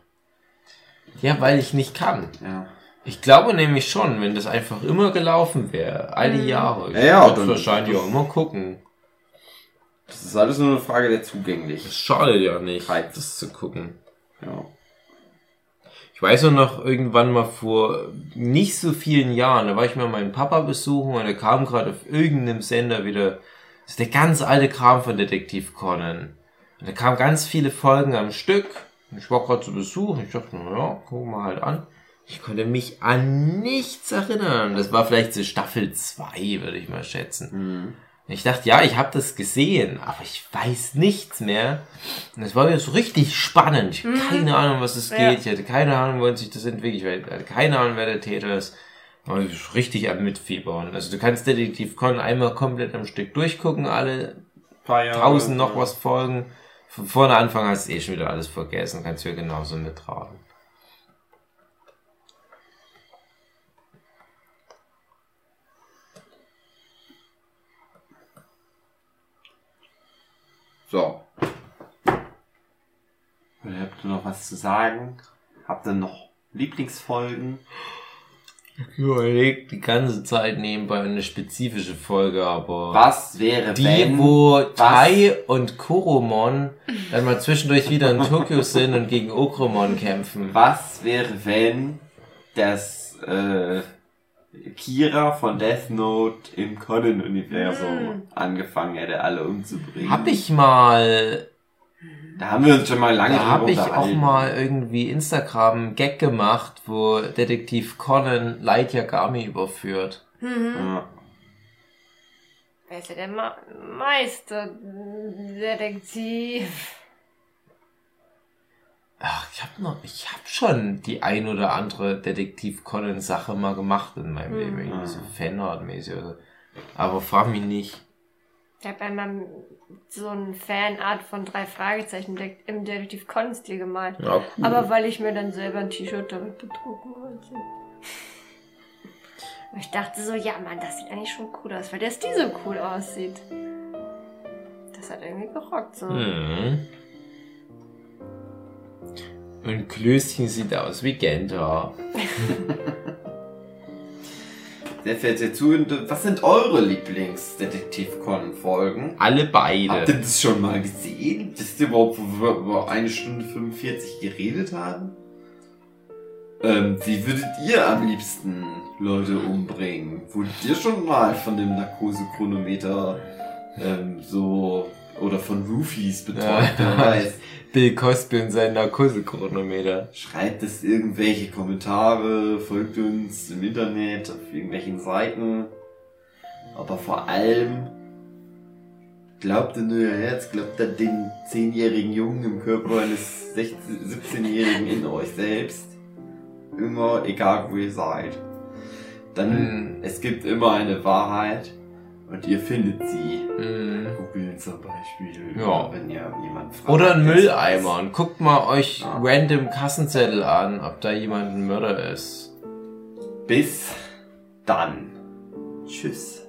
Ja, weil ich nicht kann. Ja. Ich glaube nämlich schon, wenn das einfach immer gelaufen wäre, all die Jahre, ich Ja, ja, würde wahrscheinlich auch immer gucken. Das ist alles nur eine Frage der Zugänglichkeit. Es schadet ja nicht, Reizt. das zu gucken. Ja. Ich weiß auch noch irgendwann mal vor nicht so vielen Jahren, da war ich mal meinen Papa besuchen und er kam gerade auf irgendeinem Sender wieder, das ist der ganz alte Kram von Detektiv Conan. Und da kamen ganz viele Folgen am Stück. Und ich war gerade zu Besuch und ich dachte, na ja, gucken wir halt an. Ich konnte mich an nichts erinnern. Das war vielleicht so Staffel 2, würde ich mal schätzen. Mhm. Ich dachte, ja, ich habe das gesehen, aber ich weiß nichts mehr. Und es war mir so richtig spannend. Ich hatte keine Ahnung, was es Mhm. Ja. geht. Ich hatte keine Ahnung, wohin sich das entwickelt. Ich hatte keine Ahnung, wer der Täter ist. Aber ich war richtig am Mitfiebern. Also du kannst Detektiv Con einmal komplett am Stück durchgucken, alle tausend noch was folgen. Von vorne Anfang hast du eh schon wieder alles vergessen, kannst du ja genauso mitraten. So. Oder habt ihr noch was zu sagen? Habt ihr noch Lieblingsfolgen? Ich überleg die ganze Zeit nebenbei eine spezifische Folge, aber Was wäre, die, wenn... wo Tai und Koromon dann mal zwischendurch wieder in Tokio sind und gegen Okromon kämpfen. Was wäre, wenn das äh, Kira von Death Note im Conan-Universum angefangen hätte, alle umzubringen? Hab ich mal, Da haben wir uns schon mal lange da habe ich auch mal irgendwie Instagram-Gag gemacht, wo Detektiv Conan Light Yagami überführt. Ja. Wer ist ja der Ma Meisterdetektiv? Ach, ich habe noch, ich habe schon die ein oder andere Detektiv Conan Sache mal gemacht in meinem Leben, irgendwie so Fanart-mäßig. oder so. Aber frag mich nicht. Ich habe einmal so ein Fanart von drei Fragezeichen im Detektiv Conan-Stil gemalt. Ja, cool. Aber weil ich mir dann selber ein T-Shirt damit bedrucken wollte. Und Ich dachte so, ja Mann, das sieht eigentlich schon cool aus, weil der Stil so cool aussieht. Das hat irgendwie gerockt so. Mhm. Und Klößchen sieht aus wie Genta. Sehr verehrte Zuhörer, was sind eure Lieblings-Detektiv-Con-Folgen? Alle Habt ihr beide. das schon mal gesehen? Wisst ihr überhaupt, wo wir über eine Stunde 45 geredet haben? Ähm, wie würdet ihr am liebsten Leute umbringen? Wurdet ihr schon mal von dem Narkosechronometer ähm, so oder von Roofies betäubt? Wer weiß. Bill Cosby und sein Narkosechronometer. Schreibt es irgendwelche Kommentare, folgt uns im Internet, auf irgendwelchen Seiten. Aber vor allem glaubt in euer Herz, glaubt an den 10-jährigen Jungen im Körper eines 16 17-jährigen in euch selbst. Immer, egal wo ihr seid. Dann, Hm. es gibt immer eine Wahrheit und ihr findet sie. Mhm. Googeln zum Beispiel. Ja. Wenn ihr jemand fragt. Oder ein Mülleimer und guckt mal euch Ja. random Kassenzettel an, ob da jemand ein Mörder ist. Bis dann. Tschüss.